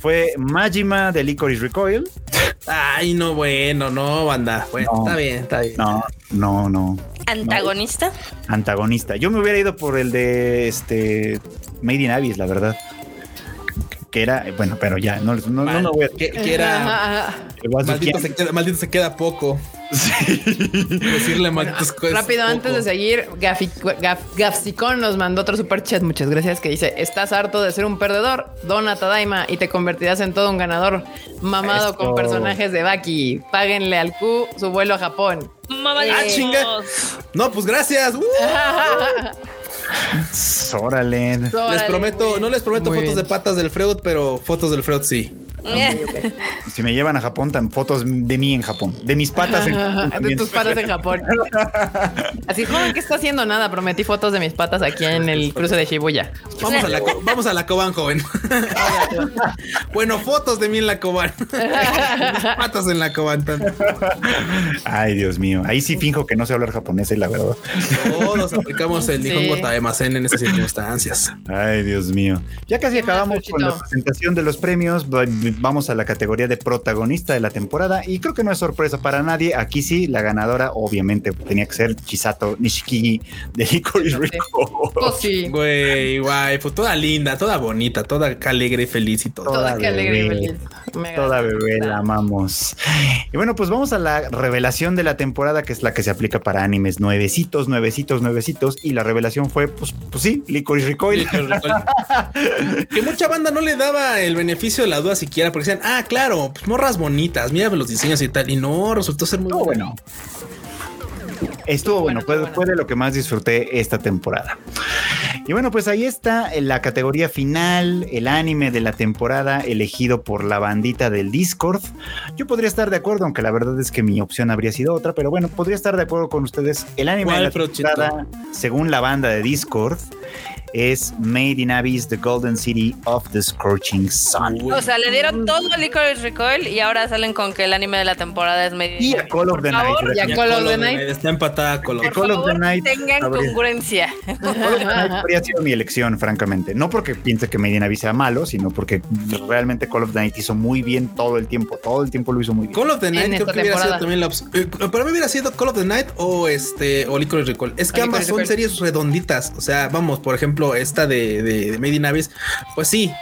Fue Majima de Licorice Recoil. Ay, no, bueno, no, banda. Bueno, No. está bien, está bien. No, no, no. Antagonista. Antagonista. Yo me hubiera ido por el de este Made in Abyss, la verdad. Que era, bueno, pero ya, no, no, no, Mal. no voy a. que, que era maldito se, queda, maldito se queda poco. (laughs) Decirle malditos cosas. Rápido, poco. antes de seguir, Gafi- Gaf- Gafsicón nos mandó otro super chat. Muchas gracias. Que dice: Estás harto de ser un perdedor, dona Tadaima y te convertirás en todo un ganador. Mamado con personajes de Baki. Páguenle al Q su vuelo a Japón. Ah, chinga. No, pues gracias. (laughs) Uh, Órale. les prometo, no les prometo muy fotos bien. de patas del Freud, pero fotos del Freud sí. Si me llevan a Japón, tan fotos de mí en Japón, de mis patas en Japón. (laughs) de tus patas en Japón. Así, joven, ¿qué está haciendo? Nada, prometí fotos de mis patas aquí en el cruce de Shibuya. Vamos a la, vamos a la Cobán, joven. (laughs) bueno, fotos de mí en la Cobán. Mis (laughs) patas en la Cobán. tanto. Ay, Dios mío. Ahí sí finjo que no sé hablar japonés, eh, la verdad. Todos aplicamos el Sí. Nihongo Taemasen en esas circunstancias. Ay, Dios mío. Ya casi acabamos Chuchito. con la presentación de los premios. Va- Vamos a la categoría de protagonista de la temporada. Y creo que no es sorpresa para nadie. Aquí sí, la ganadora, obviamente, tenía que ser Chisato Nishikigi de Licorice Sí. Recoil. Pues sí. Güey, guay, pues toda linda, toda bonita, toda alegre y feliz y todo. Toda que alegre y bebé. feliz. Me Toda bebé, la amamos. Y bueno, pues vamos a la revelación de la temporada, que es la que se aplica para animes nuevecitos, nuevecitos, nuevecitos. Y la revelación fue, pues, pues sí, Licorice Recoil. (laughs) que mucha banda no le daba el beneficio de la duda siquiera, porque decían, ah, claro, pues morras bonitas, mira los diseños y tal. Y no, resultó ser muy Estuvo bueno. Estuvo bueno, bueno, fue, bueno. fue de lo que más disfruté esta temporada. Y bueno, pues ahí está la categoría final, el anime de la temporada elegido por la bandita del Discord. Yo podría estar de acuerdo, aunque la verdad es que mi opción habría sido otra, pero bueno, podría estar de acuerdo con ustedes. El anime de ¿Cuál, la temporada, según la banda de Discord, es Made in Abyss, The Golden City of the Scorching Sun. O sea, le dieron todo el Licorice Recoil y ahora salen con que el anime de la temporada es medio. Y a Call of the Night. y a Ya Call of the Night. Está empatada con Call of the Night tengan habría- congruencia. (laughs) Call of the Night habría sido mi elección, francamente. No porque piense que Made in Abyss sea malo, sino porque realmente Call of the Night hizo muy bien todo el tiempo. Todo el tiempo lo hizo muy bien. Call of the Night En creo que hubiera sido también la opción. eh, para mí hubiera sido Call of the Night o este o Licorice Recall. Es que O ambas Licorice son series redonditas. O sea, vamos, por ejemplo, esta de, de, de Made in Abyss, pues sí,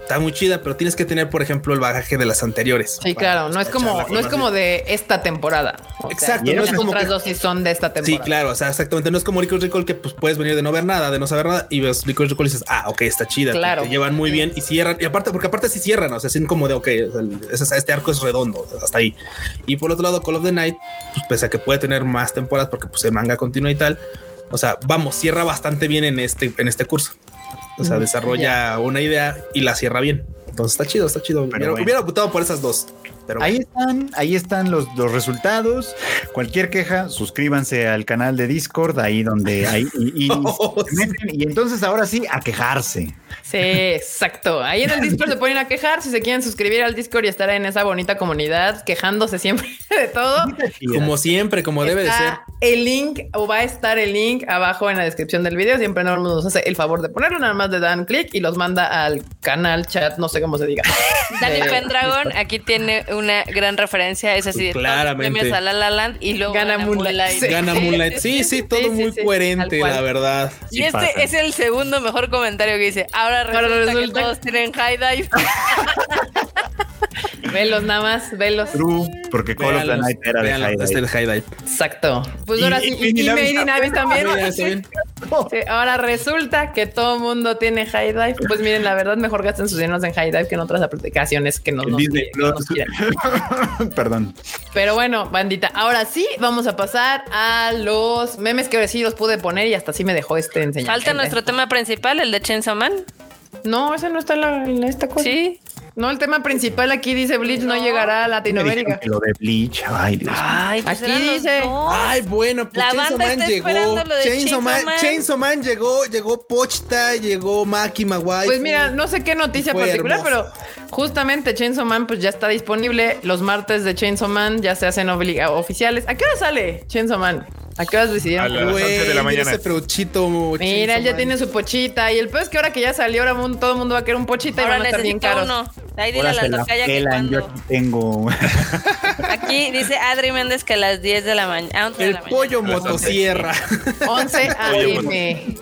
está muy chida, pero tienes que tener, por ejemplo, el bagaje de las anteriores. Sí, claro, no es como, no es como de esta temporada. O sea, Exacto, y no es las como otras que- dos sí son de esta Sí, temporada. claro, o sea, exactamente. No es como Licorice Recall que pues puedes venir de no ver nada, de no saber nada y ves Licorice Recall y dices, ah, ok, está chida. Claro. Te, llevan muy bien y cierran. Y aparte, porque aparte sí cierran, o sea, sin como de, ok, sea, este arco es redondo, hasta ahí. Y por otro lado, Call of the Night, pues pese a que puede tener más temporadas porque pues el manga continúa y tal, o sea, vamos, cierra bastante bien en este, en este curso. O sea, desarrolla una idea y la cierra bien. Entonces está chido, está chido. Hubiera, bueno. hubiera optado por esas dos. Pero Ahí están, ahí están los, los resultados. Cualquier queja, suscríbanse al canal de Discord, ahí donde hay y, y- (laughs) Oh, se meten, y entonces ahora sí a quejarse. Sí, exacto. Ahí en el Discord se ponen a quejar si se quieren suscribir al Discord y estar en esa bonita comunidad, quejándose siempre (laughs) de todo. como siempre, como debe de ser. El link o va a estar el link abajo en la descripción del video. Siempre no nos hace el favor de ponerlo, nada más le dan clic y los manda al canal, chat, no sé cómo se diga. (laughs) Dani Pendragon aquí tiene una gran referencia. Es así de todos los Claramente. premios a La La Land y luego Gana gana, Moonlight. Gana Moonlight. Sí, sí, todo Sí, muy sí, coherente, la verdad. Y Sí este pasa. es el segundo mejor comentario que dice. Ahora resulta, Ahora que resulta- todos tienen high dive. (laughs) Velos nada más, velos. True, porque Call of the Night era de véanlos, highlight. este es el highlight. Exacto. Pues Y- ahora sí, y, Made in Abyss también. Ah, ahora resulta que todo mundo tiene high dive. Pues miren, la verdad, mejor gasten sus dineros en high dive que en otras aplicaciones que no nos, Disney que no Plus. nos quieren. (laughs) Perdón. Pero bueno, bandita, ahora sí vamos a pasar a los memes que ahora sí los pude poner y hasta sí me dejó este enseñar. Falta nuestro tema principal, el de Chainsaw Man. No, ese no está en, la- en esta cosa. Sí. No, el tema principal aquí dice Bleach no, No. llegará a Latinoamérica. Lo de Bleach. Ay, Dios. mío. Ay, pues Aquí dice-. Ay, bueno, pues La Chainsaw banda Man llegó. Chainsaw Man, Man. Chainsaw Man llegó, llegó Pochta, llegó Maki Maguay. Pues mira, no sé qué noticia particular, hermoso. pero justamente Chainsaw Man pues ya está disponible. Los martes de Chainsaw Man ya se hacen obliga- oficiales. ¿A qué hora sale Chainsaw Man? ¿A qué horas A las 11 de la mañana. Ese peuchito. Mira, él ya tiene su pochita y el peor es que ahora que ya salió, ahora todo el mundo va a querer un pochita y Ahora van a estar bien caros. uno. Ahí dile Ahora a la la tocaya que pelan, yo cuando. aquí tengo. (laughs) Aquí dice Adri Méndez que a las 10 de la mañana. a 11 de El la mañana. pollo motosierra. 11 Oye, AM.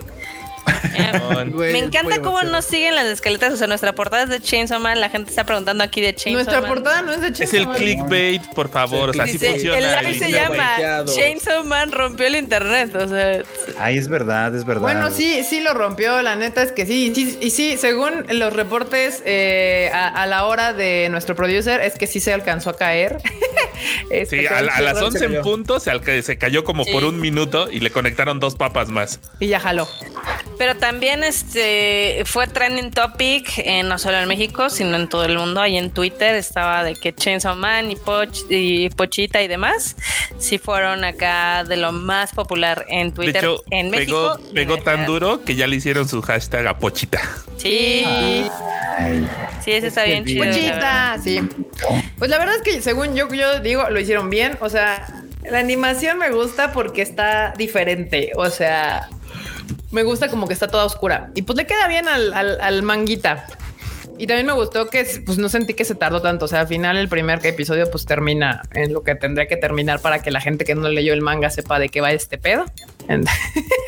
Eh, Güey, Me el encanta cómo nos siguen las escaletas. O sea, nuestra portada es de Chainsaw Man. La gente está preguntando aquí de Chainsaw Nuestra Man. portada no es de Es Chainsaw el Man. clickbait, por favor. O sea, así funciona. el live el se llama Baiteado. Chainsaw Man rompió el internet. O sea, Ay, es verdad, es verdad. Bueno, sí, sí lo rompió, la neta es que sí, sí y sí, según los reportes eh, a, a la hora de nuestro producer, es que sí se alcanzó a caer. (laughs) Este, Sí, a, a las 11 en punto se, se cayó como por un minuto y le conectaron dos papas más. Y ya jaló. Pero también este fue trending topic eh, no solo en México, sino en todo el mundo. Ahí en Twitter estaba de que Chainsaw Man y, Poch, y Pochita y demás sí fueron acá de lo más popular en De Twitter hecho, en México. pegó, en tan duro que ya le hicieron su hashtag a Pochita. Sí, Ay, sí, ese está bien chido. Pochita, sí. Pues la verdad es que según yo, yo digo, lo hicieron bien. O sea, la animación me gusta porque está diferente. O sea, me gusta como que está toda oscura. Y pues le queda bien al, al, al manguita. Y también me gustó que pues no sentí que se tardó tanto. O sea, al final el primer episodio pues termina en lo que tendría que terminar para que la gente que no leyó el manga sepa de qué va este pedo. En-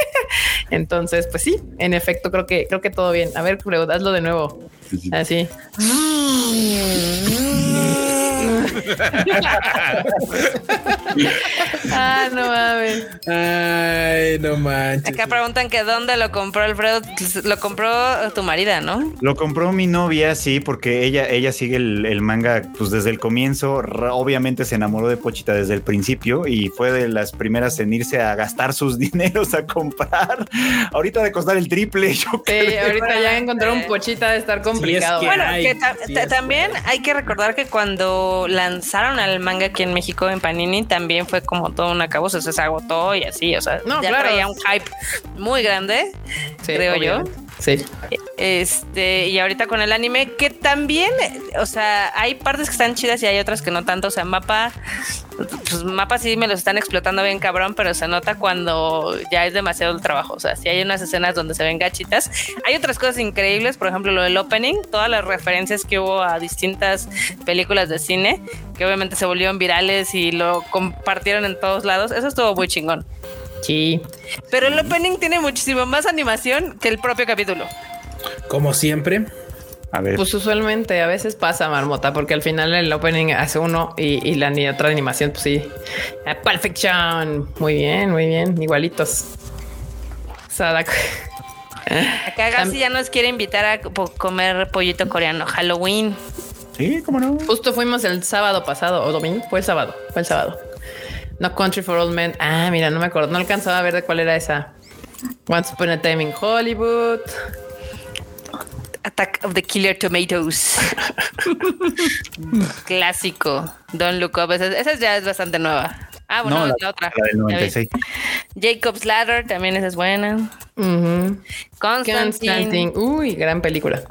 (laughs) Entonces, pues sí, en efecto, creo que creo que todo bien. A ver, Creo, hazlo de nuevo. Así. (laughs) ah, no mames. Ay, no manches. Acá preguntan que dónde lo compró Alfredo. Lo compró tu marida, ¿no? Lo compró mi novia, sí, porque ella, ella sigue el, el manga pues desde el comienzo. Obviamente se enamoró de Pochita desde el principio y fue de las primeras en irse a gastar sus (laughs) dineros a comprar. Ahorita de costar el triple, (laughs) yo Sí, creo. ahorita ya encontrar un pochita de estar complicado. que- Bueno, Ay, que ta- sí ta- es también hay que recordar que cuando lanzaron al manga aquí en México en Panini, también también fue como todo un acabo, o sea, se agotó y así, o sea, No, ya claro. traía un hype muy grande, Sí, creo obviamente. yo. Sí. Este, y ahorita con el anime, que también, o sea, hay partes que están chidas y hay otras que no tanto. O sea, mapa, pues mapa sí me los están explotando bien cabrón, pero se nota cuando ya es demasiado el trabajo. O sea, si hay unas escenas donde se ven gachitas. Hay otras cosas increíbles, por ejemplo, lo del opening, todas las referencias que hubo a distintas películas de cine, que obviamente se volvieron virales y lo compartieron en todos lados. Eso estuvo muy chingón. Sí. Pero el opening tiene muchísimo más animación que el propio capítulo. Como siempre. A ver, Pues usualmente a veces pasa marmota, porque al final el opening hace uno y, y la ni otra animación, pues sí. Perfection. Muy bien, muy bien. Igualitos. Sadako. Acá Gassi ya nos quiere invitar a comer pollito coreano. Halloween. sí, cómo no. Justo fuimos el sábado pasado o domingo. Fue el sábado. Fue el sábado. No Country for Old Men. Ah, mira, no me acuerdo. No alcanzaba a ver de cuál era esa. Once Upon a Time in Hollywood. Attack of the Killer Tomatoes. (laughs) Clásico. Don't Look Up. Esa, esa ya es bastante nueva. Ah, bueno, no, la, la, otra. la del Ya vi. 96. Jacob's Ladder también esa es buena. Constantine. Constantine. Uy, gran película.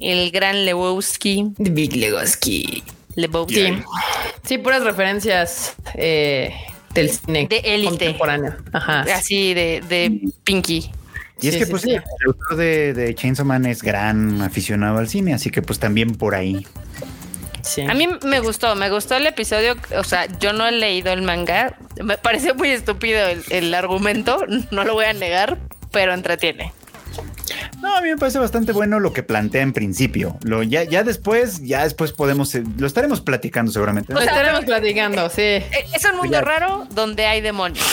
El gran Lebowski. The Big Lebowski. Sí. Sí, puras referencias eh, del cine De élite. contemporáneo. Ajá. Así de, de Pinky. Y es que sí, pues sí. el autor de, de Chainsaw Man es gran aficionado al cine, así que pues también por ahí. Sí. A mí me gustó, me gustó el episodio. O sea, yo no he leído el manga. Me pareció muy estúpido el, el argumento. (laughs) No lo voy a negar, pero entretiene. No, a mí me parece bastante bueno lo que plantea en principio. Lo, ya, ya después, ya después podemos, eh, lo estaremos platicando seguramente. Lo estaremos platicando, sí. Eh, Es un mundo Ya. raro donde hay demonios.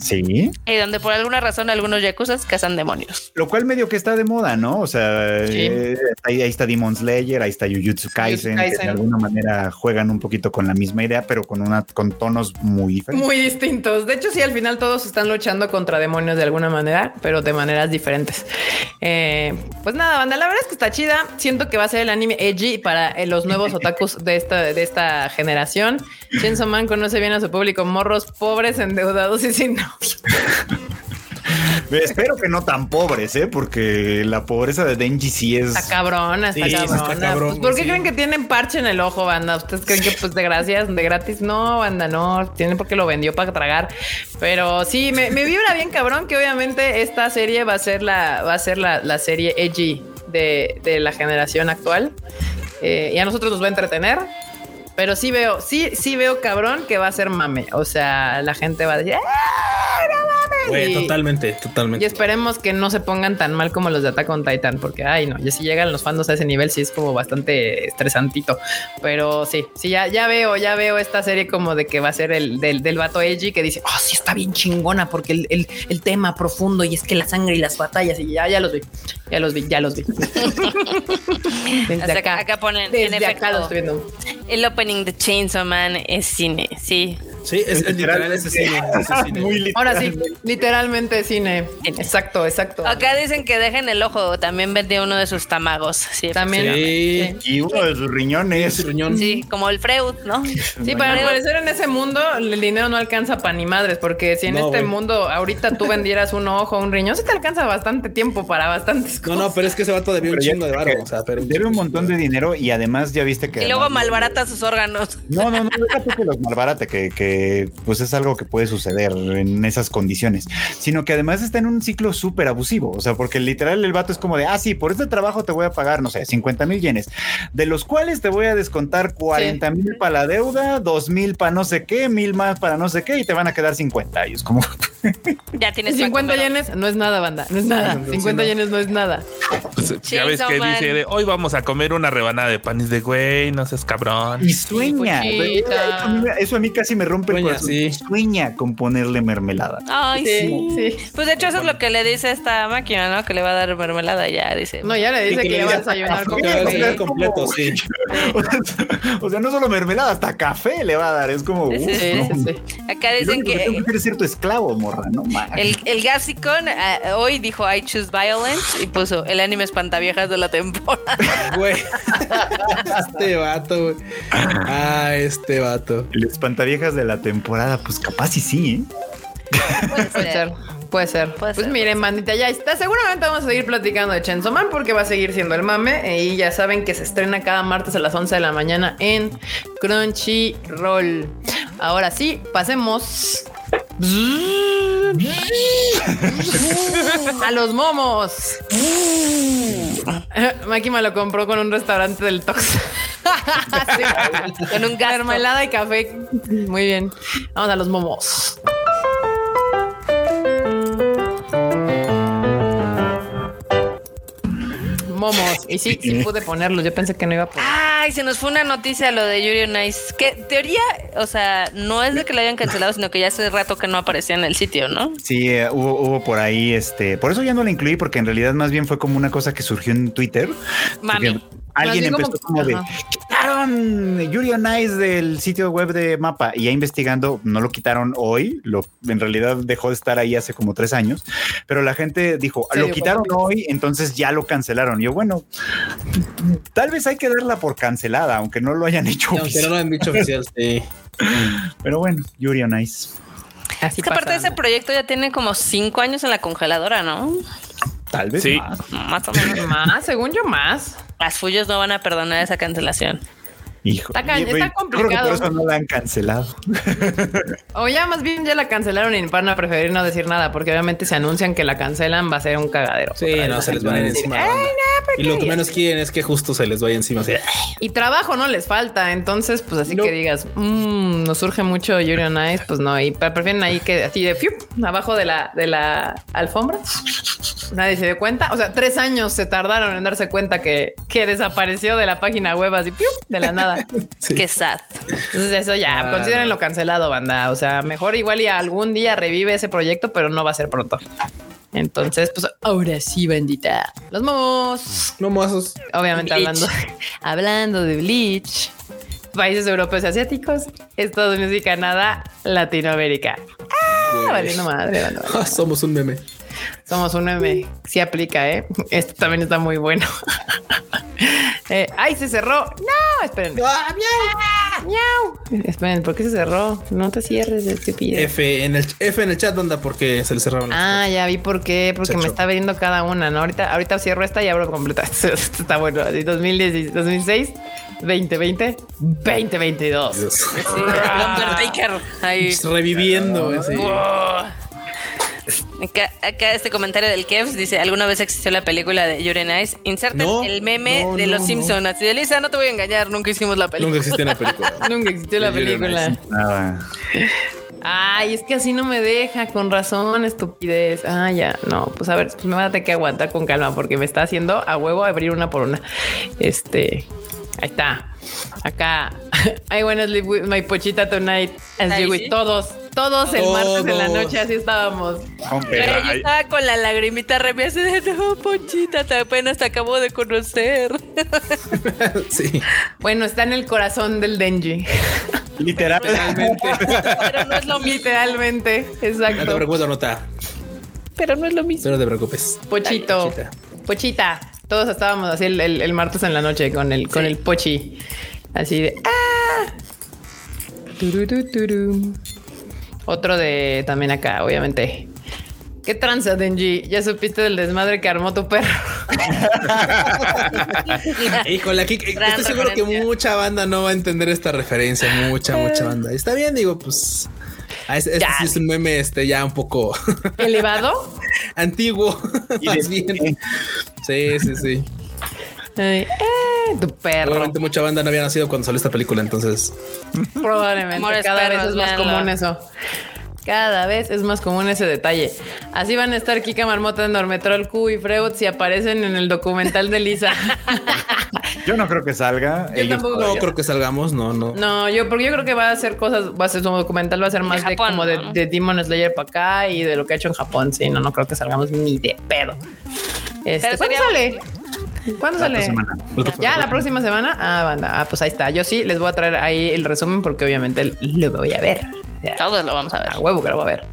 Sí. Y donde por alguna razón algunos yakuzas cazan demonios. Lo cual medio que está de moda, ¿no? O sea, Sí. eh, ahí, ahí está Demon Slayer, ahí está Jujutsu Kaisen, que Kaisen. de alguna manera juegan un poquito con la misma idea, pero con una con tonos muy diferentes. Muy distintos. De hecho, sí, al final todos están luchando contra demonios de alguna manera, pero de maneras diferentes. Eh, pues nada, banda, la verdad es que está chida. Siento que va a ser el anime edgy para eh, los nuevos (laughs) otakus de esta, de esta generación. Chainsaw Man conoce bien a su público, morros pobres, endeudados y sin novio. (laughs) Espero que no tan pobres, ¿eh? Porque la pobreza de Denji sí es... Está cabrona, está Sí, cabrona. está cabrón, Pues, ¿Por qué sí. creen que tienen parche en el ojo, banda? ¿Ustedes creen que pues de gracias, de gratis? No, banda, no. Tienen porque lo vendió para tragar. Pero sí, me, me vibra bien cabrón que obviamente esta serie va a ser la, va a ser la, la serie edgy de, de la generación actual. Eh, y a nosotros nos va a entretener. Pero sí veo, sí, sí veo cabrón que va a ser mame. O sea, la gente va a decir, ¡Ah, no mames! Y- totalmente, y totalmente. esperemos que no se pongan tan mal como los de Attack on Titan, porque ay no, ya si llegan los fandos a ese nivel, sí es como bastante estresantito. Pero sí, sí, ya, ya veo, ya veo esta serie como de que va a ser el del, del vato Edgy que dice, oh, sí está bien chingona, porque el, el- el tema profundo y es que la sangre y las batallas, y ya, ya los vi, ya los vi, ya los vi. (laughs) Desde acá, acá ponen, en desde acá efecto, lo estoy viendo. el opening de Chainsaw Man es cine, sí. Sí, es, es literal ese cine. ese cine. Muy literal. Ahora sí, literalmente cine. Exacto, exacto. Acá dicen que dejen el ojo, también vendió uno de sus tamagos. Sí, También. Sí. Y uno de sus riñones. Ese riñón. Sí, como el Freud, ¿no? Sí, para parecer en ese mundo el dinero no alcanza para ni madres, porque si en No, este mundo ahorita tú vendieras un ojo o un riñón, sí te alcanza bastante tiempo para bastantes No, cosas. no, pero es que ese vato debió un chingo de varo. O sea, pero Debe un montón de dinero y además ya viste que... Y luego además- malbarata sus órganos. No, no, no, déjate que los malbarate, que, que pues es algo que puede suceder en esas condiciones, sino que además está en un ciclo súper abusivo, o sea, porque literal el vato es como de, ah, sí, por este trabajo te voy a pagar, no sé, 50 mil yenes, de los cuales te voy a descontar 40 mil para la deuda, 2 mil para no sé qué, mil más para no sé qué, y te van a quedar 50. Y es como, (laughs) Ya tienes 50 para comer. yenes no es nada, banda, no es nada. No, sí, 50 no. yenes no es nada. Pues, ya ves que Man. dice de hoy vamos a comer una rebanada de panes de güey, no seas cabrón. y sueña. eso a mí casi me rompe Sueña, corazón. sí. Sueña con ponerle mermelada. Ay, sí. Sí, sí. Pues de hecho eso es lo que le dice esta máquina, ¿no? Que le va a dar mermelada ya, dice. No, ya le dice que, le va a desayunar con café. completo, sí. (laughs) o sea, no solo mermelada, hasta café le va a dar. Es como, uf, no. Acá dicen que que que hacer es cierto esclavo, morra, no. El, el Gasicon eh, hoy dijo I choose violence y puso el anime espantaviejas de la temporada. (laughs) Güey. este vato, güey. Ah, este vato. El espantaviejas de la temporada, pues capaz y sí, ¿eh? Puede ser. Puede ser. Puede pues ser, miren, bandita, ya está. Seguramente vamos a seguir platicando de Chainsaw Man porque va a seguir siendo el mame. Y ya saben que se estrena cada martes a las 11 de la mañana en Crunchyroll. Ahora sí, pasemos a los momos. Maki me lo compró con un restaurante del Tox. (laughs) Sí, Con un. Mermelada y café. Muy bien. Vamos a los momos. Momos. Y sí, sí pude ponerlos. Yo pensé que no iba a poner. Ay, se nos fue una noticia lo de Yuri on Ice. Que teoría, o sea, no es de que lo hayan cancelado, sino que ya hace rato que no aparecía en el sitio, ¿no? Sí, eh, hubo, hubo por ahí, este, por eso ya no la incluí, porque en realidad más bien fue como una cosa que surgió en Twitter. Mami. Alguien empezó como- como, de ajá. Quitaron Yuri on Ice del sitio web de Mapa y ya investigando no lo quitaron hoy, lo en realidad dejó de estar ahí hace como tres años, pero la gente dijo lo quitaron hoy, entonces ya lo cancelaron. Y yo bueno, tal vez hay que darla por cancelada, aunque no lo hayan hecho, Aunque no lo han dicho oficial, (laughs) sí. pero bueno, Yuri on Ice. Así Es que aparte de ese proyecto ya tiene como cinco años en la congeladora, ¿no? Tal vez Sí. más. Más o menos. Más, según yo, más. Las Fuyos no van a perdonar esa cancelación. Hijo, Está ca- y, güey, está yo creo que complicado. por eso no la han cancelado. O ya más bien ya la cancelaron y van a preferir no decir nada, porque obviamente se anuncian que la cancelan, va a ser un cagadero. Sí, no, se les van a ir encima. y lo que menos quieren es que justo se les vaya encima. así. Y trabajo no les falta, entonces pues así No. que digas, mmm, nos surge mucho Yuri on Ice, pues no, y pre- prefieren ahí que así de fiu, abajo de la, de la alfombra. Nadie se dio cuenta. O sea, tres años se tardaron en darse cuenta que, que desapareció de la página web así fiu, de la nada. Sí. Qué sad. Entonces eso ya, Ah. considérenlo cancelado, banda. O sea, mejor igual y algún día revive ese proyecto, pero no va a ser pronto. Entonces, pues ahora sí, bandita. Los momos. No mozos. Obviamente Bleach. hablando, (laughs) hablando de Bleach. Países europeos y asiáticos, Estados Unidos y Canadá, Latinoamérica. Ah, valiendo madre, valiendo madre. (laughs) Somos un meme. Somos un meme. Sí aplica, ¿eh? Esto también está muy bueno. (laughs) Eh, ¡Ay, se cerró! ¡No! Espérenme. Ah, ¡Miau! Esperen, ¿por qué se cerró? No te cierres, estúpido. F en el F en el chat, onda, porque se le cerraron. Ah, ya vi por qué, porque me está viendo cada una, ¿no? Ahorita, ahorita cierro esta y abro completa. (laughs) Esto está bueno. Así, 2010, 2006, 2020, 2022. Dios. Sí, el Undertaker. Ahí. Reviviendo. ese. Acá, acá este comentario del Kevs dice: ¿Alguna vez existió la película de Yuri on Ice? Inserten No, el meme no, de no, los no. Simpsons. Así de Lisa, no te voy a engañar, nunca hicimos la película. Nunca existió una película. (laughs) Nunca existió la película. Nada. Ay, es que así no me deja, con razón, estupidez. Ah, ya, no, pues a ver, pues me voy a tener que aguantar con calma porque me está haciendo a huevo abrir una por una. Este, ahí está. Acá, (laughs) I wanna live with my pochita tonight. As you with sí. todos, todos el martes en la noche, así estábamos. Hombre, Pero yo estaba con la lagrimita remia así de no, Ponchita, te apenas te acabo de conocer. (laughs) sí. Bueno, está en el corazón del Denji. literal. (laughs) Pero no es lo mismo. Literalmente, No te exacto. preocupes, nota. Pero no es lo mismo. Pero no te preocupes. Pochito. Pochita. Pochita. Todos estábamos así el, el- el martes en la noche con el, con el pochi. Así de. ¡Ah! Turu, tu, turu. Otro de también acá, obviamente. ¿Qué tranza, Denji? ¿Ya supiste del desmadre que armó tu perro? (laughs) Híjole, aquí Gran estoy seguro que mucha banda no va a entender esta referencia. Mucha, mucha banda. Está bien, digo, pues. ah, Este, este sí es un meme este ya un poco ¿Elevado? (laughs) antiguo. (laughs) Más bien. Sí, sí, sí. Ay, eh, tu perro. Probablemente mucha banda no había nacido cuando salió esta película, entonces. Probablemente. Amores Cada vez es más véanlo. común eso. Cada vez es más común ese detalle. Así van a estar Kika Marmota, Normetrol, Q y Freud si aparecen en el documental de Lisa. (laughs) Yo no creo que salga. Yo Ellos tampoco todavía- creo que salgamos, no, no. No, yo porque yo creo que va a hacer cosas, va a ser su documental, va a ser más de, Japón, como de, ¿no? de Demon Slayer para acá y de lo que ha hecho en Japón. Sí, no, no creo que salgamos ni de pedo. Este, Pero ¿Cuándo sería- sale? ¿Cuándo La sale? otra semana. Ya, la próxima semana. Ah, banda. Ah, pues ahí está. Yo sí les voy a traer ahí el resumen porque obviamente lo voy a ver. Todos lo vamos a ver. A huevo que lo voy a ver.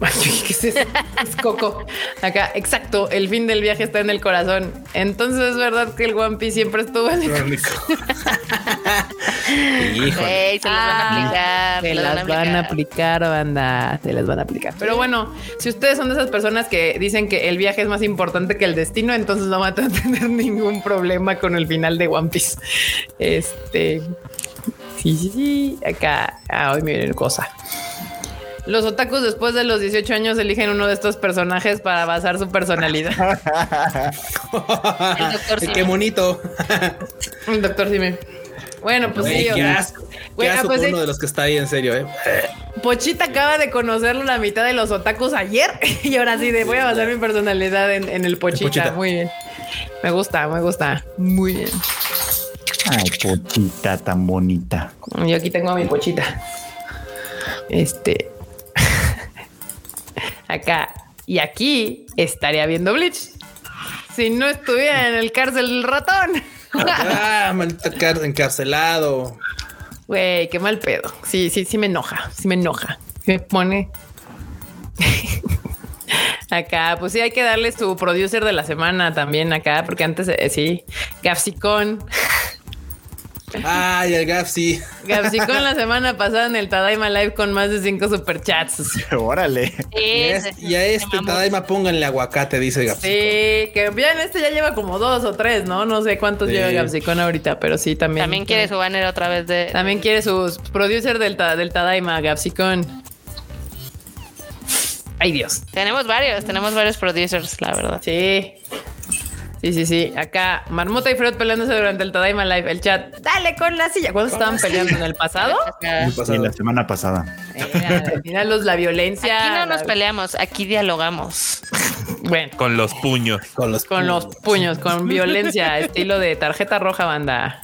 (laughs) ¿Qué es eso? Es Coco. Acá, exacto. El fin del viaje está en el corazón. Entonces es verdad que el One Piece siempre estuvo en el Crónico. (laughs) Híjole. Se las van a Ah, aplicar. Se las las van a aplicar, banda. Se las van a aplicar. Pero bueno, si ustedes son de esas personas que dicen que el viaje es más importante que el destino, entonces no van a (laughs) tener ningún problema con el final de One Piece. Este. Sí, sí, sí. Acá. Ah, hoy miren cosa. Los otakus después de los 18 años eligen uno de estos personajes para basar su personalidad. (laughs) El doctor Qué bonito. El doctor Simi. Bueno, pues sí. qué asco. güey, Qué ah, asco pues uno de los que está ahí en serio, eh. Pochita acaba de conocerlo la mitad de los otakus ayer (laughs) y ahora sí de voy a basar mi personalidad en, en el Pochita. Pochita. Muy bien. Me gusta, me gusta. Muy bien. Ay, pochita tan bonita. Yo aquí tengo a mi Pochita. Este. Acá. Y aquí estaría viendo Bleach. Si no estuviera en el cárcel del ratón. Ah, maldito car- encarcelado. Güey, qué mal pedo. Sí, sí, sí me enoja. Sí me enoja. Me pone. (laughs) acá, pues sí, hay que darle su producer de la semana también acá, porque antes eh, sí, Gapsicón. (laughs) Ay, el Gaf, sí. Gapsicón la semana pasada en el Tadaima Live con más de cinco superchats. Sí, (laughs) Órale. Y a este- y a este Tadaima pónganle aguacate, dice Gaf. que ya en este ya lleva como dos o tres, ¿no? No sé cuántos Sí. lleva Gapsicón ahorita, pero sí también. También quiere su banner otra vez de. También quiere su producer del, del Tadaima, Gapsicón. Ay, Dios. Tenemos varios, tenemos varios producers, la verdad. Sí. Sí, sí, sí. Acá, Marmota y Freud peleándose durante el Tadaima Live. El chat, dale con la silla. ¿Cuándo estaban peleando en el pasado? Sí, pasado. la semana pasada. Eh, al final los, la violencia. Aquí no nos la- peleamos, aquí dialogamos. (laughs) Bueno, Con los puños. Con los con los puños, con violencia, estilo de tarjeta roja, banda.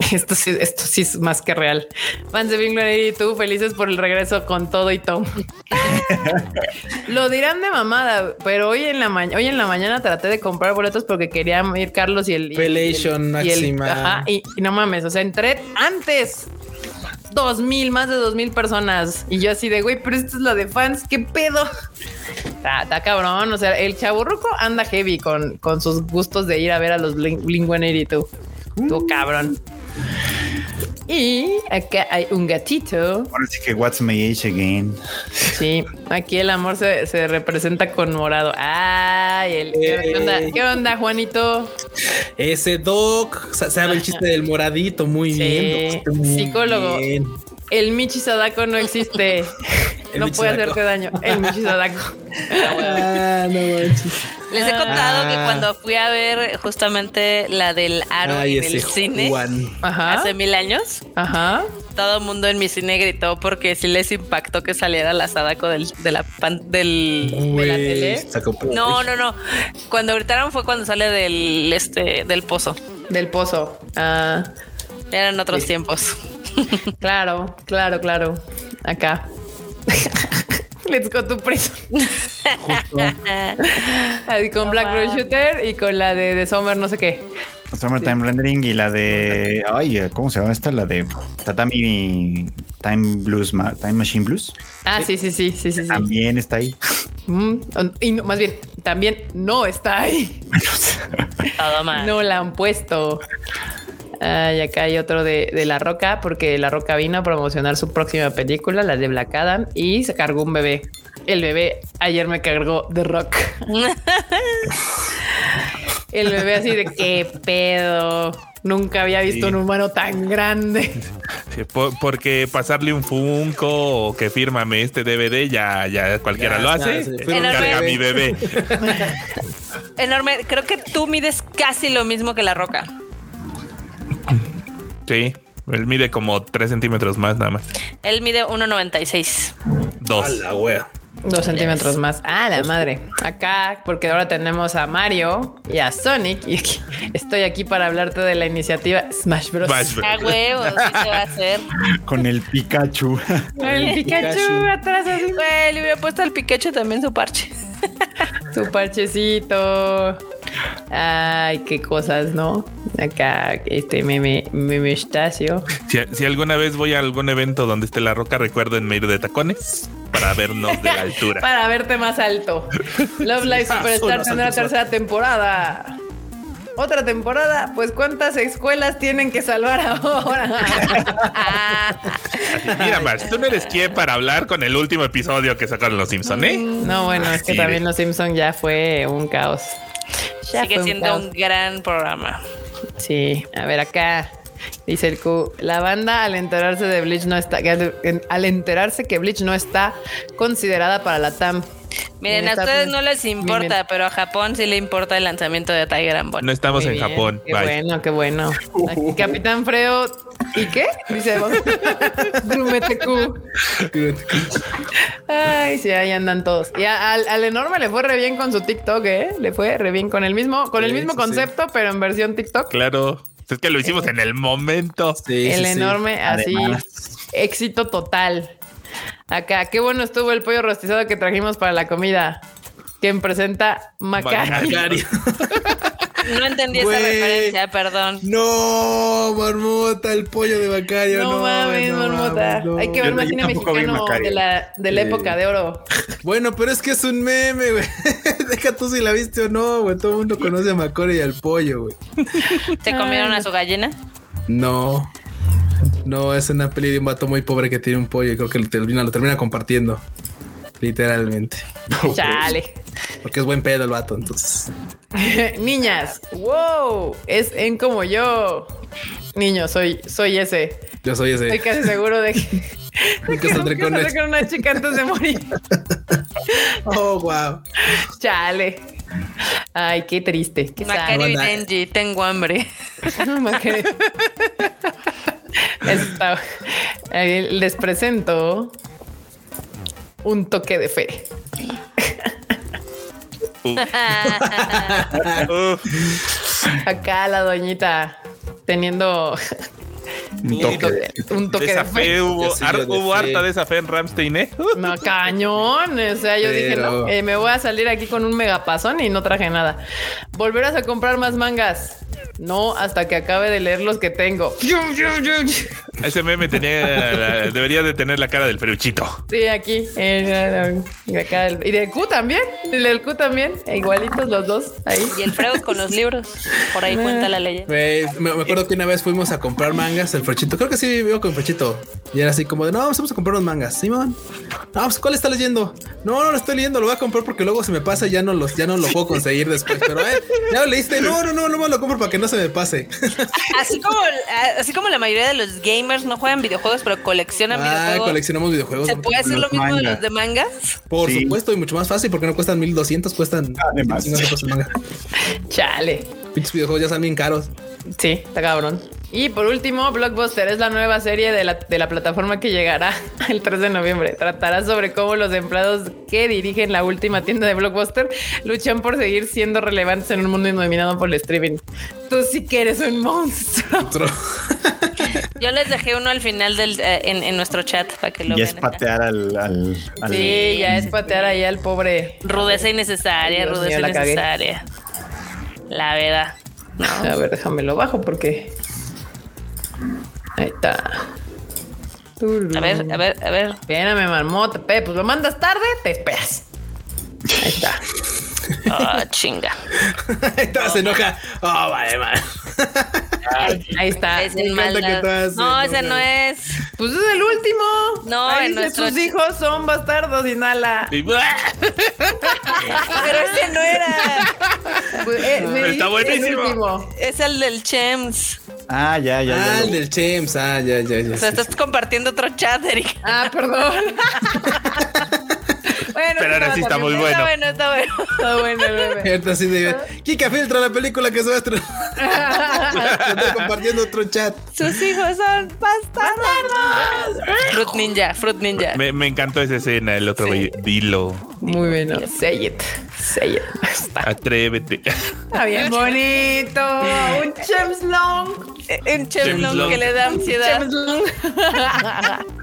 (laughs) Esto sí, esto sí es más que real. Fans de Bing y tú felices por el regreso con todo y Tom. (laughs) Lo dirán de mamada, pero hoy en la mañana, hoy en la mañana traté de comprar boletos porque querían ir Carlos y el y el- Pelation y el- Máxima. ajá, y, y no mames, o sea, entré antes. Dos mil, más de dos mil personas. Y yo así de, güey, pero esto es lo de fans, ¿qué pedo? (laughs) Está, está cabrón, o sea, el chaburruco anda heavy con, con sus gustos de ir a ver a los Blink Blink 182. Tú cabrón. Y acá hay un gatito. Ahora sí que What's My Age Again. Sí, aquí el amor se, se representa con morado. Ay, el, ¿qué, onda, ¿qué onda, Juanito? Ese Doc sa- sabe el chiste del moradito. Muy Sí, bien. Doc, muy psicólogo. bien. El Michi Sadako no existe. (laughs) El no Michi puede Sadako. hacerte daño. El Michi Sadako. Ah, no. Les he contado que Ah. cuando fui a ver justamente la del aro Ay, en el cine. Ajá. hace mil años, Ajá. todo el mundo en mi cine gritó porque sí les impactó que saliera la Sadako del, de la pan- del de la tele. No, no, no. Cuando gritaron fue cuando sale del este del pozo. Del pozo. Ah, Eran otros tiempos. (laughs) claro, claro, claro. Acá. (laughs) Let's go to prison. (laughs) Con Black Rose Shooter y con la de, de Summer, no sé qué. Summertime Rendering y la de. Ay, ¿cómo se llama esta? La de Tatami Time Blues, Ma- Time Machine Blues. Ah, sí, sí, sí, sí, sí. sí. También está ahí. Mm, y no- más bien, también no está ahí. Todo mal. No la han puesto. Ah, y acá hay otro de, de La Roca, porque La Roca vino a promocionar su próxima película, la de Black Adam, y se cargó un bebé. El bebé ayer me cargó The Rock. (laughs) El bebé así de qué pedo. Nunca había visto Sí. un humano tan grande. (laughs) Sí, por- porque pasarle un Funko o que fírmame este DVD, ya, ya cualquiera Ya, lo ya, hace. fueron Carga bebé. mi bebé. (laughs) Enorme. Creo que tú mides casi lo mismo que la roca. Sí, él mide como 3 centímetros más nada más. Él mide 1.96. A Dos. la wea. Dos centímetros más. Ah, la madre. Acá, porque ahora tenemos a Mario y a Sonic. Y aquí- estoy aquí para hablarte de la iniciativa Smash Bros. Smash Bros. A huevo, sí se va a hacer. (laughs) Con el Pikachu. El Pikachu, Pikachu. atrás así. Güey, le hubiera puesto al Pikachu también su parche. (laughs) Su parchecito. Ay, qué cosas, ¿no? Acá, este meme, meme Estacio. Si, si alguna vez voy a algún evento donde esté la roca, recuérdenme ir de tacones para vernos de la altura. (laughs) Para verte más alto. (laughs) Love Live Superstar tendrá tercera temporada. Otra temporada, pues ¿cuántas escuelas tienen que salvar ahora? Así, mira, Marx, tú no eres quien para hablar con el último episodio que sacaron los Simpson, ¿eh? no, bueno, es que también Los Simpson ya fue un caos. Ya Sigue siendo caos. un gran programa. Sí, a ver acá. Dice el Q, la banda al enterarse de Bleach no está, al enterarse que Bleach no está considerada para la TAM. Miren, a ustedes bien. no les importa, Bien, bien. pero a Japón sí le importa el lanzamiento de Tiger and Bunny. No estamos Muy en bien, Japón. Qué Bye. bueno, qué bueno. Aquí, (laughs) Capitán Freo, ¿y qué? Dice. (laughs) (laughs) Ay, sí, ahí andan todos. Y a- al, al enorme le fue re bien con su TikTok, ¿eh? Le fue re bien con el mismo, con el mismo sí, sí. concepto, pero en versión TikTok. Claro. Es que lo hicimos en el momento. Sí, el sí, sí. enorme, así, Además. éxito total. Acá, qué bueno estuvo el pollo rostizado que trajimos para la comida. Quien presenta Macari. Macari. (laughs) No entendí esa referencia, perdón. No, marmota, el pollo de Macario. No, No, mames, no marmota. mames, no. Hay que ver más cine mexicano Macario. de la, de la época de oro. Bueno, pero es que es un meme, güey. (laughs) Deja tú si la viste o no, güey. Todo el mundo conoce a Macario y al pollo, güey. ¿Se comieron a su gallina? No. (laughs) No, es una peli de un vato muy pobre que tiene un pollo y creo que lo termina, lo termina compartiendo. Literalmente. Chale. Porque es buen pedo el vato, entonces. (laughs) Niñas, wow, es en como yo. Niño, soy, soy ese. Yo soy ese. Estoy casi seguro de (laughs) que, Nunca saldré nunca con con una chica antes de morir. Oh, wow. Chale. Ay, qué triste. Qué sad. Macario y Banda. Denji, tengo hambre. (laughs) Está- Les presento un toque de fe. Acá la doñita teniendo Un toque. un de toque de esa fe. hubo, Casillo har- de hubo fe. harta de esa fe en Ramstein, ¿eh? (laughs) No, cañón. O sea, yo dije, no, eh, me voy a salir aquí con un megapasón y no traje nada. ¿Volverás a comprar más mangas? No, hasta que acabe de leer los que tengo. Ese meme tenía, debería de tener la cara del peruchito. Sí, aquí. eh, acá el- y del Q también. El del Q también. e Igualitos los dos. Ahí. Y el Freud con los libros. Por ahí cuenta la leyenda. Güey, me, me acuerdo que una vez fuimos a comprar mangas, el Frechito. Creo que sí vivo con Frechito. Y era así como de, no, vamos a comprar unos mangas. Simón. No, pues, ¿cuál está leyendo? No, no lo estoy leyendo, lo voy a comprar porque luego se me pasa y ya no, los, ya no lo puedo conseguir después. Pero, eh, ya lo leíste. No, no, no, no me lo compro para que no se me pase. (laughs) Así como, así como la mayoría de los gamers no juegan videojuegos, pero coleccionan ah, videojuegos. coleccionamos videojuegos. ¿Se puede hacer lo mismo de mangas. los de mangas? Por Sí. supuesto, y mucho más fácil porque no cuestan 1200, cuestan Además. 50 pesos el manga. Chale. Pinches videojuegos ya están bien caros. Sí, está cabrón. Y por último, Blockbuster es la nueva serie de la, de la plataforma que llegará (laughs) el 3 de noviembre. Tratará sobre cómo los empleados que dirigen la última tienda de Blockbuster luchan por seguir siendo relevantes en un mundo dominado por el streaming. Tú sí que eres un monstruo. (laughs) Yo les dejé uno al final del, eh, en, en nuestro chat para que lo Ya es vean. acá. patear al. al, al- Sí, ya es patear ahí al pobre. Rudeza innecesaria, Dios rudeza mío, cagué. La verdad. A ver, déjame lo bajo porque. Ahí está. A ver, a ver, a ver. Espérame, marmota. Pe, pues lo mandas tarde, te esperas. Ahí está. Ah, chinga. (laughs) Ahí está, se enoja. Oh, vale, man. Ahí está. Es el todas se No, ese no es. Pues es el último. No, Ahí en dice, nuestro sus ch- hijos son bastardos y nala. (laughs) Y- Pero ese no era. Pues, eh, Está el buenísimo. Es el del Chems. Ah, ya, ya. ya Ah, lo- el del Chems. Ah, ya, ya, ya. O sea, sí. estás compartiendo otro chat, Eric. Ah, perdón. (laughs) bueno, Pero ahora sí está muy Está bueno. bueno, está bueno. Está bueno el bebé. Ahorita así de Kika filtra la película que se va a estrenar. Estoy compartiendo otro chat. Sus hijos son bastardos. Fruit Ninja, Fruit Ninja. Me, me encantó esa escena, el otro güey. Dilo, Muy bueno. Say it. Say it. Está, atrévete. está bien bonito. Un Chems Long. Un chemlong Chemlong. que le da ansiedad. Long. (laughs)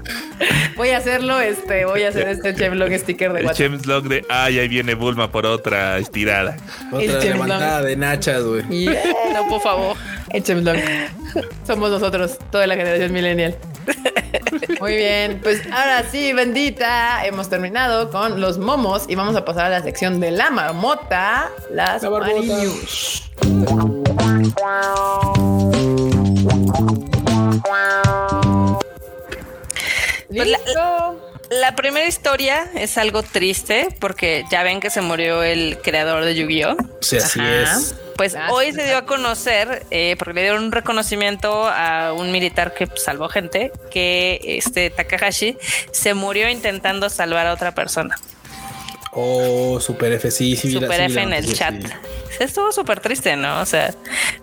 voy a hacerlo, este, voy a hacer este Chemlong sticker de El. Chems Log de, ay, ahí viene Bulma por otra estirada. El Otra Chems levantada Long. de nachas, güey. Yeah. No, por favor. El Chems Long. Somos nosotros, toda la generación millennial. Muy bien, pues ahora sí, bendita, hemos terminado con los momos y vamos a pasar a la sección de la marmota, las La News. Pues la-. La primera historia es algo triste porque ya ven que se murió el creador de Yu-Gi-Oh! Sí, así Ajá. es. Pues Ah, hoy sí, se dio a conocer, eh, porque le dieron un reconocimiento a un militar que salvó gente, que este Takahashi se murió intentando salvar a otra persona. Oh, Super F, sí, sí. la- Super sí, F la en el chat. Estuvo súper triste, ¿no? O sea,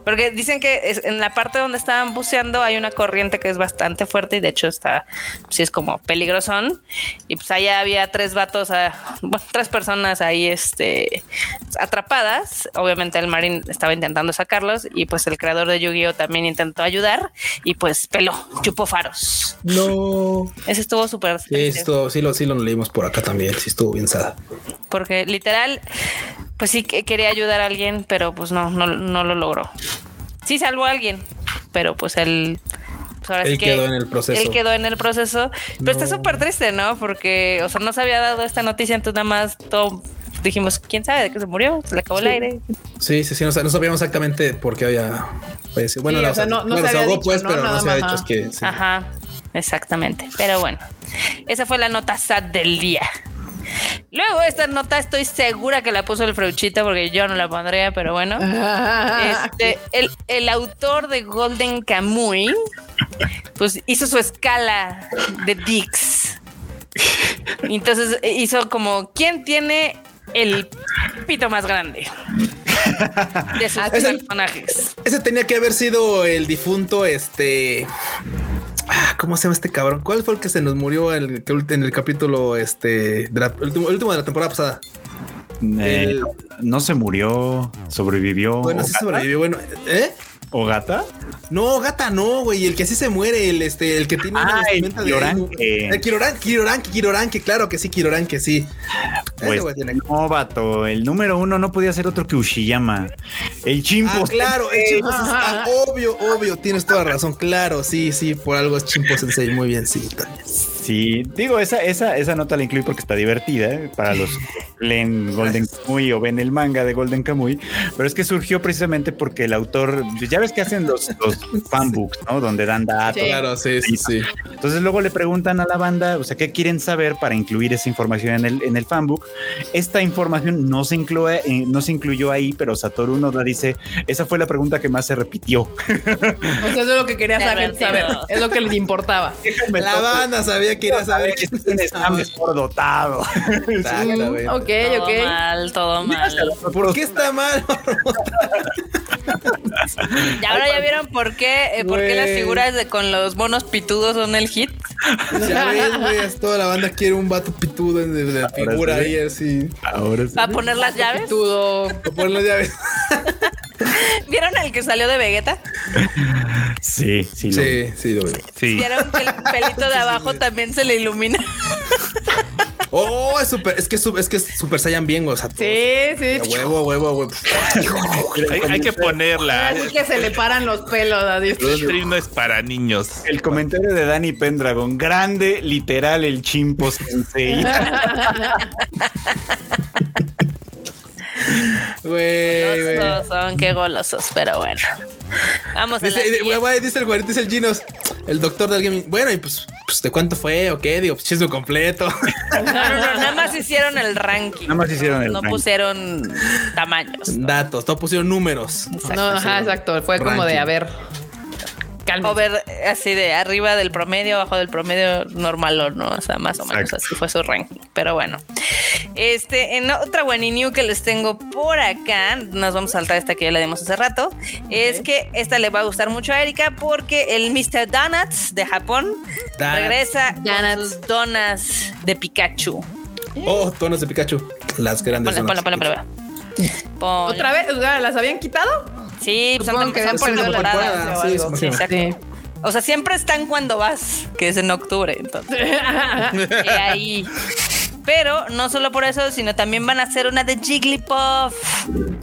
porque dicen que es- en la parte donde estaban buceando hay una corriente que es bastante fuerte y de hecho está, sí es como peligrosón. Y pues allá había tres vatos, ah, bueno, tres personas ahí este, atrapadas. Obviamente el marín estaba intentando sacarlos y pues el creador de Yu-Gi-Oh también intentó ayudar y pues peló, chupó faros. No. Ese estuvo súper Sí, sí, lo, sí lo leímos por acá también. Sí, estuvo bien sada. porque literal, pues sí que quería ayudar a alguien, pero pues no, no, no lo logró. Sí salvó a alguien, pero pues él, pues ahora Él sí que quedó en el proceso. Él quedó en el proceso, pero está No. súper triste, ¿no? Porque, o sea, no se había dado esta noticia, entonces nada más todo dijimos, ¿quién sabe de qué se murió? Se le acabó el Sí. aire. Sí, sí, sí. No, no sabíamos exactamente por qué había fallecido. Bueno, Sí, la- o sea, no- no bueno, se había ahogó, dicho, pues, ¿no? pero no se ha más, dicho ajá. es que. sí. Ajá, exactamente. Pero bueno, esa fue la nota sad del día. Luego, esta nota estoy segura que la puso el Freuchita porque yo no la pondría, pero bueno. (laughs) Este, el, el autor de Golden Kamuy, pues hizo su escala de Dix. Entonces hizo como, ¿quién tiene el pito más grande? De sus el- personajes. Ese tenía que haber sido el difunto, este. Ah, ¿Cómo se llama este cabrón? ¿Cuál fue el que se nos murió en el, en el capítulo este de la- el último, el último de la temporada pasada? Eh, El- no se murió, sobrevivió. Bueno, sí sobrevivió. Bueno, ¿eh? ¿O gata? No, gata, no, güey. El que sí se muere, el este, el que tiene una Ah, el vestimenta de. El Kiroranke, claro que sí, Kiroranke, sí. Pues tiene- no, vato. El número uno no podía ser otro que Ushiyama. El chimpo. Ah, claro, el (laughs) Chimpo Sensei. Obvio, obvio, tienes toda razón. Claro, sí, sí, por algo es Chimpo Sensei. Muy bien, sí, también. Sí, digo, esa, esa, esa nota la incluí porque está divertida ¿eh? para los que leen Golden Kamuy o ven el manga de Golden Kamuy, pero es que surgió precisamente porque el autor, ya ves que hacen los, los fanbooks, ¿no? Donde dan datos. Sí. Claro, sí, sí, sí. Entonces luego le preguntan a la banda, o sea, ¿qué quieren saber para incluir esa información en el, en el fanbook? Esta información no se, incluye, eh, no se incluyó ahí, pero Satoru Noda dice, esa fue la pregunta que más se repitió. O sea, eso es lo que quería saber, saber. Es lo que les importaba. La banda sabía que iba a saber que quién está mejor dotado. Exactamente. Ok, Todo ok. mal, todo mal. ¿Por qué está mal? (laughs) Y ahora ya vieron por qué, eh, por qué las figuras de con los monos pitudos son el hit. Ya ves, güey, toda la banda quiere un vato pitudo de, de la figura sí. ahí así. Ahora sí. Va a poner las llaves. Todo. O (laughs) ponerlo ya ves. ¿Vieron el que salió de Vegeta? Sí, sí. lo- Sí, sí, lo veo. Sí. ¿Vieron que el pelito de abajo también se le ilumina? Oh, es super, es que es, es que es Super Saiyan bien, o sea, todo. Sí, sí. A huevo, huevo, huevo. Hay, hay que ponerla. Así que se le paran los pelos. así. El stream no es para niños. El comentario de Danny Pendragon, grande, literal, el chimpo sensei. (laughs) Güey. Golosos son, qué golosos, pero bueno. Vamos a la dice el güey, dice el Ginos, el doctor del gaming. Bueno, y pues, pues, ¿de cuánto fue o qué? Digo, pues chisme completo. (laughs) No, no, no, nada más hicieron el ranking. Nada más hicieron el No ranking. pusieron tamaños. Datos, todo pusieron números. No, ajá, exacto. Fue como de, a ver. Cálmense. O ver eh, así de arriba del promedio, abajo del promedio normal o no, o sea, más o menos Exacto. así fue su ranking. Pero bueno, este, en otra Wani New que les tengo por acá, nos vamos a saltar esta que ya la dimos hace rato, es que esta le va a gustar mucho a Erika porque el Mr. Donuts de Japón regresa sus donas de Pikachu. Oh, tonos de Pikachu. Las grandes. Ponla, donas. ponla, ponla. Ponla. ¿Otra vez? O sea, ¿Las habían quitado? Sí, pues Supongo son, que son por temporada. temporada, o sí, algo. sí, Exacto. Sí. O sea, siempre están cuando vas, que es en octubre, entonces. (laughs) eh, ahí. Pero no solo por eso, sino también van a hacer una de Jigglypuff.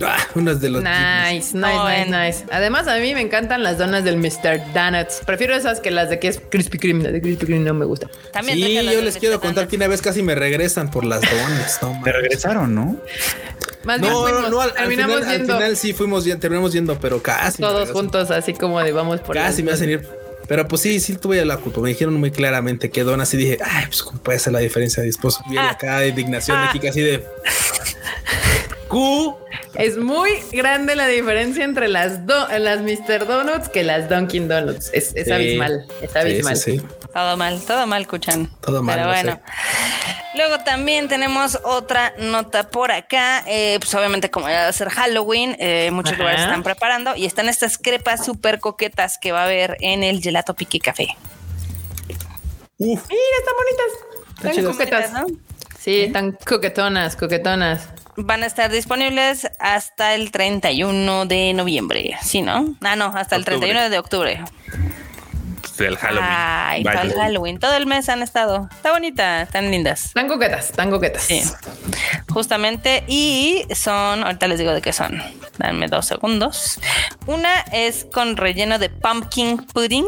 Ah, unas de los. Nice, nice, No, nice, en- nice. Además, a mí me encantan las donas del Mr. Donuts. Prefiero esas que las de que es Krispy Kreme. La de Krispy Kreme no me gusta. También Sí, las yo les quiero Mr. contar Donuts. que una vez casi me regresan por las donas. No, Me regresaron, ¿no? Más bien no, no, fuimos- no, al, al terminamos final, al final sí fuimos, ya- terminamos yendo, pero casi. todos juntos, así como de vamos por Casi las me hacen ir. Pero pues sí, sí tuve la culpa. Me dijeron muy claramente que donas y dije, ay, pues puede ser la diferencia. Después vi Ah. acá de indignación de Ah. Kika así de. Q. Es muy grande la diferencia entre las, do- las Mr. Donuts que las Dunkin' Donuts. Es, es Sí. abismal. Es abismal. sí, sí. Todo mal, todo mal, Cuchan. Todo mal, Pero bueno. Luego también tenemos otra nota por acá. eh, pues obviamente, como va a ser Halloween, eh, muchos Ajá. lugares están preparando y están estas crepas súper coquetas que va a haber en el Gelato Pique Café. Uf. Mira, están bonitas. Están coquetas. ¿no? Sí, están coquetonas, coquetonas. Van a estar disponibles hasta el 31 de noviembre. ¿Sí, no? Ah, no, hasta el Octubre. 31 de octubre. Pues, del Halloween. Ay, Vaya. todo el Halloween. Todo el mes han estado. Está bonita, están lindas. Están coquetas, están coquetas. Sí, justamente. Y son, ahorita les digo de qué son. Dame dos segundos. Una es con relleno de pumpkin pudding.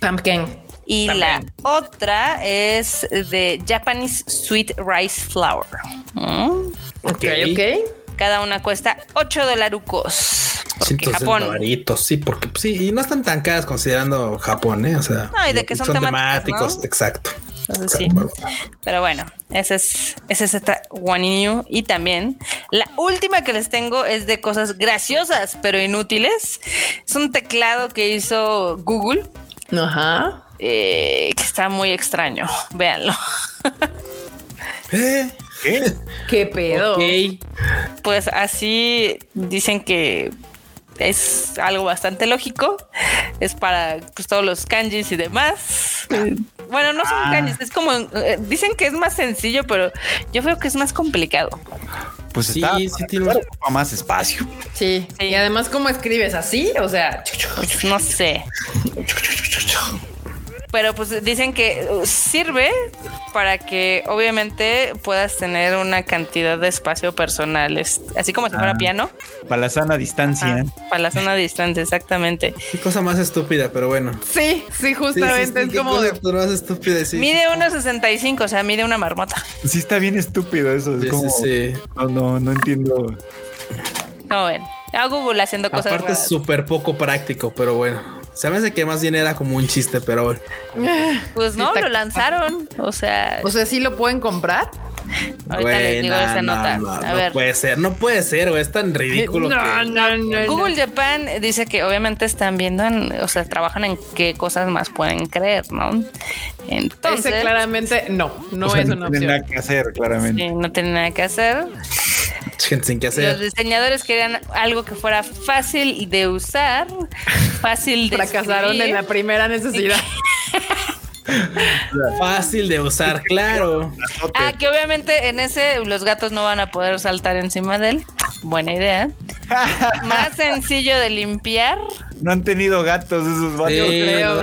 Pumpkin. Y la otra es de Japanese Sweet Rice Flour. Mm. Ok, ok. Cada una cuesta 8 dolarucos. Porque 160 Japón. varitos, sí, porque pues, sí, y no están tan caras considerando Japón, ¿eh? O sea, No, y de que son temáticas, ¿no? exacto. Entonces, sí. Pero bueno, esa es, esa es esta One New. Y también la última que les tengo es de cosas graciosas, pero inútiles. Es un teclado que hizo Google, Ajá. Eh, que está muy extraño. (laughs) Véanlo. ¿Eh? ¿Qué? ¿Qué pedo? Pues así dicen que es algo bastante lógico. Es para pues, todos los kanjis y demás. Bueno, no son kanjis, es como eh, dicen que es más sencillo, pero yo creo que es más complicado. Pues Sí, está, sí tiene claro, más espacio. Sí. Sí. Y además, ¿cómo escribes así? O sea, Pues no sé. Pero pues dicen que uh, sirve para que obviamente puedas tener una cantidad de espacio personal, es- así como si fuera Ah. piano, Para la sana distancia. ah, para la zona de distancia, exactamente. Qué cosa más estúpida, pero bueno. sí, sí, justamente Sí, sí, sí, es como cosa de. más estúpida, sí. Mide 1.65, o sea, mide una marmota. Sí, está bien estúpido eso. Es Sí, como, sí, sí. No, no, no entiendo. Como ven, a Google haciendo cosas Aparte es súper poco práctico, pero bueno. Se me hace que más bien era como un chiste, pero bueno. Pues no, lo lanzaron. O sea, O sea, ¿sí lo pueden comprar? ahorita les digo esa no, nota. no, a no ver. puede ser, no puede ser, güey. Es tan ridículo no, que. no, no, Google Japan dice que obviamente están viendo, en- o sea, trabajan en qué cosas más pueden creer, ¿no? Entonces, Ese claramente no, no O sea, es una no tiene nada opción. que hacer, claramente. sí, no tienen nada que hacer. (laughs) Gente sin Los hacer. diseñadores querían algo que fuera fácil de usar, fácil de Fracasaron escribir. en la primera necesidad. (laughs) Fácil de usar, claro. Ah, que obviamente en ese los gatos no van a poder saltar encima de él. Buena idea. (laughs) Más sencillo de limpiar. No han tenido gatos esos varios. Sí, creo,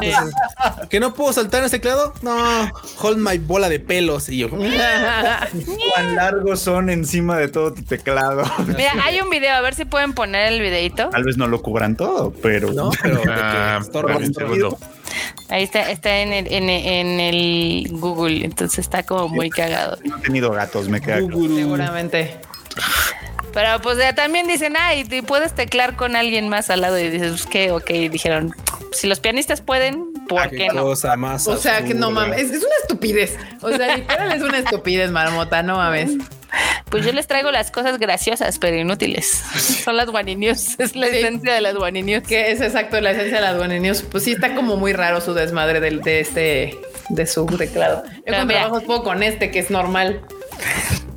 ¿Que no puedo saltar en este teclado? No, hold my bola de pelos. Y yo, (laughs) ¿Cuán largos son encima de todo tu teclado? Mira, hay un video, a ver si pueden poner el videito. Tal vez no lo cubran todo, pero no, pero Ah, estorba, espérame un estorba. segundo. Ahí está, está en el, en, en el Google, entonces está como muy cagado. no he tenido gatos, me queda. Seguramente. Pero pues ya también dicen, ay, te puedes teclar con alguien más al lado y dices, pues qué, ok, dijeron, si los pianistas pueden, ¿por Ah, qué no? cosa más O sea, que no mames. Es, es una estupidez. O sea, literal es una estupidez, marmota, no mames. Pues yo les traigo las cosas graciosas, pero inútiles. Son las Wani News, es la Sí. esencia de las Wani News. Que es exacto la esencia de las One News. Pues sí, está como muy raro su desmadre de este, de su teclado. Yo Pero con mira. trabajo puedo con este, que es normal.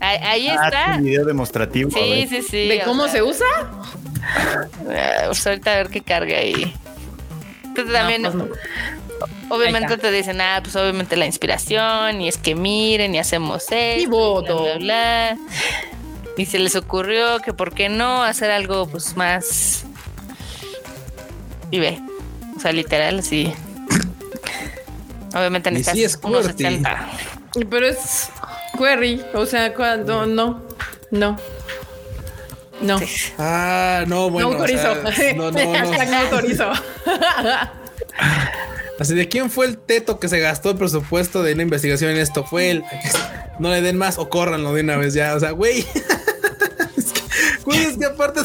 Ahí, ahí Ah, está. un video demostrativo. a Sí, sí, sí. ¿De o cómo sea, se usa? eh, pues ahorita a ver qué carga ahí. Entonces también, No, pues no. obviamente te dicen, ah, pues obviamente la inspiración, y es que miren, y hacemos esto, Y voto. bla, bla, bla. Y se les ocurrió que por qué no hacer algo pues más. Y ve. O sea, literal, así. (coughs) Obviamente necesitas sí es unos QWERTY. 60. Pero es. Query, o sea, cuando no, no. No. Ah, no, bueno. no autorizo. o sea, no, no, no. (laughs) No autorizo. Así de quién fue el teto que se gastó el presupuesto de una investigación en esto. Fue el no le den más o córranlo de una vez ya. O sea, güey. (laughs) es que, güey, es que aparte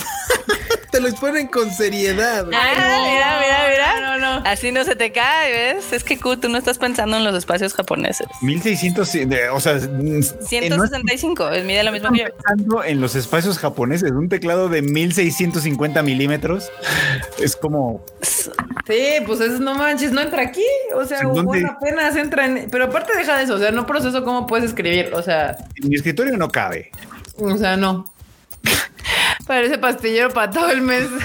te lo exponen con seriedad. güey. Ah, mira, mira, mira. No, no. Así no se te cae, ¿ves? Es que Q, tú no estás pensando en los espacios japoneses. 1600, de- o sea, mm, eh, no 165, es mide lo mismo que yo. pensando en los espacios japoneses. Un teclado de 1650 milímetros es como Sí, pues es no manches, no entra aquí. O sea, ¿En dónde? bueno, apenas entra en. Pero aparte deja de eso, o sea, no proceso cómo puedes escribir. O sea, en mi escritorio no cabe. o sea, no. Parece pastillero para todo el mes. (laughs)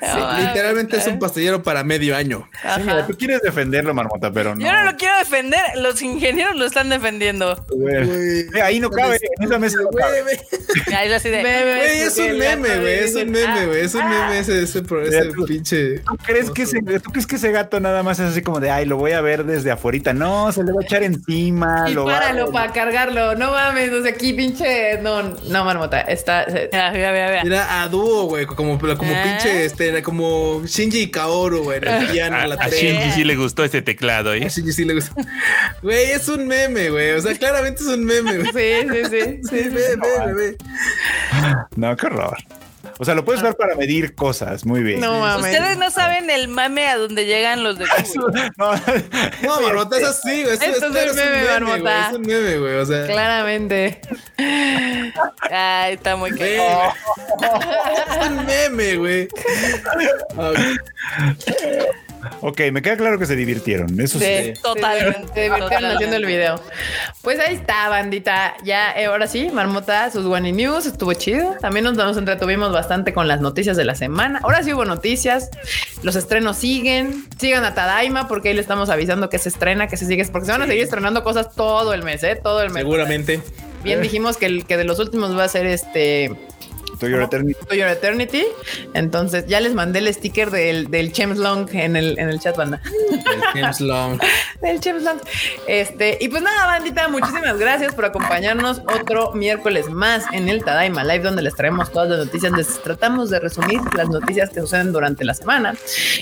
Sí, literalmente es un pastillero para medio año. Sí, mira, tú quieres defenderlo, Marmota, pero no. Yo no lo quiero defender, los ingenieros lo están defendiendo. Güey. Güey. Ahí no cabe, en esa mesa no cabe. Güey, güey. Ahí es así de. Bebé, Güey, es un meme, güey. Es un meme, güey. Es un ah, meme ese, ese, ese Mira, tú- pinche. ¿Tú crees, que ese, ¿Tú crees que ese gato nada más es así como de, ay, lo voy a ver desde afuera? No, se le va a echar encima. Y lo va- páralo para cargarlo. No mames, o sea, aquí pinche. No, no, marmota. Está. Mira, mira, mira, mira. Mira a dúo, güey, como, como Ah. pinche, este, como Shinji y Kaoru, güey, en el piano, A, la a. Shinji sí le gustó ese teclado, ¿eh? A Shinji sí le gusta. Güey, es un meme, güey. O sea, claramente es un meme, güey. Sí, sí, sí. (laughs) Sí, ve, ve, ve. No, qué horror. O sea, lo puedes usar para medir cosas. Muy bien. No mames. Ustedes no saben el mame a donde llegan los de (laughs) Google. No, No, Marmota, es así, güey. Eso- Esto es un meme, güey. Marmota. Es un meme, güey. O sea, Claramente. Ay, está muy caro. güey. (laughs) Es un meme, güey. Ok. Ok, me queda claro que se divirtieron. Eso sí. Sí, Totalmente, Se divirtieron totalmente. haciendo el video. Pues ahí está, bandita. Ya, eh, ahora sí, Marmota, sus One News, estuvo chido. También nos, nos entretuvimos bastante con las noticias de la semana. Ahora sí hubo noticias. Los estrenos siguen. Sigan a Tadaima porque ahí le estamos avisando que se estrena, que se sigue, porque se van a seguir estrenando cosas todo el mes, ¿eh? Todo el mes. Seguramente. Bien dijimos que el que de los últimos va a ser este To Your Eternity. To Your Eternity. Entonces ya les mandé el sticker del, del Chems Long en el, en el chat, banda. El James Long. (laughs) del Chems Long. Este, y pues nada, bandita, muchísimas gracias por acompañarnos otro miércoles más en el Tadaima Live, donde les traemos todas las noticias. Les tratamos de resumir las noticias que suceden durante la semana.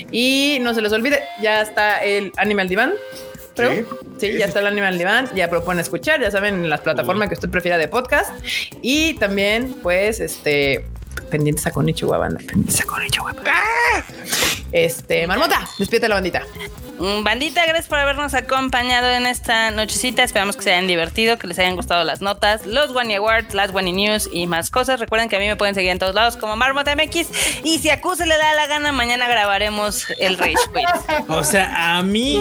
Y no se les olvide, ya está el Animal Divan. Creo. Sí, ya está el Animal Divan, ya propone escuchar, ya saben, en las plataformas que usted prefiera de podcast. Y también, pues, este, pendientes a Konichiwa, banda. Pendientes a Konichiwa. Este, Marmota, despídete la bandita. Mm, Bandita, gracias por habernos acompañado en esta nochecita. Esperamos que se hayan divertido, que les hayan gustado las notas, los One Awards, las One News y más cosas. Recuerden que a mí me pueden seguir en todos lados como Marmota MX. Y si a Q se le da la gana, mañana grabaremos el Rage Quit. (laughs) O sea, a mí.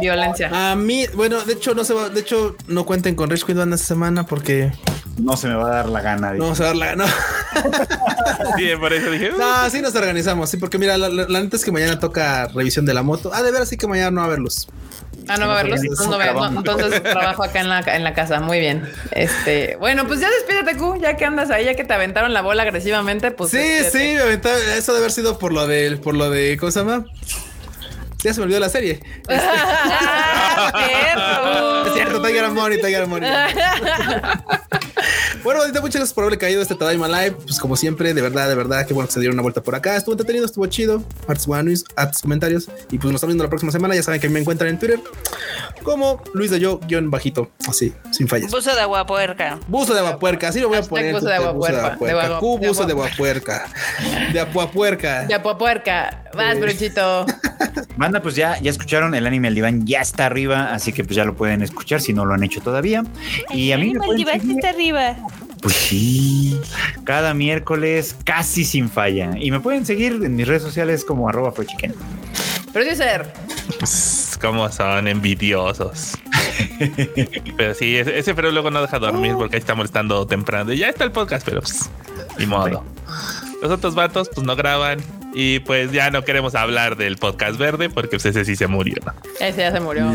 Violencia. A mí, bueno, de hecho, no se va, de hecho, no cuenten con Rage Quit esta semana porque No se me va a dar la gana. no vamos a dar la no. (laughs) Sí, por eso dije. "Uh". No, sí nos organizamos, sí, porque mira, la, la- la neta es que mañana toca revisión de la moto. Ah, de ver, así que mañana no va a haber luz. Ah, no va a verlos. organizamos, Entonces, no entonces trabajo acá en la, en la casa. Muy bien. Este, bueno, pues ya despídete, Q, ya que andas ahí, ya que te aventaron la bola agresivamente, pues. sí, sí, me aventaba- eso debe haber sido por lo de, por lo de, ¿cómo se llama? Ya se me olvidó la serie. (laughs) Ah, cierto. Es cierto, Tiger Money, Tiger Money. (laughs) bueno, ahorita muchas gracias por haberle caído a este Tadaima Live. Pues como siempre, de verdad, de verdad, qué bueno que se dieron una vuelta por acá. Estuvo entretenido, estuvo chido. Arts One News, arts comentarios. Y pues nos estamos viendo la próxima semana. Ya saben que me encuentran en Twitter como Luis de Yo, guion bajito. Así, sin fallas. Buzo de agua puerca. Buzo de aguapuerca, así lo voy a poner. buzo de Twitter, aguapuerca, de agua- Q, de buzo de agua- aguapuerca. De. Ya, puerca. Vas, brochito. Banda, pues ya, ya escucharon, el anime al diván ya está arriba, así que pues ya lo pueden escuchar si no lo han hecho todavía. Y a mí me pueden seguir- está arriba. Pues sí, cada miércoles casi sin falla. Y me pueden seguir en mis redes sociales como arroba frochiquen. Producer. Pues, Cómo son envidiosos. (laughs) pero sí, ese, ese pero luego no deja dormir porque ahí está molestando temprano. Y ya está el podcast, pero pues, ni modo. Los otros vatos, pues no graban. Y pues ya no queremos hablar del podcast verde porque pues, ese sí se murió. ¿no? Ese ya se murió.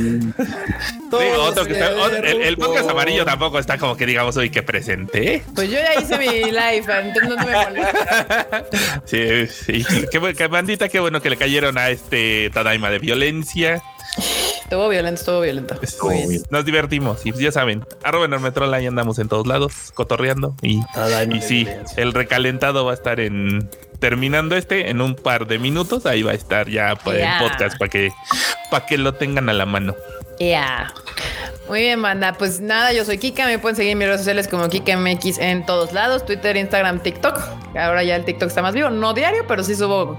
Todo Sí, (laughs) otro que se está- otro- el, el podcast amarillo tampoco está como que digamos hoy que presente. Pues yo ya hice mi live, entonces no me molesta. (laughs) Sí, sí. Qué, qué bandita, qué bueno que le cayeron a este Tadaima de violencia. Estuvo violento, estuvo violento. Estuvo Muy bien. bien. Nos divertimos y ya saben, arroba enormetrol, ahí andamos en todos lados, cotorreando y, sí, violencia. el recalentado va a estar en terminando este en un par de minutos, ahí va a estar ya en podcast para que para que lo tengan a la mano. Ya. Muy bien, banda. Pues nada, yo soy Kika. Me pueden seguir en mis redes sociales como KikaMX en todos lados: Twitter, Instagram, TikTok. Ahora ya el TikTok está más vivo. No diario, pero sí subo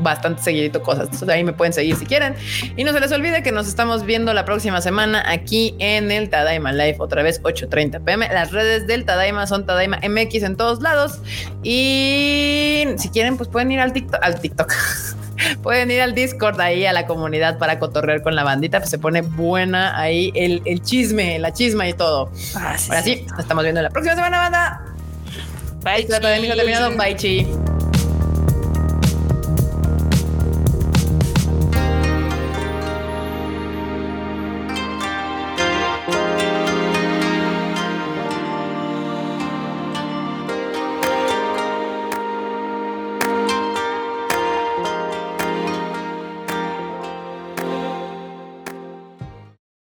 bastante seguidito cosas. Entonces ahí me pueden seguir si quieren. Y no se les olvide que nos estamos viendo la próxima semana aquí en el Tadaima Live, otra vez 8:30 pm. Las redes del Tadaima son Tadaima MX en todos lados. Y si quieren, pues pueden ir al TikTok. Al TikTok. (laughs) Pueden ir al Discord ahí a la comunidad para cotorrear con la bandita, pues se pone buena ahí el, el chisme, la chisma y todo. Ah, sí, Ahora sí, sí. nos estamos viendo la próxima semana, banda. Bye. Chi. terminado. Bye, chi.